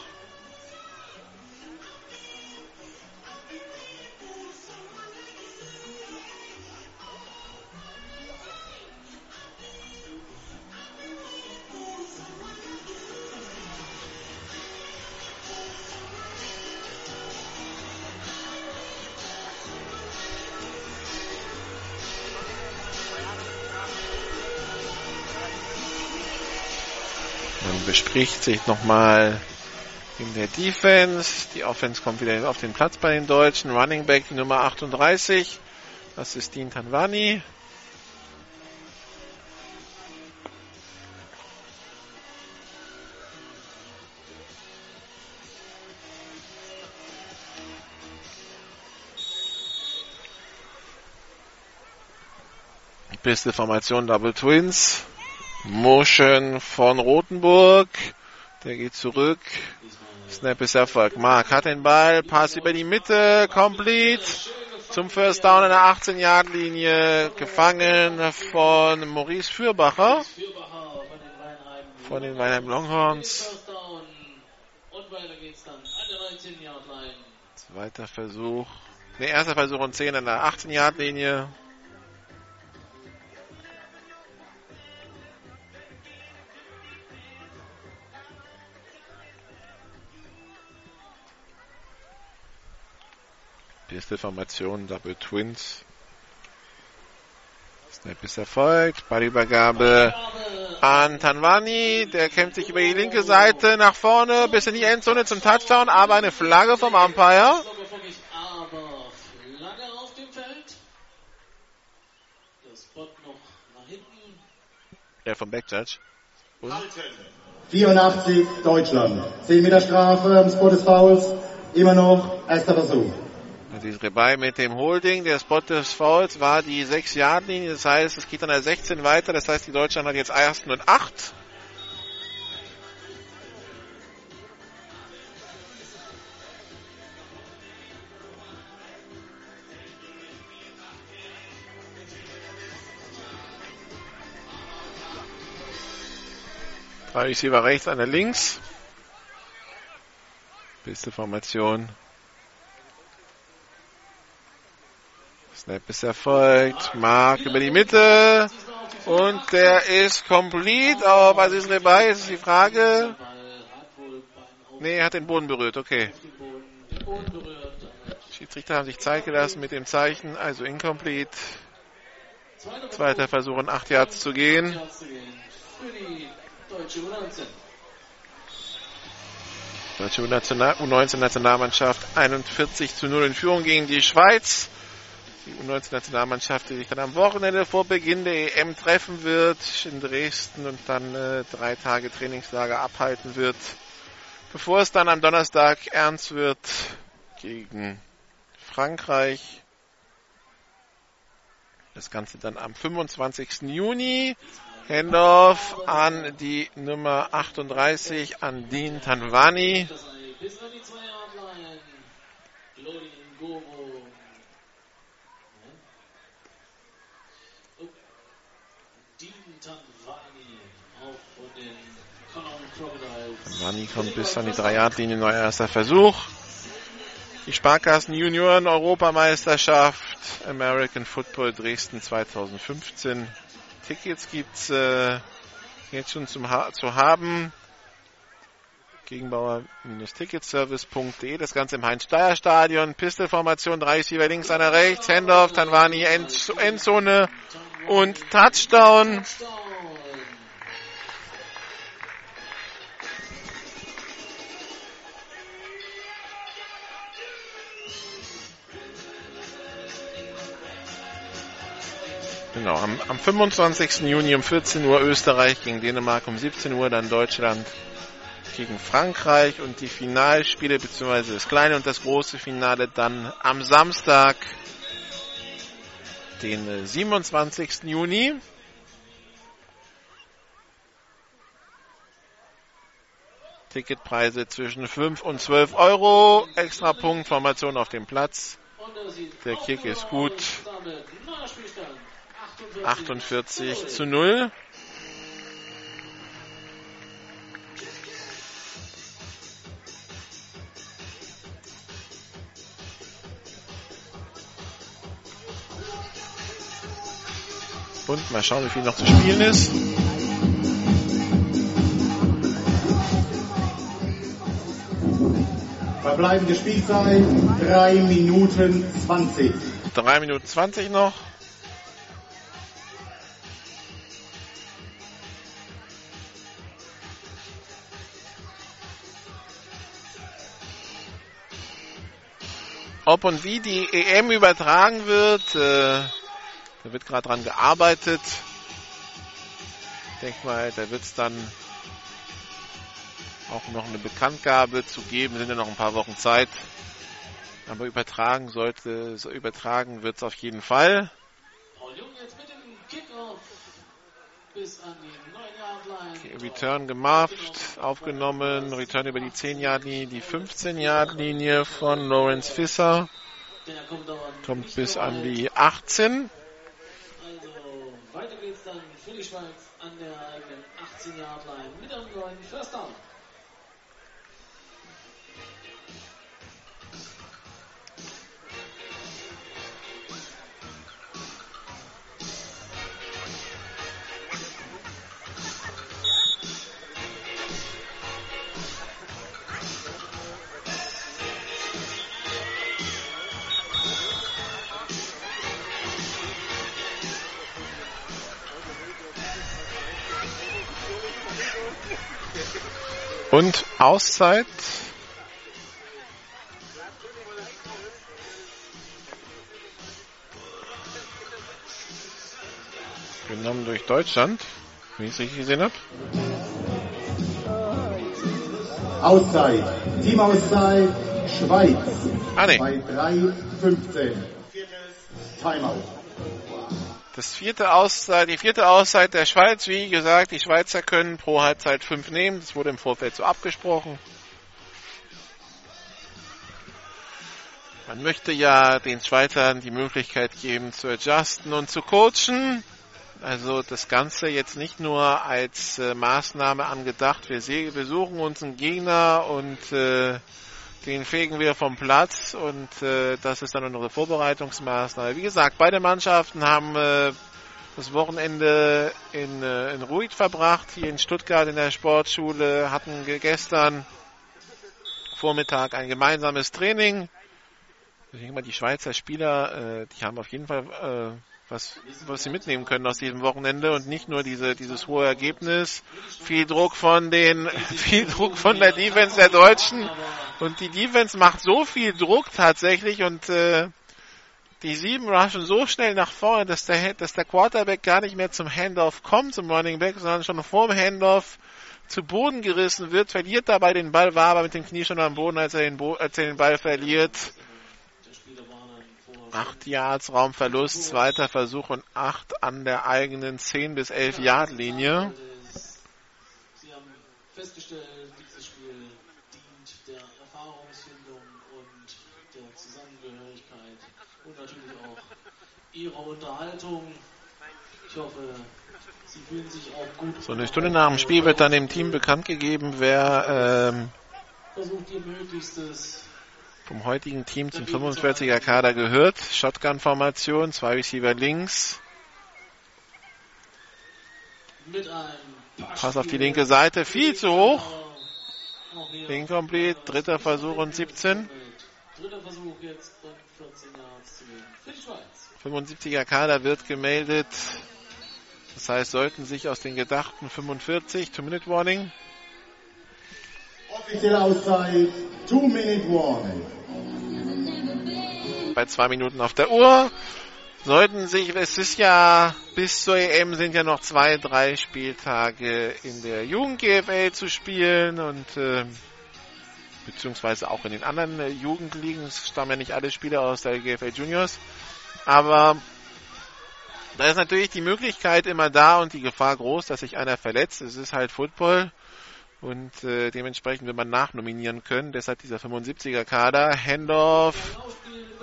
Bespricht sich nochmal in der Defense. Die Offense kommt wieder auf den Platz bei den Deutschen. Running Back Nummer 38. Das ist Dean Tanwani. Beste Formation Double Twins. Motion von Rotenburg. Der geht zurück. Snap ist Erfolg. Mark hat den Ball. Pass über die Mitte. Complete. Zum First Down an der 18-Yard-Linie. Gefangen von Maurice Fürbacher. Von den Weinheim Longhorns. Zweiter Versuch. Ne, erster Versuch und 10 an der 18-Yard-Linie. Erste Formation, Double Twins. Snap ist erfolgt. Ballübergabe an Tanwani. Der kämpft sich über die linke Seite nach vorne bis in die Endzone zum Touchdown. Aber eine Flagge vom Umpire. Ja, vom Backjudge. 84 Deutschland. 10 Meter Strafe am Spot des Fouls. Immer noch erster Versuch. Aziz Rebai mit dem Holding. Der Spot des Fouls war die 6-Yard-Linie. Das heißt, es geht an der 16 weiter. Das heißt, die Deutschland hat jetzt ersten und 8. Drei Receiver rechts, einer links. Beste Formation. Snap ist erfolgt. Mark über die Mitte. Und der ist complete. Auf Aziz Rebai ist die Frage. Nee, er hat den Boden berührt. Okay. Schiedsrichter haben sich Zeit gelassen mit dem Zeichen. Also incomplete. Zweiter Versuch in 8 Yards zu gehen. Deutsche U19-Nationalmannschaft 41 zu 0 in Führung gegen die Schweiz. Die U19-Nationalmannschaft, die sich dann am Wochenende vor Beginn der EM treffen wird in Dresden und dann äh, drei Tage Trainingslager abhalten wird, bevor es dann am Donnerstag ernst wird gegen Frankreich. Das Ganze dann am 25. Juni. Handoff an die Nummer 38, an Dean Tanwani. Tanwani kommt bis an die 3-Yard-Linie, neuer erster Versuch. Die Sparkassen Junioren Europameisterschaft American Football Dresden 2015. Tickets gibt's äh, jetzt schon zum ha zu haben. Gegenbauer-ticketservice.de. Das Ganze im Heinz-Steier-Stadion. Pistolformation, drei Receiver links, einer rechts. Handoff, Tanwani, End Endzone und Touchdown. Genau, am, am 25. Juni um 14 Uhr Österreich gegen Dänemark, um 17 Uhr dann Deutschland gegen Frankreich und die Finalspiele bzw. das kleine und das große Finale dann am Samstag, den 27. Juni. Ticketpreise zwischen 5 und 12 Euro. Extra Punkt, Formation auf dem Platz. Der Kick ist gut. 48 zu 0. Und mal schauen, wie viel noch zu spielen ist. Verbleibende Spielzeit 3 Minuten 20. 3 Minuten 20 noch. Ob und wie die EM übertragen wird, äh, da wird gerade dran gearbeitet. Ich denke mal, da wird es dann auch noch eine Bekanntgabe zu geben. Sind ja noch ein paar Wochen Zeit. Aber übertragen sollte, so übertragen wird es auf jeden Fall. Paul Jung jetzt mit dem Kickoff bis an die 9 Okay, Return gemacht, aufgenommen, Return über die 10-Yard-Linie, die 15-Yard-Linie von Lawrence Fisser. Kommt bis an die 18. Also weiter geht's dann für die Schweiz an der eigenen 18-Yard-Line mit einem neuen First Down. Und Auszeit. Genommen durch Deutschland, wenn ich es richtig gesehen habe. Auszeit. Teamauszeit Schweiz. Ah, nee. Bei 3.15. Timeout. Das vierte Auszeit, die vierte Auszeit der Schweiz, wie gesagt, die Schweizer können pro Halbzeit fünf nehmen. Das wurde im Vorfeld so abgesprochen. Man möchte ja den Schweizern die Möglichkeit geben zu adjusten und zu coachen. Also das Ganze jetzt nicht nur als äh, Maßnahme angedacht. Wir, wir suchen uns einen Gegner und äh, den fegen wir vom Platz und äh, das ist dann unsere Vorbereitungsmaßnahme. Wie gesagt, beide Mannschaften haben äh, das Wochenende in, äh, in Ruid verbracht, hier in Stuttgart in der Sportschule, hatten ge- gestern Vormittag ein gemeinsames Training. Ich denke mal, die Schweizer Spieler, äh, die haben auf jeden Fall äh, was, was sie mitnehmen können aus diesem Wochenende und nicht nur diese, dieses hohe Ergebnis. Viel Druck von den, *laughs* viel Druck von der Defense der Deutschen. Und die Defense macht so viel Druck tatsächlich und äh, die sieben rushen so schnell nach vorne, dass der, dass der Quarterback gar nicht mehr zum Handoff kommt, zum Running Back, sondern schon vor dem Handoff zu Boden gerissen wird, verliert dabei den Ball, war aber mit dem Knie schon am Boden, als er den, Bo als er den Ball verliert. Acht Yards Raumverlust, zweiter Versuch und acht an der eigenen 10 bis 11 Yard Linie. Sie haben festgestellt, dieses Spiel dient der Erfahrungsfindung und der Zusammengehörigkeit und natürlich auch ihrer Unterhaltung. Ich hoffe, Sie fühlen sich auch gut. So eine Stunde nach dem Spiel wird dann dem Team bekannt gegeben, wer ähm, Versucht ihr Möglichstes vom heutigen Team zum 45er Kader gehört. Shotgun-Formation, zwei Receiver links. Pass auf die linke Seite, viel zu hoch. Incomplete, dritter Versuch und 17. Dritter Versuch jetzt und 14 Yards zu gehen. Für die Schweiz. 75er Kader wird gemeldet. Das heißt, sollten sich aus den gedachten 45, Two-Minute-Warning. Offizielle Auszeit, Two-Minute-Warning. Bei zwei Minuten auf der Uhr. Sollten sich, es ist ja, bis zur EM sind ja noch zwei, drei Spieltage in der Jugend-GFL zu spielen und, äh, beziehungsweise auch in den anderen äh, Jugendligen. Es stammen ja nicht alle Spieler aus der GFL Juniors. Aber da ist natürlich die Möglichkeit immer da und die Gefahr groß, dass sich einer verletzt. Es ist halt Football und äh, dementsprechend will man nachnominieren können. Deshalb dieser 75er Kader. Handoff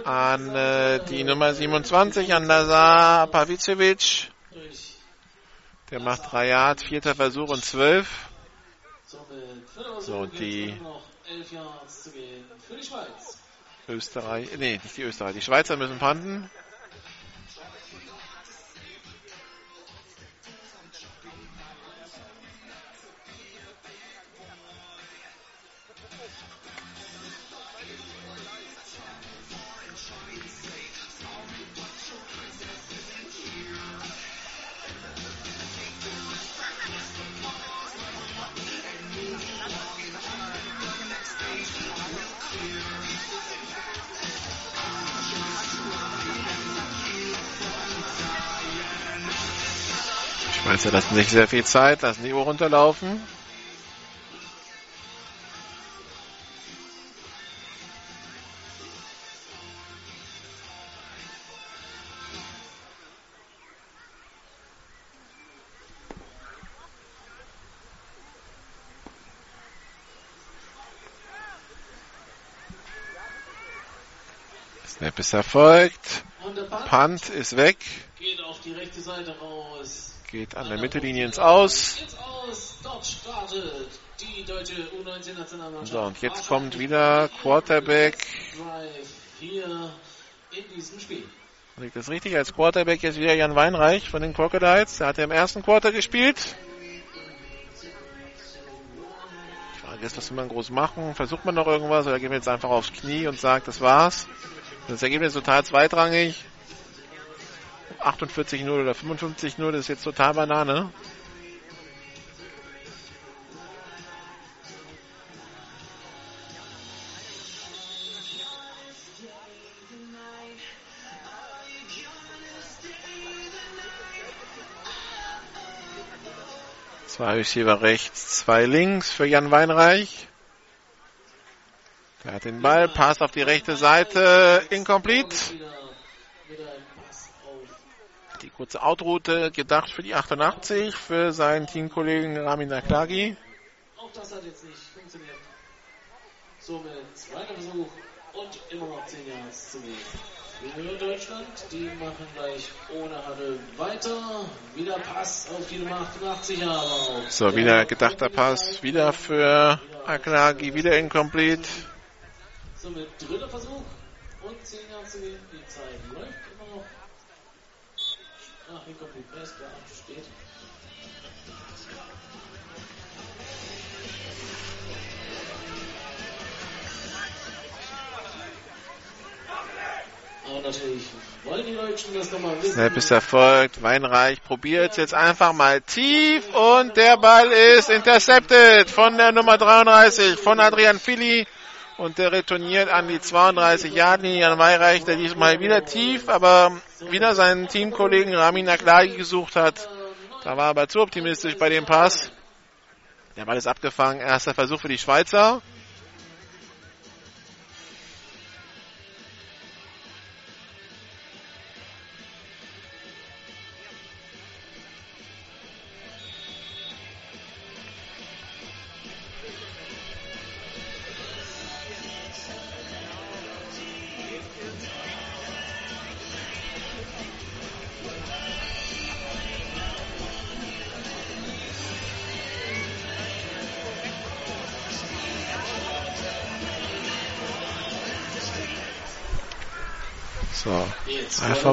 an äh, die Nummer 27, an Lazar Pavicevic. Der macht drei Yards, vierter Versuch und zwölf. So, die Noch 11 Yards zu gehen. Für die Schweiz. Österreich, nee, nicht die Österreicher, die Schweizer müssen panten. Schweizer lassen sich sehr viel Zeit, lassen die Uhr runterlaufen. Snap ist erfolgt. Punt Punt ist weg. geht auf die rechte Seite raus. Geht an der Mittellinie ins Aus. Jetzt aus. Dort startet die deutsche U19-Nationalmannschaft. So, und jetzt kommt wieder Quarterback. Liegt das richtig? Als Quarterback jetzt wieder Jan Weinreich von den Crocodiles. Der hat ja im ersten Quarter gespielt. Die Frage ist, was will man groß machen? Versucht man noch irgendwas oder geht man jetzt einfach aufs Knie und sagt, das war's? Das Ergebnis ist total zweitrangig. 48-0 oder 55-0, das ist jetzt total Banane. Zwei Receiver rechts, zwei links für Jan Weinreich. Der hat den Ball, passt auf die rechte Seite, incomplete. Die kurze Outroute gedacht für die 88, für seinen Teamkollegen Ramin Aklagi. Auch das hat jetzt nicht funktioniert. Somit zweiter Versuch und immer noch 10 Yards zu gehen. Junior Deutschland, die machen gleich ohne Huddle weiter. Wieder Pass auf die Nummer 88, aber auch So, wieder gedachter Pass, wieder für Aklagi, wieder incomplete. Somit dritter Versuch und 10 Yards zu gehen. Die Zeit läuft Ach, steht. Natürlich wollen die Deutschen das nochmal wissen. Snap ist erfolgt, Weinreich probiert jetzt einfach mal tief und der Ball ist intercepted von der Nummer 33 von Adrian Fili und der retourniert an die 32 Yard Linie an Weinreich, der diesmal wieder tief, aber wieder seinen Teamkollegen Ramin Aklagi gesucht hat. Da war er aber zu optimistisch bei dem Pass. Der Ball ist abgefangen, erster Versuch für die Schweizer.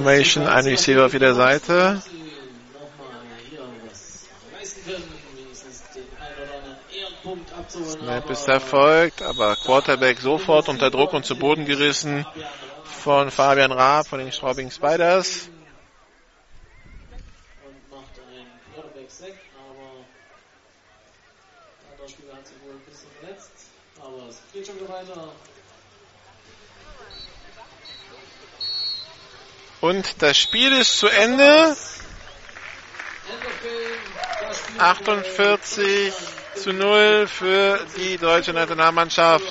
Formation, ein Receiver auf jeder Seite. Snap ist erfolgt, aber Quarterback sofort unter Druck und zu Boden gerissen von Fabian Raab von den Straubing Spiders. Und macht einen Quarterback-Sack, aber der andere Spieler hat sich wohl ein bisschen verletzt. Aber es geht schon wieder weiter. Und das Spiel ist zu Ende. 48 zu 0 für die deutsche Nationalmannschaft,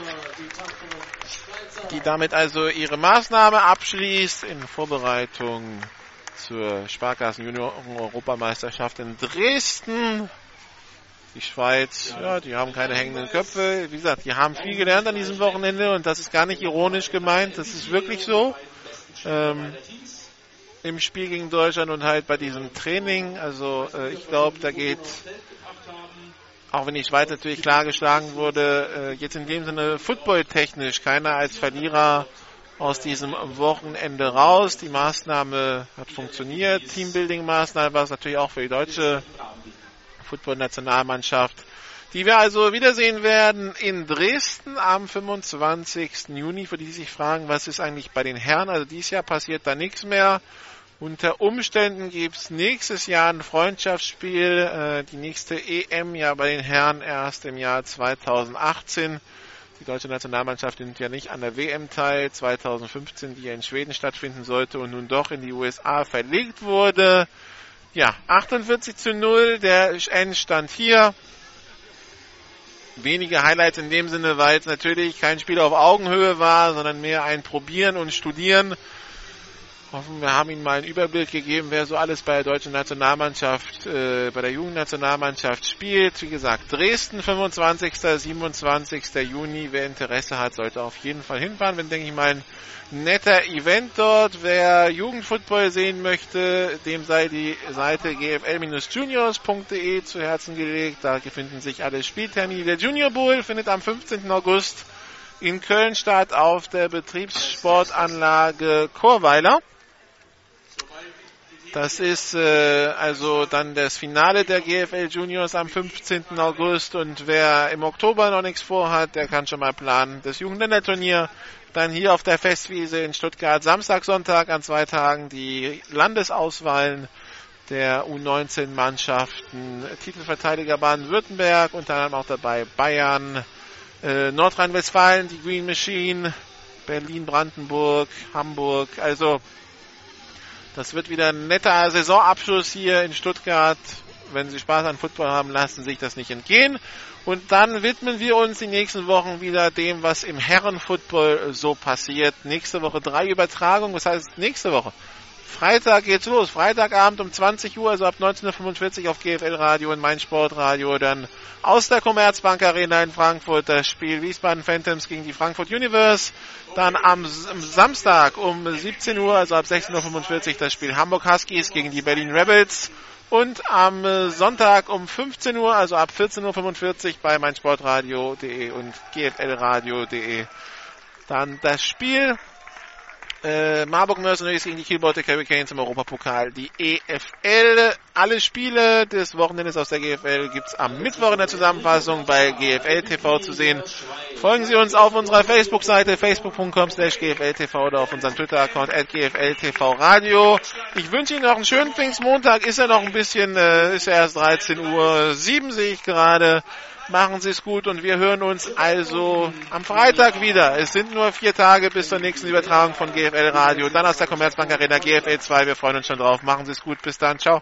die damit also ihre Maßnahme abschließt in Vorbereitung zur Sparkassen Junior Europameisterschaft in Dresden. Die Schweiz, ja, die haben keine hängenden Köpfe. Wie gesagt, die haben viel gelernt an diesem Wochenende und das ist gar nicht ironisch gemeint, das ist wirklich so. Ähm, Im Spiel gegen Deutschland und halt bei diesem Training. Also äh, ich glaube, da geht auch wenn die Schweiz natürlich klar geschlagen wurde, äh, jetzt in dem Sinne footballtechnisch keiner als Verlierer aus diesem Wochenende raus. Die Maßnahme hat funktioniert. Teambuilding-Maßnahme war es natürlich auch für die deutsche Football-Nationalmannschaft, die wir also wiedersehen werden in Dresden am 25. Juni. Für die sich fragen, was ist eigentlich bei den Herren? Also dieses Jahr passiert da nichts mehr. Unter Umständen gibt es nächstes Jahr ein Freundschaftsspiel, äh, die nächste EM ja bei den Herren erst im Jahr 2018. Die deutsche Nationalmannschaft nimmt ja nicht an der WM teil, 2015, die ja in Schweden stattfinden sollte und nun doch in die USA verlegt wurde. Ja, 48 zu 0, der Endstand hier. Wenige Highlights in dem Sinne, weil es natürlich kein Spiel auf Augenhöhe war, sondern mehr ein Probieren und Studieren hoffen, wir haben Ihnen mal einen Überblick gegeben, wer so alles bei der deutschen Nationalmannschaft, äh, bei der Jugendnationalmannschaft spielt. Wie gesagt, Dresden 25. 27. Juni. Wer Interesse hat, sollte auf jeden Fall hinfahren. Wenn, denke ich mal, ein netter Event dort. Wer Jugendfootball sehen möchte, dem sei die Seite gfl-juniors.de zu Herzen gelegt. Da finden sich alle Spieltermine. Der Junior Bowl findet am 15. August in Köln statt auf der Betriebssportanlage Chorweiler. Das ist äh, also dann das Finale der GFL Juniors am 15. August und wer im Oktober noch nichts vorhat, der kann schon mal planen. Das Jugendländerturnier dann hier auf der Festwiese in Stuttgart Samstag, Sonntag an zwei Tagen die Landesauswahlen der U19-Mannschaften. Titelverteidiger Baden-Württemberg, unter anderem auch dabei Bayern, äh, Nordrhein-Westfalen, die Green Machine, Berlin, Brandenburg, Hamburg. Also das wird wieder ein netter Saisonabschluss hier in Stuttgart. Wenn Sie Spaß an Football haben, lassen Sie sich das nicht entgehen. Und dann widmen wir uns die nächsten Wochen wieder dem, was im Herrenfootball so passiert. Nächste Woche drei Übertragungen. Was heißt nächste Woche? Freitag geht's los. Freitagabend um 20 Uhr, also ab 19.45 Uhr auf GFL Radio und Mein Sportradio. Dann aus der Commerzbank Arena in Frankfurt das Spiel Wiesbaden Phantoms gegen die Frankfurt Universe. Dann am Samstag um 17 Uhr, also ab 16.45 Uhr das Spiel Hamburg Huskies gegen die Berlin Rebels. Und am Sonntag um 15 Uhr, also ab 14.45 Uhr bei meinsportradio.de und gflradio.de dann das Spiel äh, Marburg Mercenaries gegen die Kiel Baltic Hurricanes im Europapokal. Die EFL, alle Spiele des Wochenendes aus der GFL gibt's am Mittwoch in der Zusammenfassung bei GFL TV zu sehen. Folgen Sie uns auf unserer Facebook-Seite facebook.com slash GFLTV oder auf unserem Twitter-Account at GFLTV Radio. Ich wünsche Ihnen noch einen schönen Pfingstmontag. Ist ja noch ein bisschen, äh, ist ja erst 13 Uhr 7 sehe ich gerade. Machen Sie es gut und wir hören uns also am Freitag wieder. Es sind nur vier Tage bis zur nächsten Übertragung von GFL Radio. Dann aus der Commerzbank Arena GFL 2. Wir freuen uns schon drauf. Machen Sie es gut. Bis dann. Ciao.